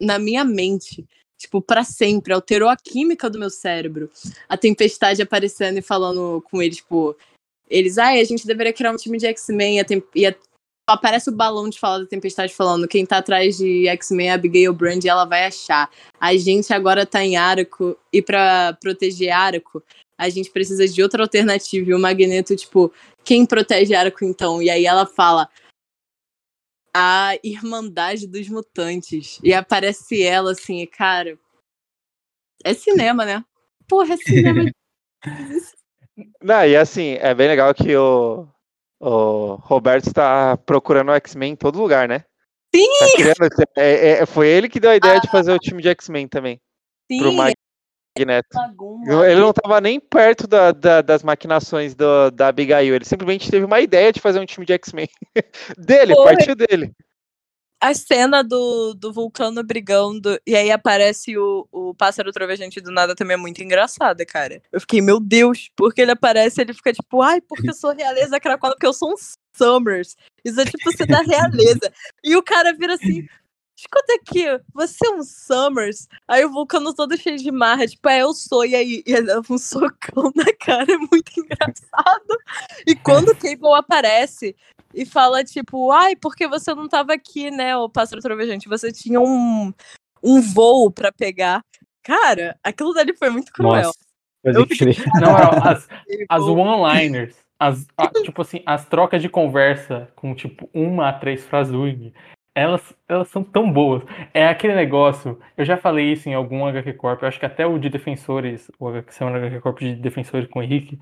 na minha mente. Tipo, pra sempre. Alterou a química do meu cérebro. A tempestade aparecendo e falando com ele, tipo. Eles, ai, a gente deveria criar um time de X-Men. E, a aparece o balão de fala da tempestade falando: quem tá atrás de X-Men é Abigail Brand e ela vai achar. A gente agora tá em Araco. E pra proteger Araco, a gente precisa de outra alternativa. E o Magneto, tipo, quem protege Araco então? E aí ela fala a Irmandade dos Mutantes. E aparece ela assim, e, cara. É cinema, né? Porra, é cinema. Não, e assim, é bem legal que o, o Roberto está procurando o X-Men em todo lugar, né? Sim! Tá criando, é, é- foi ele que deu a ideia de fazer o time de X-Men também, Sim, Magneto. Ele não estava nem perto da- da- das maquinações do- da Abigail, ele simplesmente teve uma ideia de fazer um time de X-Men. dele, Foi. partiu dele. A cena do, do Vulcano brigando e aí aparece o, o pássaro trovejante do nada também é muito engraçada, cara. Eu fiquei, meu Deus, porque ele aparece ele fica tipo, ai, porque eu sou realeza craquada, porque eu sou um Summers. Isso é tipo ser da realeza. e o cara vira assim, escuta aqui, você é um Summers? Aí o Vulcano todo cheio de marra, tipo, é, eu sou. E aí e ele leva um socão na cara, é muito engraçado. E quando o Cable aparece e fala, tipo, ai, porque você não tava aqui, né, o pássaro trovejante? Você tinha um, um voo pra pegar. Cara, aquilo dali foi muito cruel. Nossa, crer. Não, as, as one-liners, as, a- tipo assim, as trocas de conversa com, tipo, uma a três frases elas, elas são tão boas. É aquele negócio, eu já falei isso em algum HQ Corp, eu acho que até o de Defensores, o HQ, HQ Corp de Defensores com o Henrique,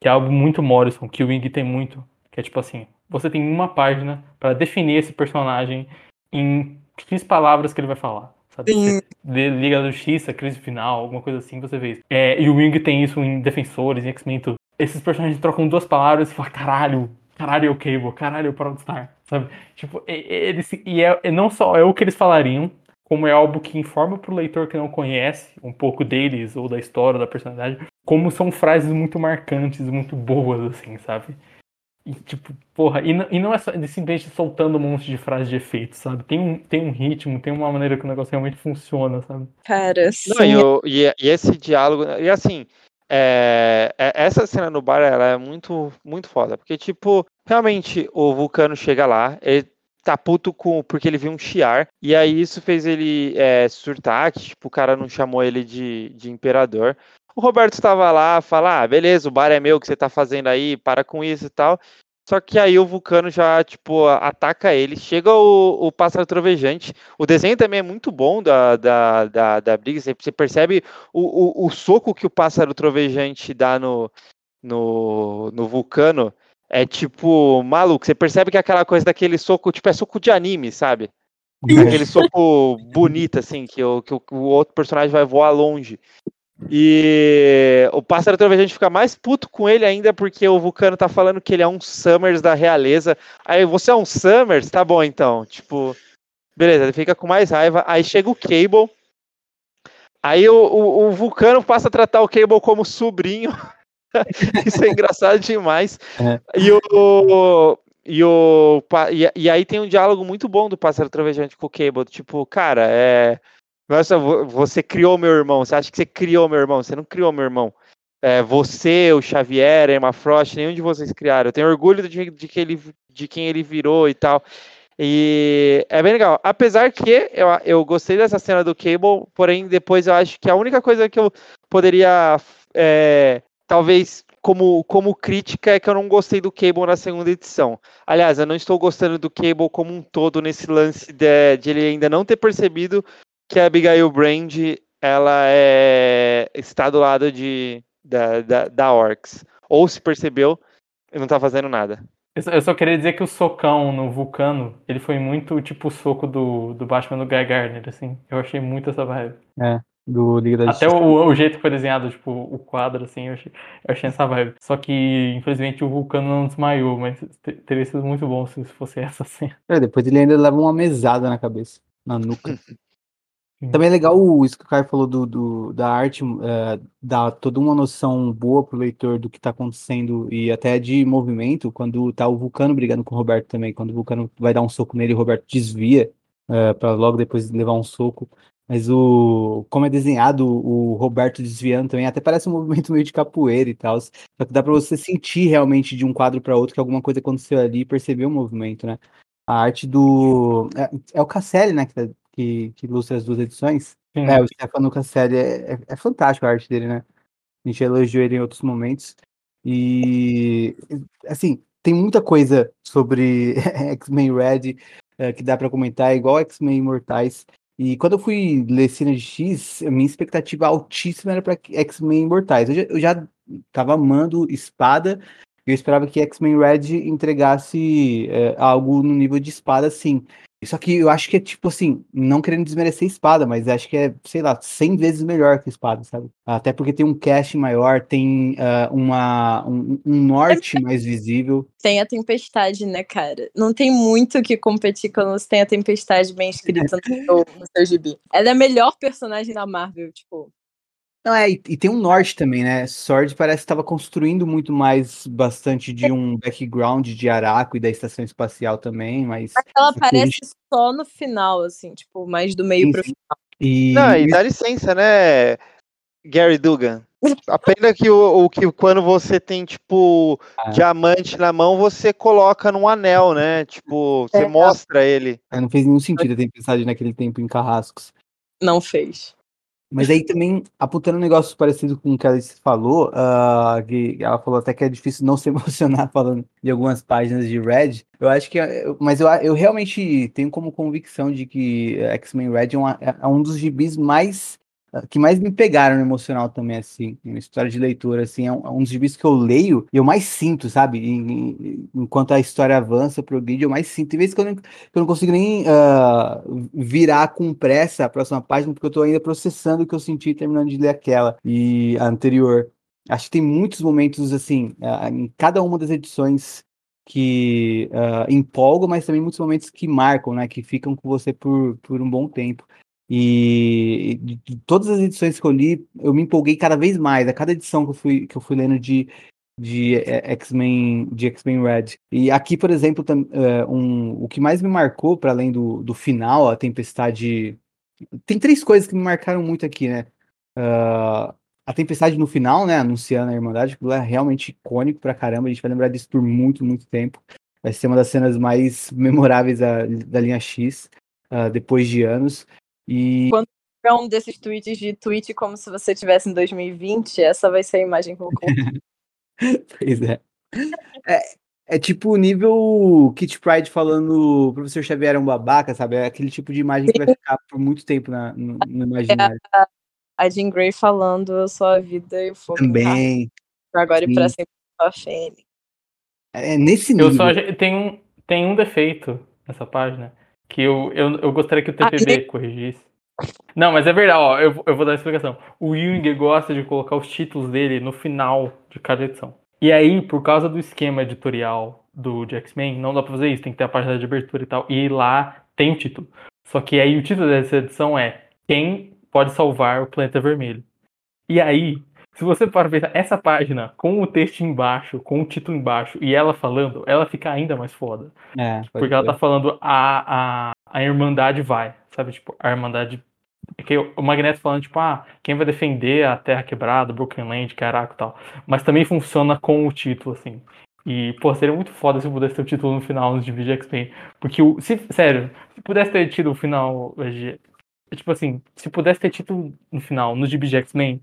que é algo muito Morrison, que o Wing tem muito, que é tipo assim, você tem uma página pra definir esse personagem em X palavras que ele vai falar. Sabe? Sim. de Liga da Justiça, crise final, alguma coisa assim, você vê isso. É, e o Wing tem isso em Defensores, em X-Men, tudo. Esses personagens trocam duas palavras e você fala, caralho, caralho é o Cable, caralho é o Proudstar, sabe? Tipo, eles, e é, e não só é o que eles falariam, como é algo que informa pro leitor que não conhece um pouco deles, ou da história, da personalidade, como são frases muito marcantes, muito boas, assim, sabe? E tipo, porra, e não, e não é só de simplesmente soltando um monte de frases de efeito, sabe? Tem um, tem um ritmo, tem uma maneira que o negócio realmente funciona, sabe? Cara, Não, e, sim. o- e- e esse diálogo, e assim, é, é- essa cena no bar, ela é muito, muito foda, porque, tipo, realmente o Vulcano chega lá, ele tá puto com, porque ele viu um chiar, e aí isso fez ele é, surtar, que, tipo, o cara não chamou ele de, de imperador. O Roberto estava lá, fala, ah, beleza, o bar é meu, o que você tá fazendo aí, para com isso e tal. Só que aí o Vulcano já, tipo, ataca ele. Chega o, o pássaro trovejante. O desenho também é muito bom da, da, da, da briga. Você, percebe o, o, o soco que o pássaro trovejante dá no, no, no Vulcano. É tipo, maluco. Você percebe que é aquela coisa daquele soco, tipo, é soco de anime, sabe? Aquele soco bonito, assim, que o, que o outro personagem vai voar longe. E o pássaro trovejante fica mais puto com ele ainda porque o Vulcano tá falando que ele é um Summers da realeza. Aí você é um Summers? Tá bom então. Tipo, beleza, ele fica com mais raiva. Aí chega o Cable. Aí o, o, o Vulcano passa a tratar o Cable como sobrinho. Isso é engraçado demais. É. E o. e, o, e, e aí tem um diálogo muito bom do pássaro trovejante com o Cable. Tipo, cara, é. Nossa, vo- você criou meu irmão. Você acha que você criou meu irmão? Você não criou meu irmão. É, você, o Xavier, Emma Frost, nenhum de vocês criaram. Eu tenho orgulho de, de, que ele, de quem ele virou e tal. E é bem legal. Apesar que eu, eu gostei dessa cena do Cable, porém depois eu acho que a única coisa que eu poderia, é, talvez como, como crítica, é que eu não gostei do Cable na segunda edição. Aliás, eu não estou gostando do Cable como um todo nesse lance de, de ele ainda não ter percebido que a Abigail Brand ela é, está do lado de, da, da, da Orcs. Ou se percebeu e não está fazendo nada. Eu só- eu só queria dizer que o socão no Vulcano, ele foi muito tipo o soco do, do Batman do Guy Gardner, assim. Eu achei muito essa vibe. Do Liga da Até o, o jeito que foi desenhado, tipo, o quadro, assim, eu achei, eu achei essa vibe. Só que, infelizmente, o Vulcano não desmaiou, mas te- teria sido muito bom se fosse essa cena. É, depois ele ainda leva uma mesada na cabeça, na nuca. Também é legal o- isso que o Caio falou do, do- da arte, é, dá toda uma noção boa pro leitor do que tá acontecendo e até de movimento, quando tá o Vulcano brigando com o Roberto também, quando o Vulcano vai dar um soco nele, o Roberto desvia é, para logo depois levar um soco. Mas o como é desenhado o Roberto desviando também, até parece um movimento meio de capoeira e tal. Só que dá para você sentir realmente de um quadro para outro que alguma coisa aconteceu ali e perceber o movimento, né? A arte do. É, é o Casselli, né? Que, tá- que, que ilustra as duas edições. Sim. É, o Stefano Casselli é, é, é fantástico a arte dele, né? A gente elogiou ele em outros momentos. E, assim, tem muita coisa sobre X-Men Red eh, que dá pra comentar, é igual X-Men Imortais. E quando eu fui ler Cena de X, a minha expectativa altíssima era pra X-Men Imortais. Eu já, eu já tava amando Espada, e eu esperava que X-Men Red entregasse eh, algo no nível de Espada, sim. Só que eu acho que é tipo assim, não querendo desmerecer espada, mas acho que é, sei lá, 100 vezes melhor que espada, sabe? Até porque tem um cast maior, tem ah, uma, um, um norte mais visível. Tem a tempestade, né, cara? Não tem muito o que competir quando você tem a tempestade bem escrita no seu, no seu gibi. Ela é a melhor personagem da Marvel, tipo. Não, é, e, e tem um norte também, né? Sword parece que estava construindo muito mais bastante de um background de Araco e da estação espacial também, mas. Ela Aqui a aparece gente- só no final, assim, tipo, mais do meio Sim, pro sim. final. E, Não, e dá licença, né, Gary Dugan? A pena que, o, o que quando você tem, tipo, Ah. diamante na mão, você coloca num anel, né? Tipo, você É. mostra ele. é, não fez nenhum sentido a tempestade naquele tempo em Carrascos. Não fez. Mas aí também, apontando um negócio parecido com o que a Alice falou, ah, que ela falou até que é difícil não se emocionar falando de algumas páginas de Red. Eu acho que, é- mas eu, eu realmente tenho como convicção de que X-Men Red é, uma- é um dos gibis mais que mais me pegaram no emocional também, assim, uma história de leitura, assim, é um, é um dos gibis que eu leio e eu mais sinto, sabe? E- e- enquanto a história avança, progride, eu mais sinto. Tem vezes que eu não, que eu não consigo nem ah, virar com pressa a próxima página, porque eu tô ainda processando o que eu senti terminando de ler aquela e a anterior. Acho que tem muitos momentos, assim, ah, em cada uma das edições que ah, empolgam, mas também muitos momentos que marcam, né? Que ficam com você por, por um bom tempo. E de, todas as edições que eu li, eu me empolguei cada vez mais. A cada edição que eu fui, que eu fui lendo de, de eh, X-Men de X-Men Red. E aqui, por exemplo, tam- eh, um, o que mais me marcou, para além do, do final, a tempestade. Tem três coisas que me marcaram muito aqui, né? Ah, a tempestade no final, né? Anunciando a Irmandade, aquilo é realmente icônico pra caramba. A gente vai lembrar disso por muito, muito tempo. Vai ser uma das cenas mais memoráveis da, da linha X, ah, depois de anos. E É um desses tweets de tweet como se você estivesse em 2020, essa vai ser a imagem que eu vou colocar. Pois é. É, é tipo o nível Kit Pride falando o professor Xavier é um babaca, sabe? É aquele tipo de imagem que vai ficar por muito tempo na- no, no imaginário. A Jean Grey falando, eu sou a vida e o fogo. Também. Pra agora e pra Sim. sempre sou a Fênix. É nesse Eu nível. só achei- tem um, tem um defeito nessa página que eu, eu, eu gostaria que o Ah, TPB corrigisse. Não, mas é verdade, ó, eu, eu vou dar a explicação. O Jung gosta de colocar os títulos dele no final de cada edição. E aí, por causa do esquema editorial do X-Men, não dá pra fazer isso, tem que ter a página de abertura e tal. E lá tem o título. Só que aí o título dessa edição é Quem pode salvar o planeta vermelho? E aí, se você para pensar, essa página, com o texto embaixo, com o título embaixo, e ela falando, ela fica ainda mais foda. É, Porque ela tá falando a, a, a Irmandade vai, sabe? Tipo, a Irmandade. é Que o Magneto falando, tipo, ah, quem vai defender a Terra Quebrada, Broken Land, caraca e tal. Mas também funciona com o título, assim. E, pô, seria muito foda se pudesse ter o título no final nos Divide X-Men. Porque, o, se, sério, se pudesse ter tido o final. eh, Tipo assim, se pudesse ter título no final nos Divide X-Men,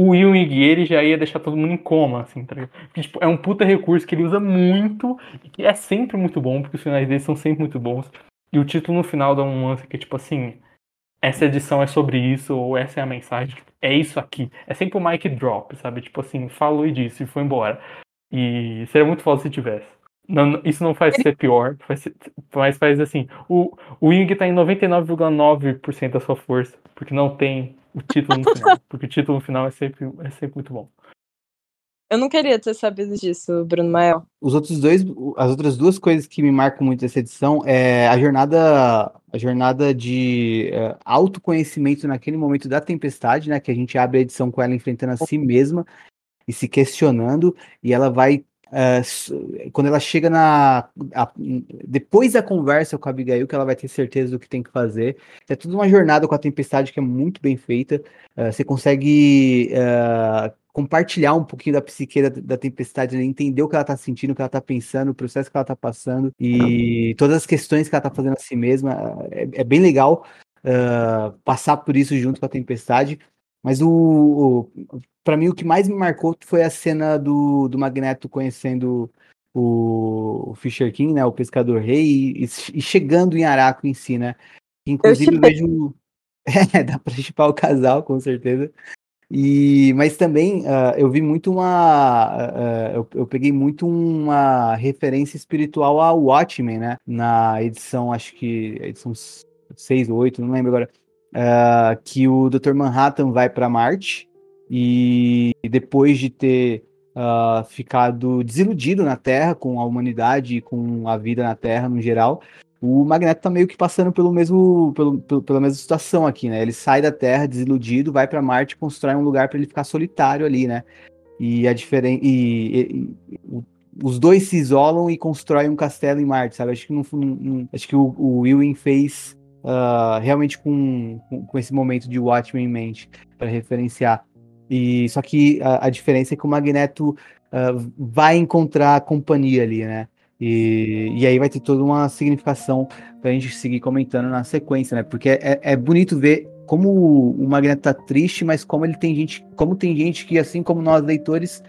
o Ewing ele já ia deixar todo mundo em coma, assim, tá ligado? Porque, tipo, é um puta recurso que ele usa muito e que é sempre muito bom, porque os finais dele são sempre muito bons. E o título no final dá um lance que é tipo assim, essa edição é sobre isso, ou essa é a mensagem, tipo, é isso aqui. É sempre o mic drop, sabe? Tipo assim, falou e disse e foi embora. E seria muito foda se tivesse. Não, isso não faz ser pior, faz ser- mas faz assim. O, o Wing tá em 99,9% da sua força, porque não tem o título no final. Porque o título no final é sempre, é sempre muito bom. Eu não queria ter sabido disso, Bruno Mael. Os outros dois, as outras duas coisas que me marcam muito dessa edição é a jornada, a jornada de é, autoconhecimento naquele momento da tempestade, né? Que a gente abre a edição com ela enfrentando a si mesma e se questionando, e ela vai s- quando ela chega na a- depois da conversa com a Abigail, que ela vai ter certeza do que tem que fazer. É tudo uma jornada com a tempestade que é muito bem feita. É, você consegue é, compartilhar um pouquinho da psique da, da tempestade, né? entender o que ela tá sentindo, o que ela tá pensando, o processo que ela tá passando e todas as questões que ela tá fazendo a si mesma. É, é bem legal uh, passar por isso junto com a tempestade. Mas o, o para mim o que mais me marcou foi a cena do, do Magneto conhecendo o, o Fisher King, né, o pescador rei, e, e chegando em Araco em si, né? Inclusive eu vejo é, dá para chipar o casal, com certeza. E, mas também uh, eu vi muito uma. Uh, eu, eu, peguei muito uma referência espiritual ao Watchmen, né? Na edição, acho que. Edição 6 ou 8, não lembro agora. Uh, que o Dr. Manhattan vai para Marte e depois de ter uh, ficado desiludido na Terra com a humanidade e com a vida na Terra no geral, o Magneto tá meio que passando pelo mesmo, pelo, pelo, pela mesma situação aqui, né? Ele sai da Terra desiludido, vai para Marte, constrói um lugar para ele ficar solitário ali, né? E a diferença e, e, e, os dois se isolam e constroem um castelo em Marte, sabe? Acho que não, não acho que o, o Ewing fez uh, realmente com, com, esse momento de Watchmen em mente para referenciar. E só que a, a, diferença é que o Magneto uh, vai encontrar companhia ali, né? E, e, aí vai ter toda uma significação pra gente seguir comentando na sequência, né? Porque é, é bonito ver como o Magneto tá triste, mas como ele tem gente, como tem gente que, assim como nós leitores,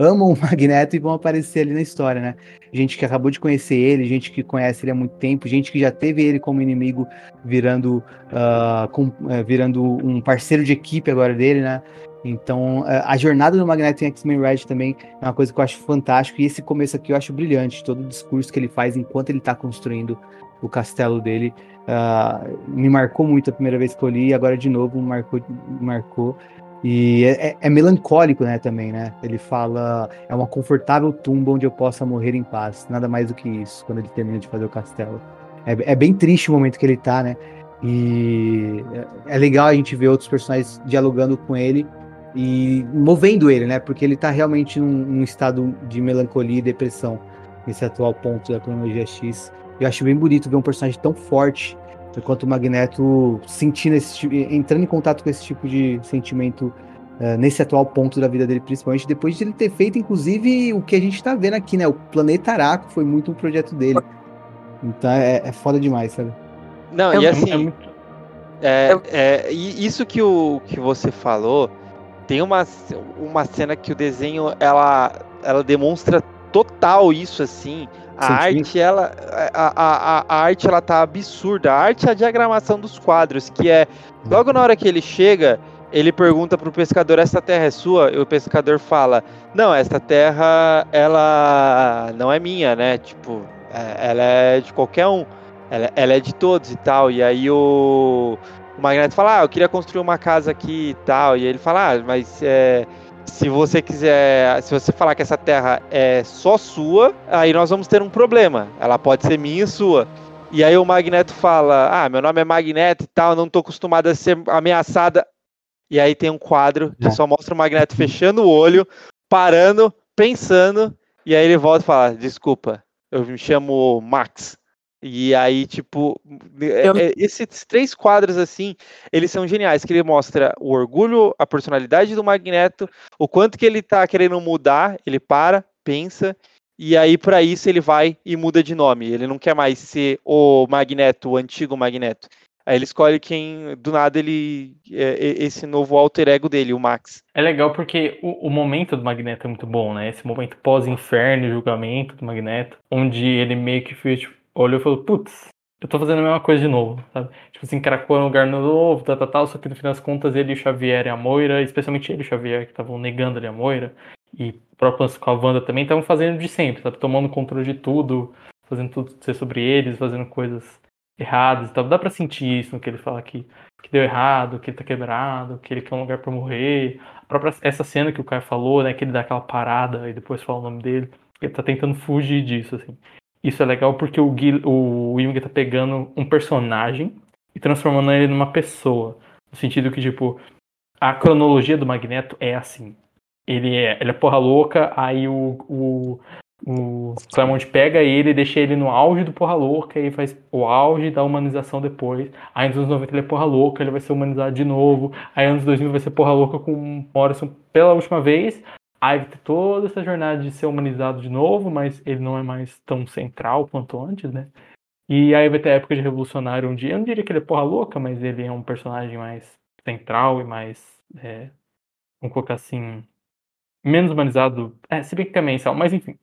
amam o Magneto e vão aparecer ali na história, né? Gente que acabou de conhecer ele, gente que conhece ele há muito tempo, gente que já teve ele como inimigo, virando, uh, com, uh, virando um parceiro de equipe agora dele, né? Então, a jornada do Magneto em X-Men Red também é uma coisa que eu acho fantástico. E esse começo aqui eu acho brilhante. Todo o discurso que ele faz enquanto ele está construindo o castelo dele uh, me marcou muito a primeira vez que eu li. E agora, de novo, marcou. Marcou. E é, é, melancólico, né, também, né? Ele fala, é uma confortável tumba onde eu possa morrer em paz. Nada mais do que isso, quando ele termina de fazer o castelo. É, é bem triste o momento que ele tá, né? E é legal a gente ver outros personagens dialogando com ele e movendo ele, né? Porque ele tá realmente num, num, estado de melancolia e depressão nesse atual ponto da cronologia X. Eu acho bem bonito ver um personagem tão forte quanto o Magneto sentindo esse entrando em contato com esse tipo de sentimento uh, nesse atual ponto da vida dele, principalmente depois de ele ter feito, inclusive, o que a gente tá vendo aqui, né? O Planeta Araco foi muito um projeto dele. Então é, é foda demais, sabe? Não, é, e assim. É, muito... é, é, isso que, o, que você falou tem uma, uma cena que o desenho ela, ela demonstra total isso assim a arte ela a, a, a, arte ela tá absurda. A arte é a diagramação dos quadros que é logo na hora que ele chega ele pergunta pro pescador essa terra é sua? E o pescador fala não essa terra ela não é minha né? Tipo ela é de qualquer um. Ela, ela é de todos e tal. E aí o o Magneto fala, ah, eu queria construir uma casa aqui e tal. E ele fala, ah, mas é, se você quiser, se você falar que essa terra é só sua, aí nós vamos ter um problema. Ela pode ser minha e sua. E aí o Magneto fala, ah, meu nome é Magneto e tal, não tô acostumado a ser ameaçada. E aí tem um quadro que só mostra o Magneto fechando o olho, parando, pensando, e aí ele volta e fala: Desculpa, eu me chamo Max. E aí, tipo, é- Eu- é- esses três quadros assim, eles são geniais, que ele mostra o orgulho, a personalidade do Magneto, o quanto que ele tá querendo mudar, ele para, pensa, e aí para isso ele vai e muda de nome. Ele não quer mais ser o Magneto, o antigo Magneto. Aí ele escolhe quem, do nada ele é, é, esse novo alter ego dele, o Max. É legal porque o, o momento do Magneto é muito bom, né? Esse momento pós-inferno, julgamento do Magneto, onde ele meio que fez, tipo, olhou e falou, putz, eu tô fazendo a mesma coisa de novo, sabe? Tipo assim, caracou um lugar novo, tal, tal, tal, só que no final das contas ele e o Xavier e a Moira, especialmente ele e o Xavier, que estavam negando ali a Moira, e o próprio lance com a Wanda também, estavam fazendo de sempre, sabe? Tomando controle de tudo, fazendo tudo ser sobre eles, fazendo coisas erradas e tal. Dá pra sentir isso no que ele fala aqui, que deu errado, que ele tá quebrado, que ele quer um lugar pra morrer. A própria, essa cena que o Caio falou, né, que ele dá aquela parada e depois fala o nome dele, ele tá tentando fugir disso, assim. Isso é legal porque o, Gui, o tá pegando um personagem e transformando ele numa pessoa. No sentido que, tipo, a cronologia do Magneto é assim. Ele é, ele é porra louca, aí o, o, o pega ele, deixa ele no auge do porra louca, e faz o auge da humanização depois. Aí nos anos 90 ele é porra louca, ele vai ser humanizado de novo. Aí nos anos 2000 vai ser porra louca com Morrison pela última vez. Ter toda essa jornada de ser humanizado de novo, mas ele não é mais tão central quanto antes, né? E aí vai ter a época de revolucionário, onde eu não diria que ele é porra louca, mas ele é um personagem mais central e mais. é, vamos colocar assim. Menos humanizado. É, se bem que também, sal, mas enfim.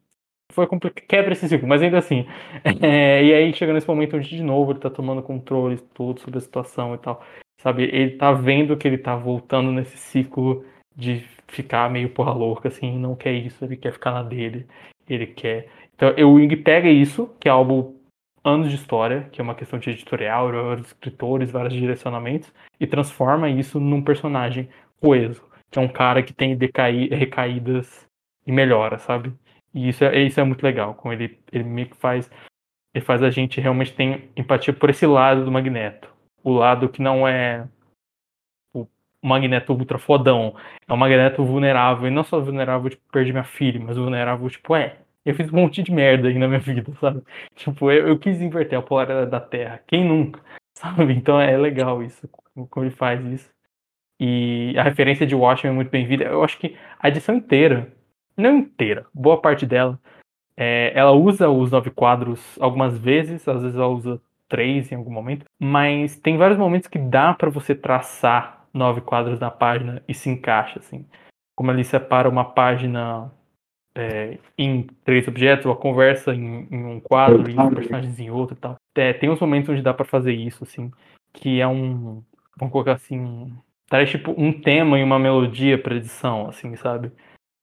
Foi complicado, quebra esse ciclo, mas ainda assim. É, e aí chega nesse momento onde de novo ele tá tomando controle tudo sobre a situação e tal. Sabe, ele tá vendo que ele tá voltando nesse ciclo de ficar meio porra louca, assim, não quer isso, ele quer ficar na dele, ele quer. Então, o Wing pega isso, que é algo anos de história, que é uma questão de editorial, vários escritores, vários direcionamentos, e transforma isso num personagem coeso, que é um cara que tem decaí recaídas e melhora, sabe? E isso é, isso é muito legal, com ele, ele meio que faz, ele faz a gente realmente ter empatia por esse lado do Magneto, o lado que não é Magneto ultra fodão, é um Magneto vulnerável, e não só vulnerável, tipo, perdi minha filha, mas vulnerável, tipo, é, eu fiz um monte de merda aí na minha vida, sabe? Tipo, eu, eu quis inverter a polaridade da Terra, quem nunca, sabe? Então é legal isso, como ele faz isso. E a referência de Watchmen é muito bem-vinda. Eu acho que a edição inteira, não inteira, boa parte dela, é, ela usa os nove quadros algumas vezes, às vezes ela usa três em algum momento, mas tem vários momentos que dá para você traçar nove quadros na página e se encaixa, assim. Como ele separa uma página é, em três objetos, a conversa em, em um quadro e os personagens em outro e tal. É, tem uns momentos onde dá para fazer isso, assim, que é um, vamos colocar assim, traz tipo um tema e uma melodia para edição, assim, sabe?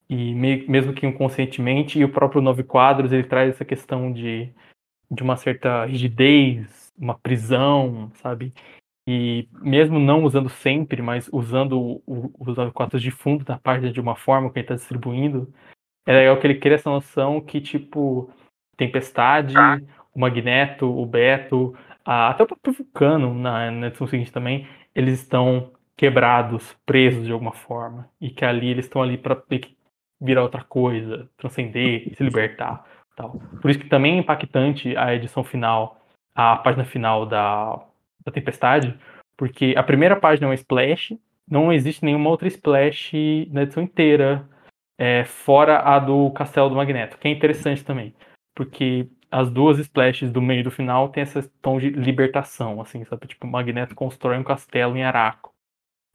E me, mesmo que inconscientemente, e o próprio Nove Quadros, ele traz essa questão de, de uma certa rigidez, uma prisão, sabe? E mesmo não usando sempre, mas usando os Quadros de fundo da página de uma forma que ele está distribuindo, é legal que ele cria essa noção que, tipo, Tempestade, o Magneto, o Beto, a, até o próprio Vulcano, na, na edição seguinte também, eles estão quebrados, presos de alguma forma. E que ali eles estão ali para virar outra coisa, transcender, se libertar. Tal. Por isso que também é impactante a edição final, a página final da, da Tempestade, porque a primeira página é uma splash, não existe nenhuma outra splash na edição inteira, é, fora a do Castelo do Magneto, que é interessante também, porque as duas splashes do meio e do final tem esse tom de libertação, assim, sabe? Tipo, o Magneto constrói um castelo em Araco.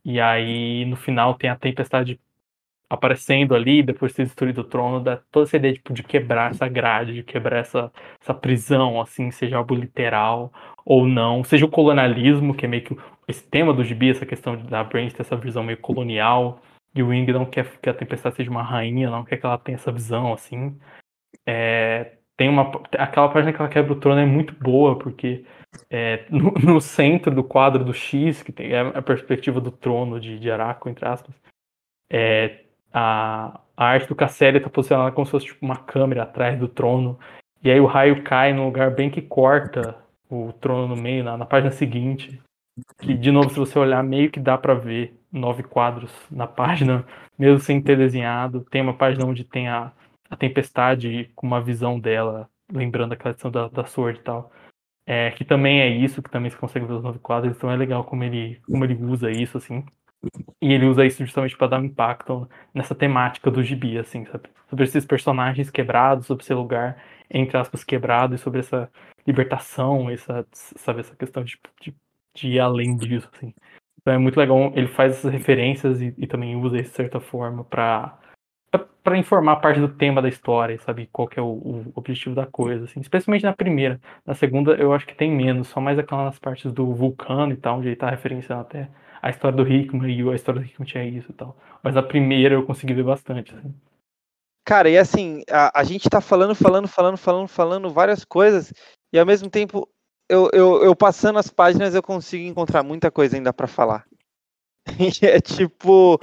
E aí, no final, tem a tempestade aparecendo ali, depois de ter destruído o trono, dá toda essa ideia tipo, de quebrar essa grade, de quebrar essa, essa prisão, assim, seja algo literal ou não, seja o colonialismo, que é meio que esse tema do gibi, essa questão da Brains ter essa visão meio colonial, e o Wing não quer que a Tempestade seja uma rainha, não quer que ela tenha essa visão, assim. É, tem uma aquela página que ela quebra o trono é muito boa porque é, no, no, centro do quadro do X que tem a perspectiva do trono de, de Araco entre aspas é, a, a arte do Casselli está posicionada como se fosse tipo, uma câmera atrás do trono e aí o raio cai no lugar bem que corta o trono no meio na, na página seguinte que de novo se você olhar meio que dá para ver nove quadros na página, mesmo sem ter desenhado. Tem uma página onde tem a, a tempestade com uma visão dela, lembrando aquela edição da, da Sword e tal. É, que também é isso, que também se consegue ver os nove quadros, então é legal como ele, como ele usa isso, assim. E ele usa isso justamente para dar um impacto nessa temática do gibi, assim, sabe? Sobre esses personagens quebrados, sobre esse lugar, entre aspas, quebrado, e sobre essa libertação, essa, sabe, essa questão de, de, de ir além disso, assim. Então é muito legal, ele faz essas referências e, e também usa isso de certa forma para para informar parte do tema da história, sabe? Qual que é o, o, objetivo da coisa, assim. Especialmente na primeira. Na segunda, eu acho que tem menos, só mais aquelas partes do vulcano e tal, onde ele tá referenciando até a história do Hickman e a história do Hickman tinha isso e tal. Mas a primeira eu consegui ver bastante, assim. Cara, e assim, a, a gente tá falando, falando, falando, falando, falando várias coisas, e ao mesmo tempo, eu, eu, eu passando as páginas, eu consigo encontrar muita coisa ainda para falar. é tipo.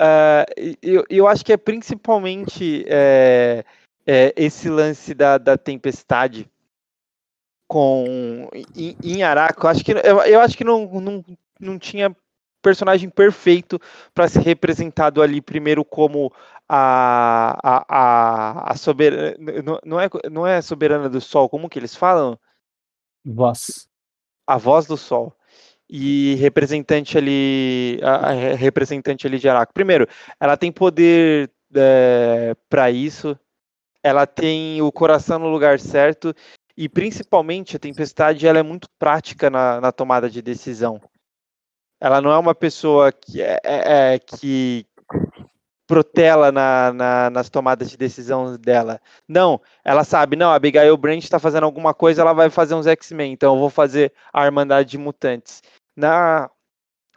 Uh, eu, eu acho que é principalmente é, é, esse lance da, da tempestade com em, em Araco. Acho que, eu, eu acho que não, não, não tinha personagem perfeito para ser representado ali primeiro como a, a, a, a soberana não é, não é soberana do sol como que eles falam? Voz. A voz do sol. E representante ali, a, representante ali de Araco. Primeiro, ela tem poder é, para isso, ela tem o coração no lugar certo. E principalmente a tempestade ela é muito prática na, na tomada de decisão. Ela não é uma pessoa que é, é, é que protela na, na, nas tomadas de decisão dela. Não, ela sabe, não, a Abigail Brandt está fazendo alguma coisa, ela vai fazer uns X-Men, então eu vou fazer a Irmandade de Mutantes na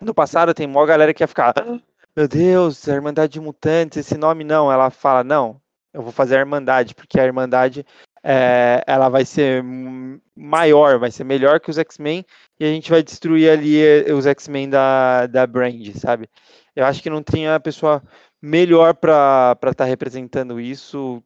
no passado tem uma galera que ia ficar, ah, meu Deus, a Irmandade de Mutantes, esse nome não. Ela fala, não, eu vou fazer a Irmandade, porque a Irmandade é, ela vai ser maior, vai ser melhor que os X-Men e a gente vai destruir ali eh, os X-Men da, da Brand, sabe? Eu acho que não tinha pessoa melhor para estar tá representando isso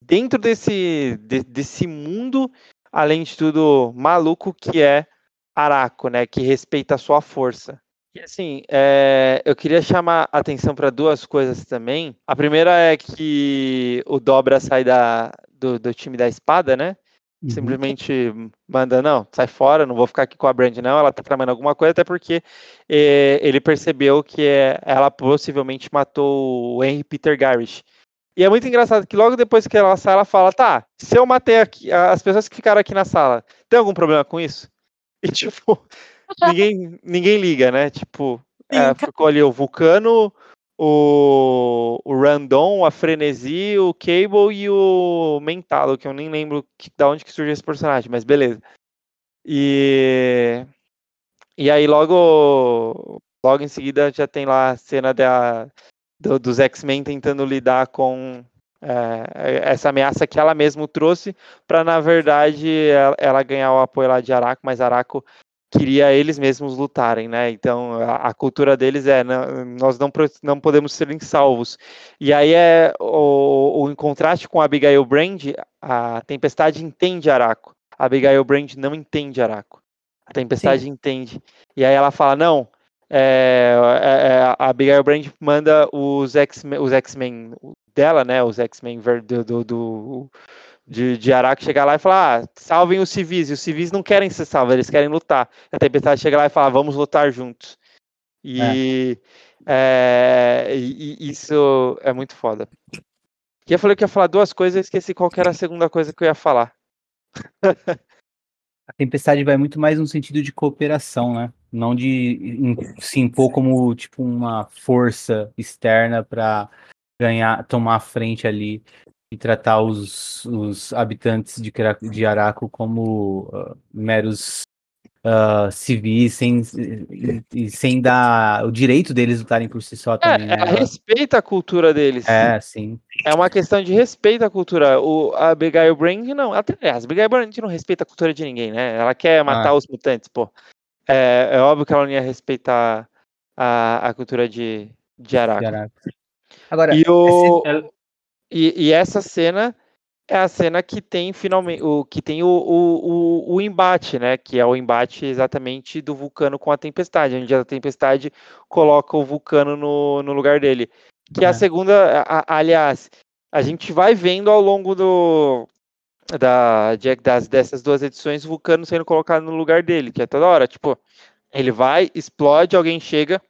dentro desse, de, desse mundo, além de tudo, maluco que é Araco, né, que respeita a sua força. E assim, é, eu queria chamar atenção para duas coisas também. A primeira é que o Dobra sai da, do, do time da espada, né? Uhum. Simplesmente manda, não, sai fora, não vou ficar aqui com a Brand, não. Ela tá tramando alguma coisa, até porque é, ele percebeu que é, ela possivelmente matou o Henry Peter Garrish. E é muito engraçado que logo depois que ela sai, ela fala: tá, se eu matei aqui, as pessoas que ficaram aqui na sala, tem algum problema com isso? E, tipo, ninguém, ninguém liga, né? Tipo, é, ficou ali o Vulcano, o, o Randon, a Frenesi, o Cable e o Mentalo, que eu nem lembro que, da onde que surgiu esse personagem, mas beleza. E, e aí logo, logo em seguida já tem lá a cena da, do, dos X-Men tentando lidar com é, essa ameaça que ela mesma trouxe para, na verdade, ela, ela, ganhar o apoio lá de Araco, mas Araco queria eles mesmos lutarem, né? Então a, a cultura deles é não, nós não, não podemos ser salvos. E aí é o, o em contraste com a Abigail Brand, a Tempestade entende Araco. A Abigail Brand não entende Araco. A Tempestade Sim. entende. E aí ela fala não. É, é, é a Abigail Brand manda os X-Men, os X-Men, dela, né, os X-Men do, do, do, de, de Araco chegar lá e falar, ah, salvem os civis, e os civis não querem ser salvos, eles querem lutar. A Tempestade chega lá e fala, vamos lutar juntos. E, é. É, e, e isso é muito foda. E eu falei que ia falar duas coisas, eu esqueci qual era a segunda coisa que eu ia falar. a tempestade vai muito mais no sentido de cooperação, né? Não de se impor como tipo uma força externa para ganhar, tomar a frente ali e tratar os, os habitantes de, de Araco como uh, meros uh, civis, sem, e, sem dar o direito deles lutarem por si só é, também. É, ela respeita a cultura deles. É, sim. É uma questão de respeito à cultura. O, a Abigail Brand não. Até, a Abigail Brand não respeita a cultura de ninguém, né? Ela quer matar ah. os mutantes, pô. É, é, óbvio que ela não ia respeitar a, a cultura de, de Araco. De Araco. Agora, e, o... e, e, essa cena É a cena que tem finalmente o que tem o, o, o, o embate, né? Que é o embate exatamente do Vulcano com a Tempestade, onde a Tempestade coloca o Vulcano no, no lugar dele. Que é. a segunda, a, aliás, a gente vai vendo ao longo do da, das, dessas duas edições o Vulcano sendo colocado no lugar dele, que é toda hora, tipo, ele vai, explode, alguém chega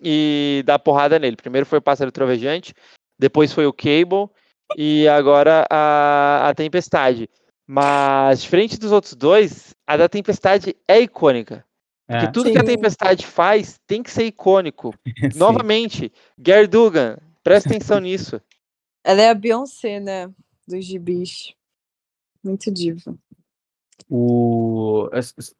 e dá porrada nele. Primeiro foi o Pássaro Trovejante, depois foi o Cable e agora a, a Tempestade. Mas, diferente dos outros dois, a da Tempestade é icônica. Porque é. tudo Sim. que a Tempestade faz tem que ser icônico. Novamente, Gary Dugan, presta atenção nisso. Ela é a Beyoncé, né? Dos gibis. Muito diva. O,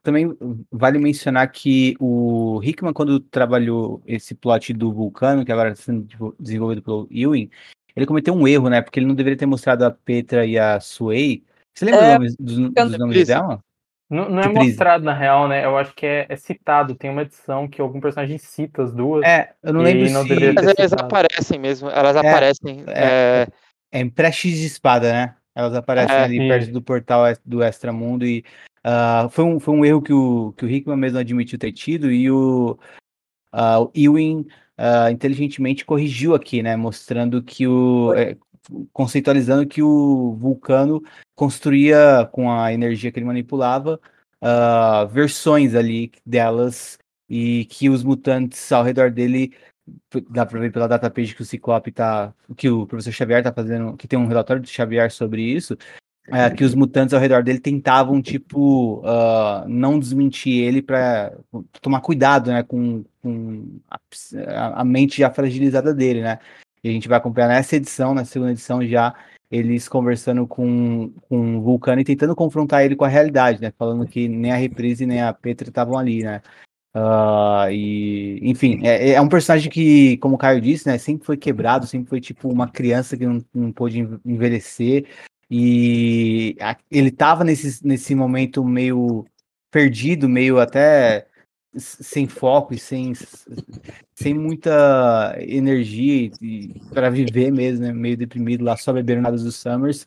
também vale mencionar que o Hickman, quando trabalhou esse plot do Vulcano, que agora está sendo desenvolvido pelo Ewing, ele cometeu um erro, né? Porque ele não deveria ter mostrado a Petra e a Suei. Você lembra é, dos, dos, dos nomes dela? Não, não é mostrado na real, né? Eu acho que é, é, citado. Tem uma edição que algum personagem cita as duas. É, eu não lembro não se... Mas elas aparecem mesmo. Elas é, aparecem. É, é, é prestes de espada, né? Elas aparecem é, ali sim. perto do portal do Extramundo e uh, foi, um, foi um erro que o, que o Hickman mesmo admitiu ter tido e o, uh, o Ewing uh, inteligentemente corrigiu aqui, né? Mostrando que o. É, conceitualizando que o Vulcano construía com a energia que ele manipulava versões ali delas e que os mutantes ao redor dele dá pra ver pela datapage que o Ciclope tá. que o professor Xavier tá fazendo, que tem um relatório do Xavier sobre isso. É, que os mutantes ao redor dele tentavam, tipo, uh, não desmentir ele para tomar cuidado, né, com, com a, a, mente já fragilizada dele, né. E a gente vai acompanhar nessa edição, na segunda edição já, eles conversando com, com o Vulcano e tentando confrontar ele com a realidade, né, falando que nem a Reprise nem a Petra estavam ali, né. Uh, e, enfim, é, é, um personagem que, como o Caio disse, né, sempre foi quebrado, sempre foi tipo uma criança que não, não pôde envelhecer. E a, ele tava nesse, nesse momento meio perdido, meio até sem foco e sem, sem muita energia para viver mesmo, né, meio deprimido lá, só bebendo nada dos Summers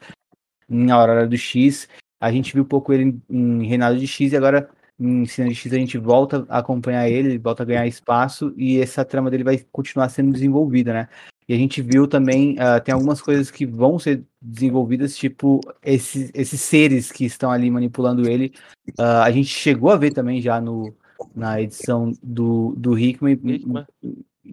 em Aurora do X. A gente viu um pouco ele em Reinado de X e agora em Cena de X a gente volta a acompanhar ele, ele volta a ganhar espaço e essa trama dele vai continuar sendo desenvolvida, né? E a gente viu também, uh, tem algumas coisas que vão ser desenvolvidas, tipo esses, esses seres que estão ali manipulando ele. Uh, a gente chegou a ver também já no, na edição do, do Hickman, Hickman.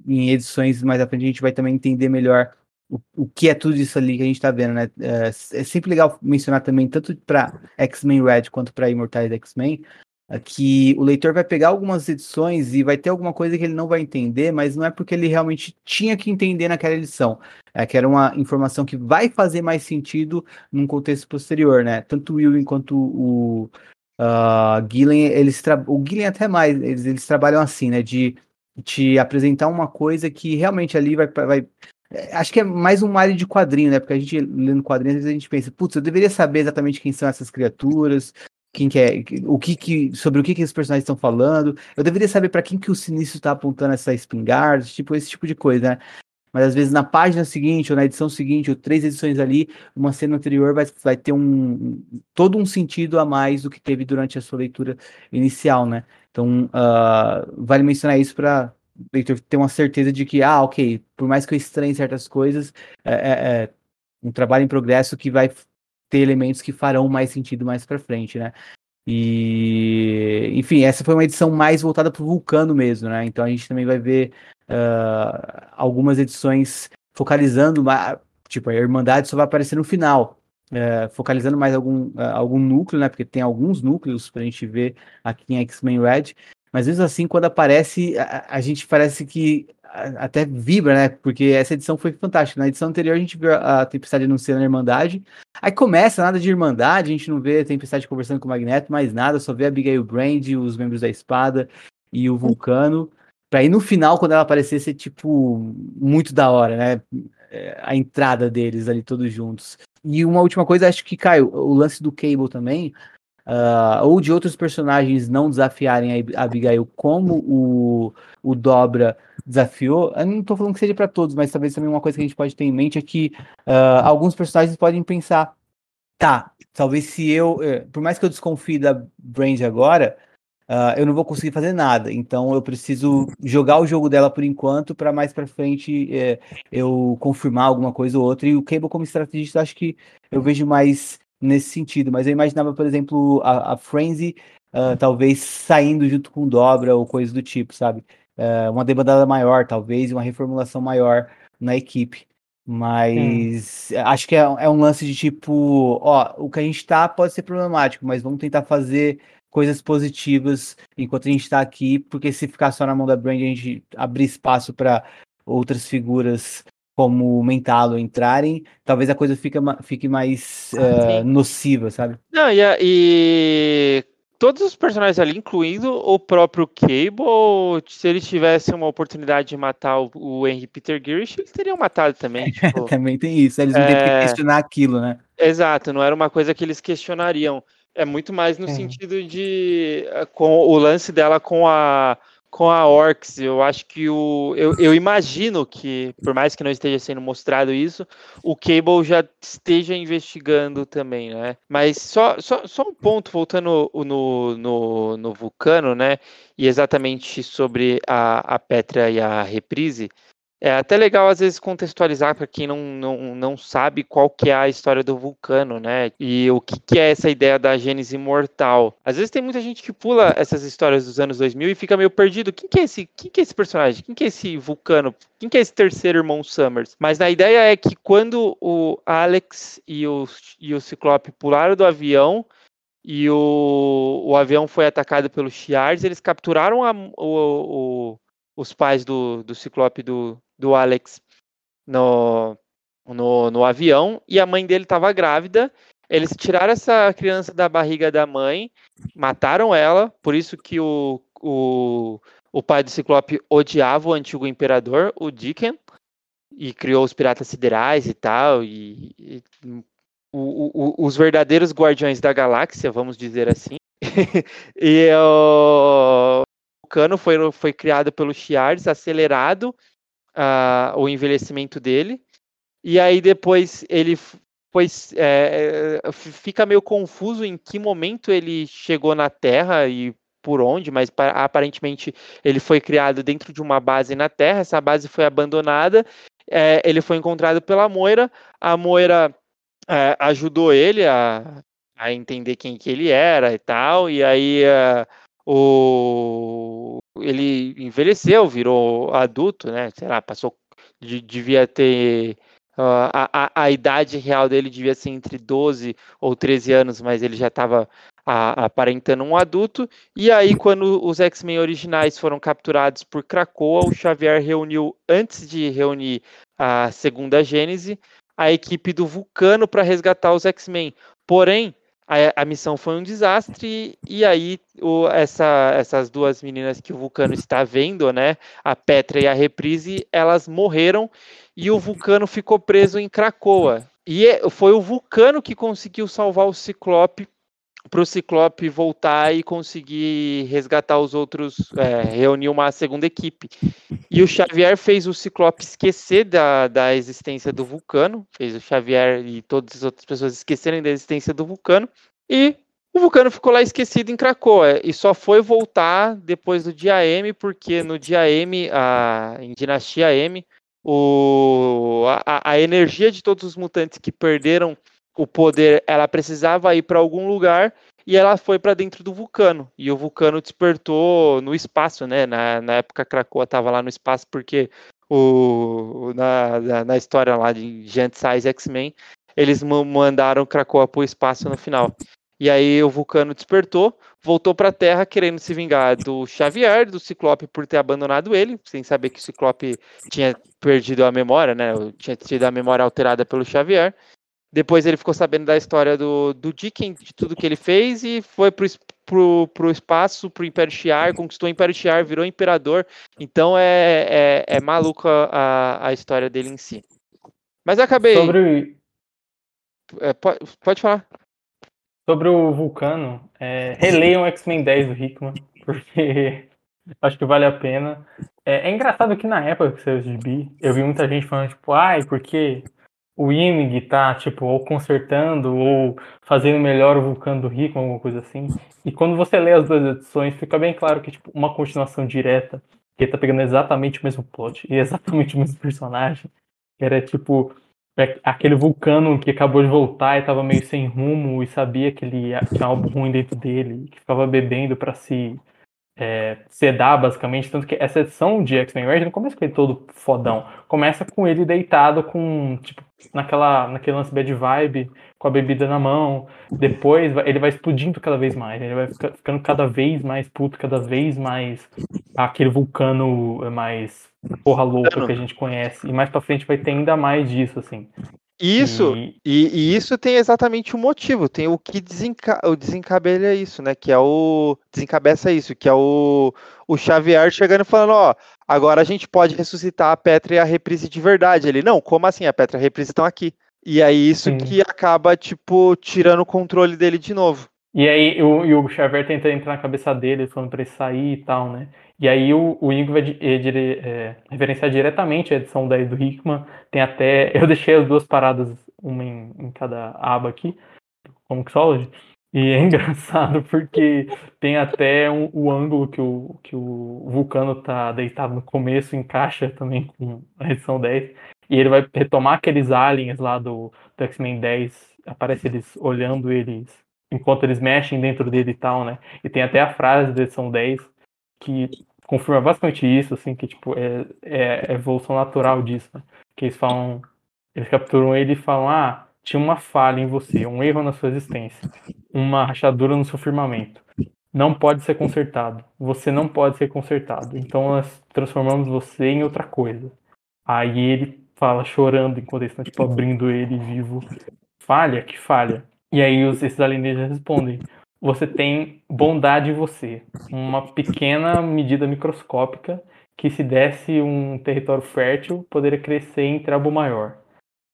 Em, edições mais à frente a gente vai também entender melhor o, o que é tudo isso ali que a gente tá vendo, né? É, é sempre legal mencionar também, tanto para X-Men Red quanto para Imortais X-Men, que o leitor vai pegar algumas edições e vai ter alguma coisa que ele não vai entender, mas não é porque ele realmente tinha que entender naquela edição. É que era uma informação que vai fazer mais sentido num contexto posterior, né? Tanto o Will quanto o uh, Gillen, eles o Gillen até mais, eles, eles trabalham assim, né? De te apresentar uma coisa que realmente ali vai, vai é, acho que é mais um área de quadrinho, né? Porque a gente lendo quadrinhos, às vezes a gente pensa, putz, eu deveria saber exatamente quem são essas criaturas, quem que é, o que que, sobre o que que esses personagens estão falando. Eu deveria saber para quem que o Sinistro está apontando essa espingarda, tipo esse tipo de coisa, né? Mas às vezes na página seguinte, ou na edição seguinte, ou três edições ali, uma cena anterior vai, vai ter um todo um sentido a mais do que teve durante a sua leitura inicial, né? Então, uh, vale mencionar isso para leitor ter uma certeza de que, ah, ok, por mais que eu estranhe certas coisas, é, é, é um trabalho em progresso que vai ter elementos que farão mais sentido mais para frente, né? E, enfim, essa foi uma edição mais voltada para o Vulcano mesmo, né? Então a gente também vai ver uh, algumas edições focalizando, tipo, a Irmandade só vai aparecer no final, uh, focalizando mais algum, uh, algum núcleo, né? Porque tem alguns núcleos para a gente ver aqui em X-Men Red, mas mesmo assim, quando aparece, a, a gente parece que até vibra, né? Porque essa edição foi fantástica. Na edição anterior a gente viu a Tempestade anunciando a Irmandade. Aí começa nada de Irmandade, a gente não vê a Tempestade conversando com o Magneto, mais nada, só vê a Abigail Brand, os membros da Espada e o Vulcano. Pra ir no final, quando ela aparecer, ser tipo muito da hora, né? É, a entrada deles ali todos juntos. E uma última coisa, acho que, Caio, o lance do Cable também, uh, ou de outros personagens não desafiarem a Abigail como o, o Dobra desafiou. Eu não estou falando que seja para todos, mas talvez também uma coisa que a gente pode ter em mente é que uh, alguns personagens podem pensar tá, talvez se eu, eh, por mais que eu desconfie da Brand agora, uh, eu não vou conseguir fazer nada. Então eu preciso jogar o jogo dela por enquanto para mais para frente eh, eu confirmar alguma coisa ou outra. E o Cable como estrategista acho que eu vejo mais nesse sentido. Mas eu imaginava, por exemplo, a, a Frenzy uh, talvez saindo junto com Dobra ou coisa do tipo, sabe? Uh, uma demandada maior, talvez, uma reformulação maior na equipe. Mas acho que é, é, um lance de tipo, ó, o que a gente tá pode ser problemático, mas vamos tentar fazer coisas positivas enquanto a gente está aqui, porque se ficar só na mão da Brand, a gente abrir espaço para outras figuras como o Mentalo entrarem, talvez a coisa fique, fique mais uh, nociva, sabe? Não, e, e todos os personagens ali, incluindo o próprio Cable, se eles tivessem uma oportunidade de matar o, o Henry Peter Girish, eles teriam matado também. Tipo, também tem isso, eles não é... têm que questionar aquilo, né? Exato, não era uma coisa que eles questionariam. É muito mais no é. sentido de eh, com o lance dela com a com a Orcs, eu acho que o. Eu, eu, imagino que, por mais que não esteja sendo mostrado isso, o Cable já esteja investigando também, né? Mas só, só, só um ponto, voltando no, no, no Vulcano, né? E exatamente sobre a, a Petra e a Reprise. É até legal, às vezes, contextualizar para quem não, não, não sabe qual que é a história do Vulcano, né? E o que, que é essa ideia da Gênese imortal. Às vezes tem muita gente que pula essas histórias dos anos 2000 e fica meio perdido. Quem que é esse, quem que é esse personagem? Quem que é esse Vulcano? Quem que é esse terceiro irmão Summers? Mas a ideia é que quando o Alex e o, e o Ciclope pularam do avião, e o, o avião foi atacado pelos Shi'ars, eles capturaram a, o, o, os pais do, do Ciclope do, do Alex no, no, no avião e a mãe dele estava grávida. Eles tiraram essa criança da barriga da mãe, mataram ela, por isso que o, o, o pai do Ciclope odiava o antigo imperador, o Dicken, e criou os piratas siderais e tal, e, e o, o, os verdadeiros guardiões da galáxia, vamos dizer assim. e o, o Cano foi, foi criado pelo Shi'ars, acelerado uh, o envelhecimento dele. E aí depois ele foi, é, é fica meio confuso em que momento ele chegou na Terra e por onde, mas aparentemente ele foi criado dentro de uma base na Terra. Essa base foi abandonada. É, ele foi encontrado pela Moira. A Moira é, ajudou ele a, a entender quem que ele era e tal. E aí uh, o ele envelheceu, virou adulto, né? Sei lá, passou de, devia ter uh, a, a, a, idade real dele devia ser entre 12 ou 13 anos, mas ele já estava aparentando um adulto. E aí, quando os X-Men originais foram capturados por Krakoa, o Xavier reuniu, antes de reunir a segunda Gênese, a equipe do Vulcano para resgatar os X-Men. Porém, a, a, missão foi um desastre e aí o, essa, essas duas meninas que o Vulcano está vendo, né, a Petra e a Reprise, elas morreram e o Vulcano ficou preso em Cracoa. E é, foi o Vulcano que conseguiu salvar o Ciclope para o Ciclope voltar e conseguir resgatar os outros, é, reunir uma segunda equipe. E o Xavier fez o Ciclope esquecer da, da existência do Vulcano, fez o Xavier e todas as outras pessoas esquecerem da existência do Vulcano, e o Vulcano ficou lá esquecido em Krakoa, e só foi voltar depois do dia M, porque no dia M, a, em Dinastia M, o, a, a energia de todos os mutantes que perderam o poder, ela precisava ir para algum lugar e ela foi para dentro do vulcano. E o vulcano despertou no espaço, né? Na, na época Krakoa estava lá no espaço porque o, na, na, na história lá de Giant Size X-Men, eles mandaram Krakoa para o espaço no final. E aí o vulcano despertou, voltou para a Terra querendo se vingar do Xavier, do Ciclope por ter abandonado ele, sem saber que o Ciclope tinha perdido a memória, né? Tinha tido a memória alterada pelo Xavier. Depois ele ficou sabendo da história do, do Dicken, de tudo que ele fez, e foi pro, pro, pro espaço, pro Império Shi'ar, conquistou o Império Shi'ar, virou imperador. Então é, é, é maluca a, a história dele em si. Mas eu acabei. Sobre. É, pode, pode falar. Sobre o Vulcano, é, releiam X-Men 10 do Hickman, porque acho que vale a pena. É, é engraçado que na época que saiu o gibi, eu vi muita gente falando, tipo, ai, porque o Imig tá, tipo, ou consertando ou fazendo melhor o Vulcano do Rico, alguma coisa assim. E quando você lê as duas edições, fica bem claro que, tipo, uma continuação direta, que tá pegando exatamente o mesmo plot e exatamente o mesmo personagem. Era, tipo, é aquele vulcano que acabou de voltar e tava meio sem rumo e sabia que ele tinha algo ruim dentro dele, que ficava bebendo para se é, sedar, basicamente. Tanto que essa edição de X-Men Red não começa com ele todo fodão. Começa com ele deitado com, tipo, naquela, naquele lance bad vibe, com a bebida na mão. Depois ele vai explodindo cada vez mais. Ele vai ficando cada vez mais puto, cada vez mais aquele vulcano mais porra louca que a gente conhece. E mais pra frente vai ter ainda mais disso, assim. Isso, e... E, e, isso tem exatamente um motivo, tem o que desenca o desencabelha isso, né? Que é o. Desencabeça isso, que é o, o Xavier chegando e falando, ó, agora a gente pode ressuscitar a Petra e a reprise de verdade. Ele, não, como assim? A Petra e a reprise estão aqui. E aí isso Sim. que acaba, tipo, tirando o controle dele de novo. E aí o, e o Xavier tenta entrar na cabeça dele, falando pra ele sair e tal, né? E aí o, o Ingo vai é, é, referenciar diretamente a edição 10 do Hickman. Tem até. Eu deixei as duas paradas, uma em, em cada aba aqui, como que solve. E é engraçado porque tem até um, o ângulo que o, que o Vulcano tá deitado no começo, encaixa também com a edição 10. E ele vai retomar aqueles aliens lá do, do X-Men 10. Aparece eles olhando eles enquanto eles mexem dentro dele e tal, né? E tem até a frase da edição 10 que confirma basicamente isso, assim, que tipo, é, é, é evolução natural disso, né? Que eles falam, eles capturam ele e falam, ah, tinha uma falha em você, um erro na sua existência, uma rachadura no seu firmamento. Não pode ser consertado. Você não pode ser consertado. Então nós transformamos você em outra coisa. Aí ele fala chorando enquanto eles estão tipo abrindo ele vivo. Falha? Que falha? E aí os, esses alienígenas respondem: você tem bondade em você, uma pequena medida microscópica que se desse um território fértil poderia crescer em trabo maior.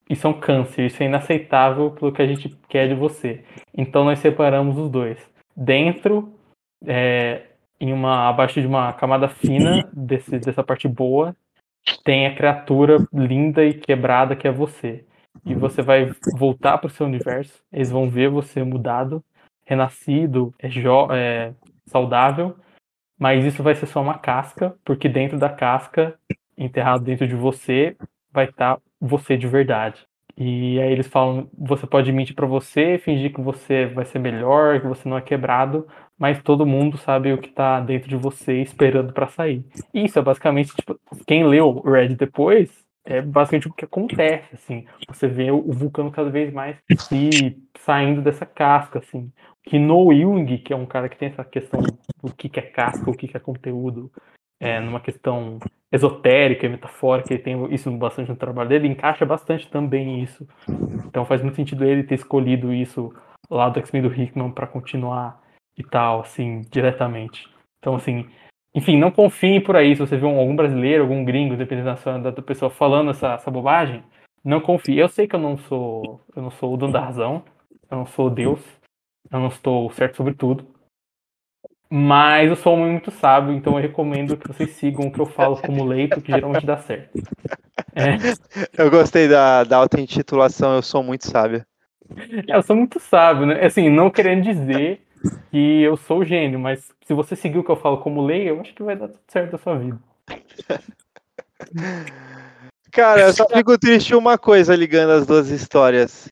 Isso é um câncer, isso é inaceitável pelo que a gente quer de você. Então nós separamos os dois. Dentro, é, em uma abaixo de uma camada fina desse, dessa parte boa, tem a criatura linda e quebrada que é você. E você vai voltar para o seu universo. Eles vão ver você mudado renascido, é, é saudável, mas isso vai ser só uma casca, porque dentro da casca, enterrado dentro de você, vai estar tá você de verdade. E aí eles falam, você pode mentir para você, fingir que você vai ser melhor, que você não é quebrado, mas todo mundo sabe o que tá dentro de você esperando para sair. Isso é basicamente, tipo, quem leu Red depois, é basicamente o que acontece, assim. Você vê o vulcano cada vez mais se saindo dessa casca, assim que no Jung, que é um cara que tem essa questão do que, é casca, o que, é conteúdo, é, numa questão esotérica e metafórica, ele tem isso bastante no trabalho dele, encaixa bastante também isso. Então faz muito sentido ele ter escolhido isso lá do X-Men do Hickman para continuar e tal, assim, diretamente. Então, assim, enfim, não confiem por aí se você vê algum brasileiro, algum gringo, dependendo da, da pessoa falando essa, essa bobagem, não confie. Eu sei que eu não sou, eu não sou o dono da razão, eu não sou Deus, eu não estou certo sobre tudo. Mas eu sou um homem muito sábio, então eu recomendo que vocês sigam o que eu falo como leito, que geralmente dá certo. É. Eu gostei da, da auto-intitulação, eu sou muito sábio. Eu sou muito sábio, né? Assim, não querendo dizer que eu sou gênio, mas se você seguir o que eu falo como lei, eu acho que vai dar tudo certo na sua vida. Cara, eu só fico triste uma coisa ligando as duas histórias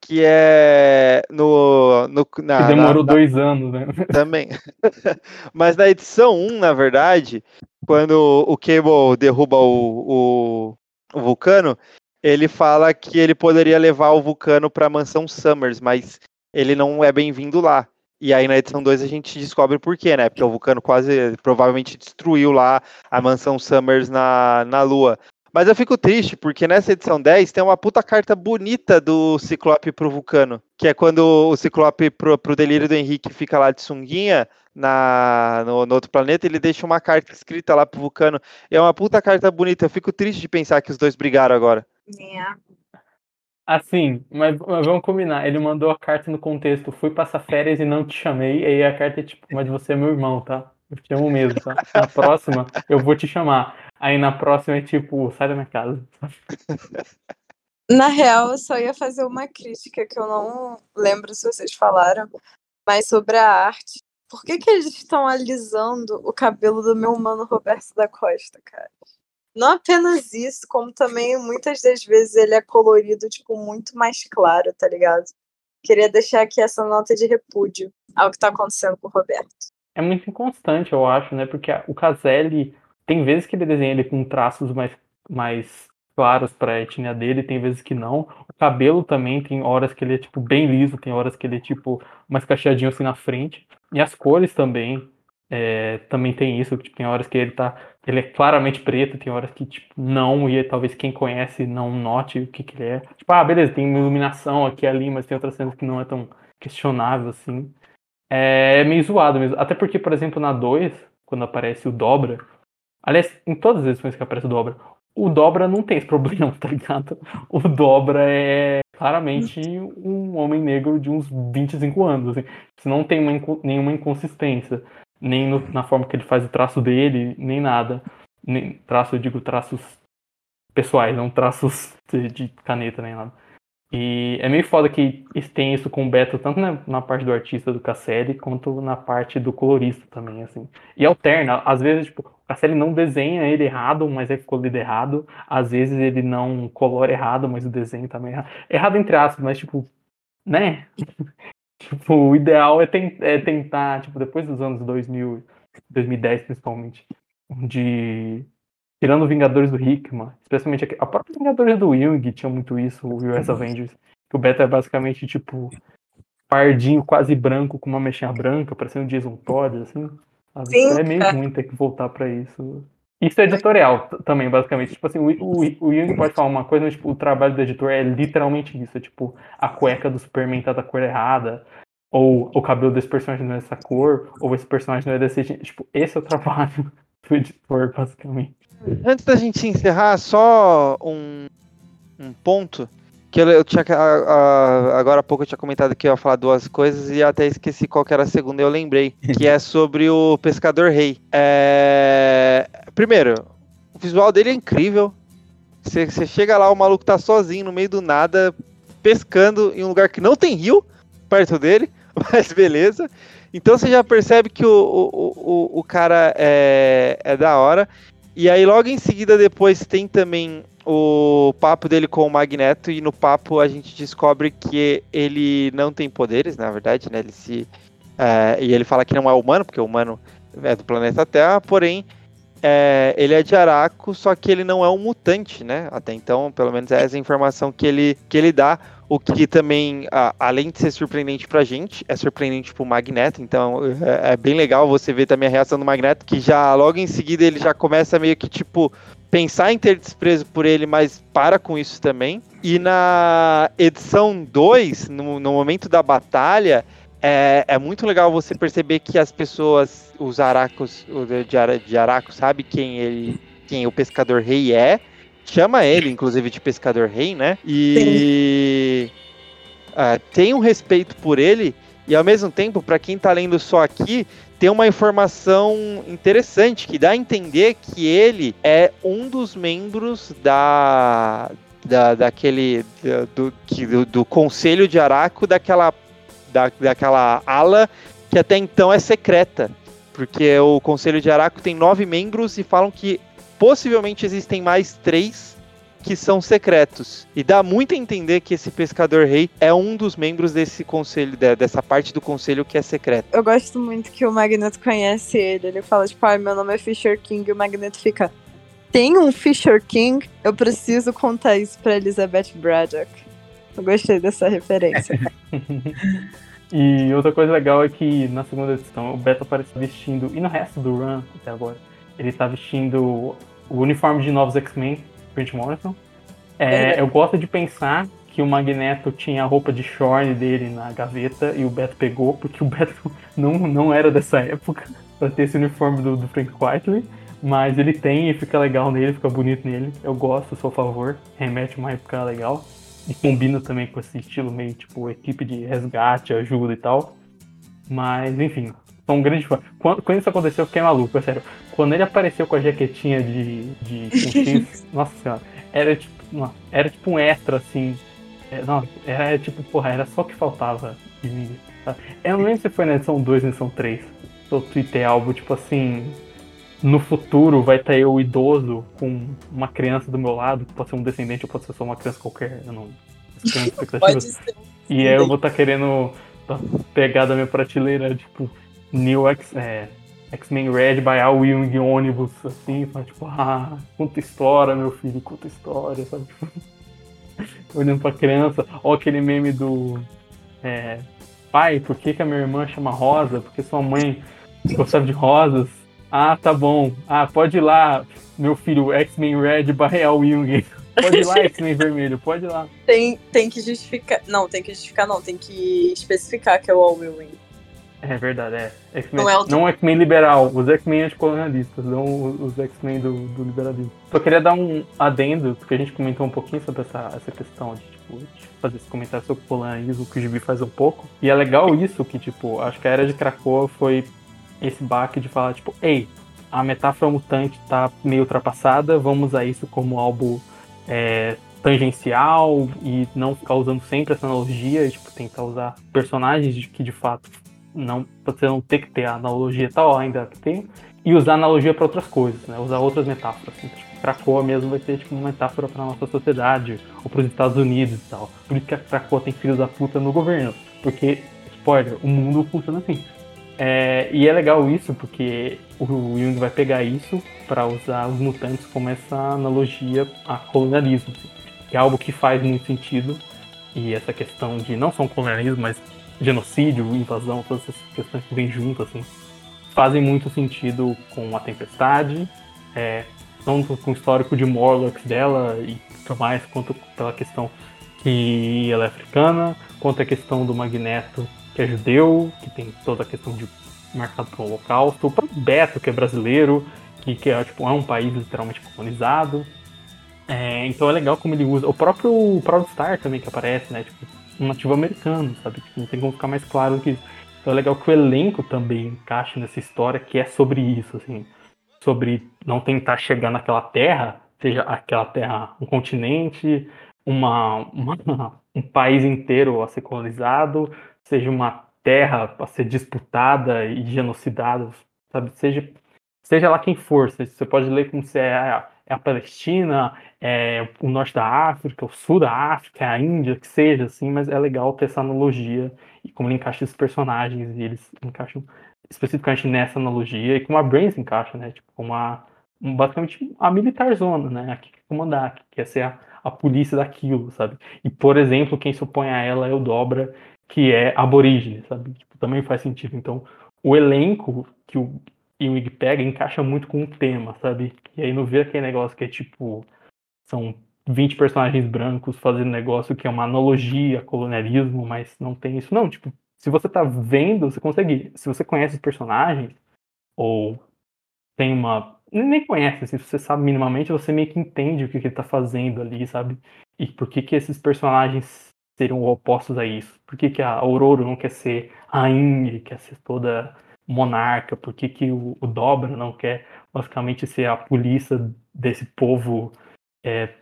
que é no. no na, que demorou na, dois anos, né? Também. Mas na edição 1, na verdade, quando o Cable derruba o, o, o vulcano, ele fala que ele poderia levar o vulcano para a mansão Summers, mas ele não é bem-vindo lá. E aí na edição 2 a gente descobre por quê, né? Porque o vulcano quase provavelmente destruiu lá a mansão Summers na, na Lua. Mas eu fico triste, porque nessa edição 10 tem uma puta carta bonita do Ciclope pro Vulcano. Que é quando o Ciclope pro, pro delírio do Henrique fica lá de sunguinha na, no, no, outro planeta, ele deixa uma carta escrita lá pro Vulcano. É uma puta carta bonita. Eu fico triste de pensar que os dois brigaram agora. É. Assim, mas, mas, vamos combinar. Ele mandou a carta no contexto: fui passar férias e não te chamei. E aí a carta é tipo, mas você é meu irmão, tá? Eu te amo mesmo, tá? Na próxima, eu vou te chamar. Aí na próxima é tipo, sai da minha casa. Na real, eu só ia fazer uma crítica que eu não lembro se vocês falaram, mas sobre a arte. Por que, que eles estão alisando o cabelo do meu mano Roberto da Costa, cara? Não apenas isso, como também muitas das vezes ele é colorido, tipo, muito mais claro, tá ligado? Queria deixar aqui essa nota de repúdio ao que tá acontecendo com o Roberto. É muito inconstante, eu acho, né? Porque o Caselli, tem vezes que ele desenha ele com traços mais, mais claros para a etnia dele, tem vezes que não. O cabelo também tem horas que ele é tipo bem liso, tem horas que ele é tipo mais cacheadinho assim na frente. E as cores também é, também tem isso, tipo, tem horas que ele tá ele é claramente preto, tem horas que tipo não e talvez quem conhece não note o que que ele é. Tipo, ah, beleza, tem iluminação aqui e ali, mas tem outras cenas que não é tão questionável assim. É, é meio zoado mesmo. Até porque, por exemplo, na 2, quando aparece o Dobra, aliás, em todas as edições que aparece o Dobra, o Dobra não tem esse problema, tá ligado? O Dobra é claramente um homem negro de uns 25 anos. Assim. Não tem uma, nenhuma inconsistência. Nem no, na forma que ele faz o traço dele, nem nada. Nem, traço, eu digo traços pessoais, não traços de, de caneta nem nada. E é meio foda que tem isso com o Beto, tanto na, na parte do artista do Casselli, quanto na parte do colorista também, assim. E alterna, às vezes, tipo, o Casselli não desenha ele errado, mas é colorido errado. Às vezes ele não colora errado, mas o desenho também é errado. Errado entre aspas, mas, tipo, né? tipo, o ideal é, tem, é tentar, tipo, depois dos anos 2000, 2010 principalmente, de tirando Vingadores do Hickman, especialmente a própria Vingadores do Jung tinha muito isso, o US. Avengers, que o Beta é basicamente tipo pardinho quase branco com uma mechinha branca, parecendo Jason Todd, assim. Sim, é meio ruim ter que voltar para isso. Isso é editorial também, basicamente. Tipo assim, o, o, o Jung pode falar uma coisa, mas tipo, o trabalho do editor é literalmente isso. É, tipo, a cueca do Superman tá da cor errada, ou o cabelo desse personagem não é dessa cor, ou esse personagem não é desse Tipo, esse é o trabalho do editor, basicamente. Antes da gente encerrar, só um, um ponto que eu, eu tinha a, a, agora há pouco eu tinha comentado que eu ia falar duas coisas e até esqueci qual era a segunda eu lembrei que é sobre o pescador rei. É... primeiro o visual dele é incrível. Você chega lá o maluco tá sozinho no meio do nada pescando em um lugar que não tem rio perto dele mas beleza. Então você já percebe que o, o, o, o cara é, é da hora. E aí, logo em seguida, depois tem também o papo dele com o Magneto, e no papo a gente descobre que ele não tem poderes, na verdade, né? Ele se. É, e ele fala que não é humano, porque o humano é do planeta Terra, porém. É, ele é de Araco, só que ele não é um mutante, né? Até então, pelo menos é essa informação que ele, que ele dá. O que também, além de ser surpreendente pra gente, é surpreendente pro Magneto. Então é, é, bem legal você ver também a reação do Magneto, que já logo em seguida ele já começa meio que tipo pensar em ter desprezo por ele, mas para com isso também. E na edição 2, no, no momento da batalha, é, é, muito legal você perceber que as pessoas, os aracos de, de Araco, sabe quem ele, quem o pescador rei é chama ele, inclusive, de pescador rei, né? E uh, tem um respeito por ele, e ao mesmo tempo, para quem tá lendo só aqui, tem uma informação interessante que dá a entender que ele é um dos membros da. Da, daquele do, do, do conselho de Araco daquela, da, daquela ala que até então é secreta porque o Conselho de Araco tem nove membros e falam que possivelmente existem mais três que são secretos. E dá muito a entender que esse pescador rei é um dos membros desse conselho, dessa parte do conselho que é secreto. Eu gosto muito que o Magneto conhece ele. Ele fala, tipo, ah, meu nome é Fisher King, e o Magneto fica. Tem um Fisher King? Eu preciso contar isso pra Elizabeth Braddock. Eu gostei dessa referência. e outra coisa legal é que na segunda edição o Beto aparece vestindo, e no resto do run até agora, ele tá vestindo o uniforme de novos X-Men, Grant Morrison. É, eu gosto de pensar que o Magneto tinha a roupa de Shorn dele na gaveta e o Beto pegou, porque o Beto não, não era dessa época pra ter esse uniforme do, do Frank Whiteley. Mas ele tem e fica legal nele, fica bonito nele. Eu gosto, sou a favor. Remete uma época legal. E combina também com esse estilo meio tipo equipe de resgate, ajuda e tal. Mas enfim, sou um grande fã. Quando, quando isso aconteceu, eu fiquei maluco, é sério. Quando ele apareceu com a jaquetinha de, de X, nossa senhora, era tipo, não, era tipo um extra, assim. É, não, era tipo, porra, era só o que faltava de mim. Tá? Eu não lembro se foi na edição 2 ou na edição 3. Eu tuitei algo, tipo assim. No futuro vai estar eu idoso com uma criança do meu lado, que pode ser um descendente ou pode ser só uma criança qualquer. Eu não. Ser. E aí eu vou estar tá querendo tá, pegar da minha prateleira, tipo, New X, é, X-Men Red by Al Wing ônibus, assim, sabe? tipo, ah, conta história, meu filho, conta história, sabe? Olhando pra criança, ou aquele meme do. É, pai, por que, que a minha irmã chama Rosa? Porque sua mãe gostava de rosas. Ah, tá bom. Ah, pode ir lá, meu filho, X-Men Red by Al Wing. Pode ir lá, X-Men Vermelho, pode ir lá. Tem, tem que justificar. Não, tem que justificar, não. Tem que especificar que é o All Will Win. É verdade, é. Não é o- Não X-Men liberal, os X-Men anticolonialistas, não os X-Men do, do liberalismo. Só queria dar um adendo, porque a gente comentou um pouquinho sobre essa, essa questão de, tipo, de fazer esse comentário sobre o colonialismo que o Gibi faz um pouco. E é legal isso, que, tipo, acho que a Era de Krakoa foi esse baque de falar, tipo, ei, a metáfora mutante tá meio ultrapassada, vamos usar isso como algo é, tangencial e não ficar usando sempre essa analogia, e, tipo, tentar usar personagens que de fato não você não ter que ter a analogia tal, ainda que tem, e usar analogia para outras coisas, né? Usar outras metáforas. Assim, tipo, mesmo vai ser tipo uma metáfora para nossa sociedade ou para os Estados Unidos e tal. Por isso que a Krakoa tem filhos da puta no governo, porque spoiler, o mundo funciona assim. É, e é legal isso porque o Jung vai pegar isso para usar os mutantes como essa analogia a colonialismo, assim, que é algo que faz muito sentido. E essa questão de não só um colonialismo, mas genocídio, invasão, todas essas questões que vêm junto, assim, fazem muito sentido com a tempestade, é, tanto com o histórico de Morlocks dela e tudo mais, quanto pela questão que ela é africana, quanto a questão do Magneto, que é judeu, que tem toda a questão de marcado pelo holocausto, o próprio Beto, que é brasileiro, que, que é, tipo, é um país literalmente colonizado. É, então é legal como ele usa. O próprio Proud Star também que aparece, né? Tipo, um nativo americano, sabe? Tipo, não tem como ficar mais claro do que isso. Então é legal que o elenco também encaixe nessa história que é sobre isso, assim. Sobre não tentar chegar naquela terra, seja aquela terra um continente, uma, uma- um país inteiro a ser colonizado, seja uma terra a ser disputada e genocidada, sabe? Seja, seja lá quem for, você pode ler como se é é a Palestina, é o norte da África, o sul da África, a Índia, que seja, assim, mas é legal ter essa analogia e como ele encaixa esses personagens e eles encaixam especificamente nessa analogia e como a Brains encaixa, né? Tipo, como a, basicamente a militar zona, né? A que comandar, que quer ser a, a polícia daquilo, sabe? E, por exemplo, quem se opõe a ela é o Dobra, que é aborígene, sabe? Tipo, também faz sentido. Então, o elenco que o Ewing pega encaixa muito com o tema, sabe? E aí não vê aquele negócio que é tipo. São 20 personagens brancos fazendo negócio que é uma analogia a colonialismo, mas não tem isso. Não, tipo, se você tá vendo, você consegue. Se você conhece os personagens, ou tem uma. nem- conhece, se você sabe minimamente, você meio que entende o que, que ele tá fazendo ali, sabe? E por que, que esses personagens seriam opostos a isso? Por que, que a Aurora não quer ser rainha, quer ser toda monarca? Por que, que o, o Dobra não quer basicamente ser a polícia desse povo é,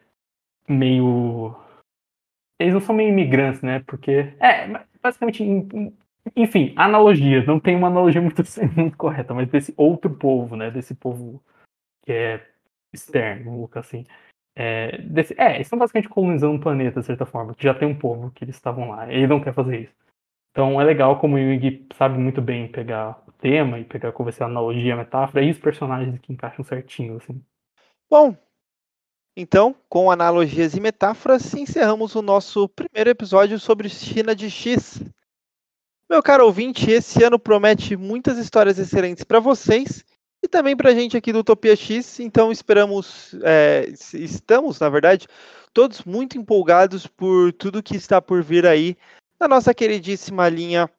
meio. Eles não são meio imigrantes, né? Porque. É, basicamente. Enfim, analogias. Não tem uma analogia muito, muito correta, mas desse outro povo, né? Desse povo que é externo, vamos colocar assim. É, desse, é, eles estão basicamente colonizando um planeta, de certa forma, que já tem um povo que eles estavam lá. Ele não quer fazer isso. Então é legal como o Yugi sabe muito bem pegar o tema e pegar conversar a analogia, a metáfora e os personagens que encaixam certinho, assim. Bom, então, com analogias e metáforas, encerramos o nosso primeiro episódio sobre China de X. Meu caro ouvinte, esse ano promete muitas histórias excelentes para vocês e também para a gente aqui do Utopia X. Então, esperamos, é, estamos, na verdade, todos muito empolgados por tudo que está por vir aí na nossa queridíssima linha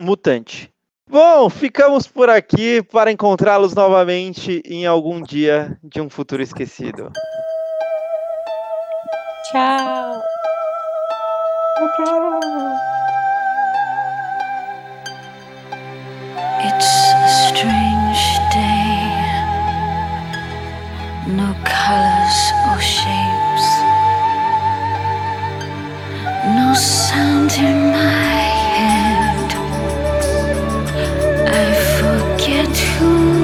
mutante. Bom, ficamos por aqui para encontrá-los novamente em algum dia de um futuro esquecido. It's a strange day. No colors or shapes. No sound in my head. I forget who.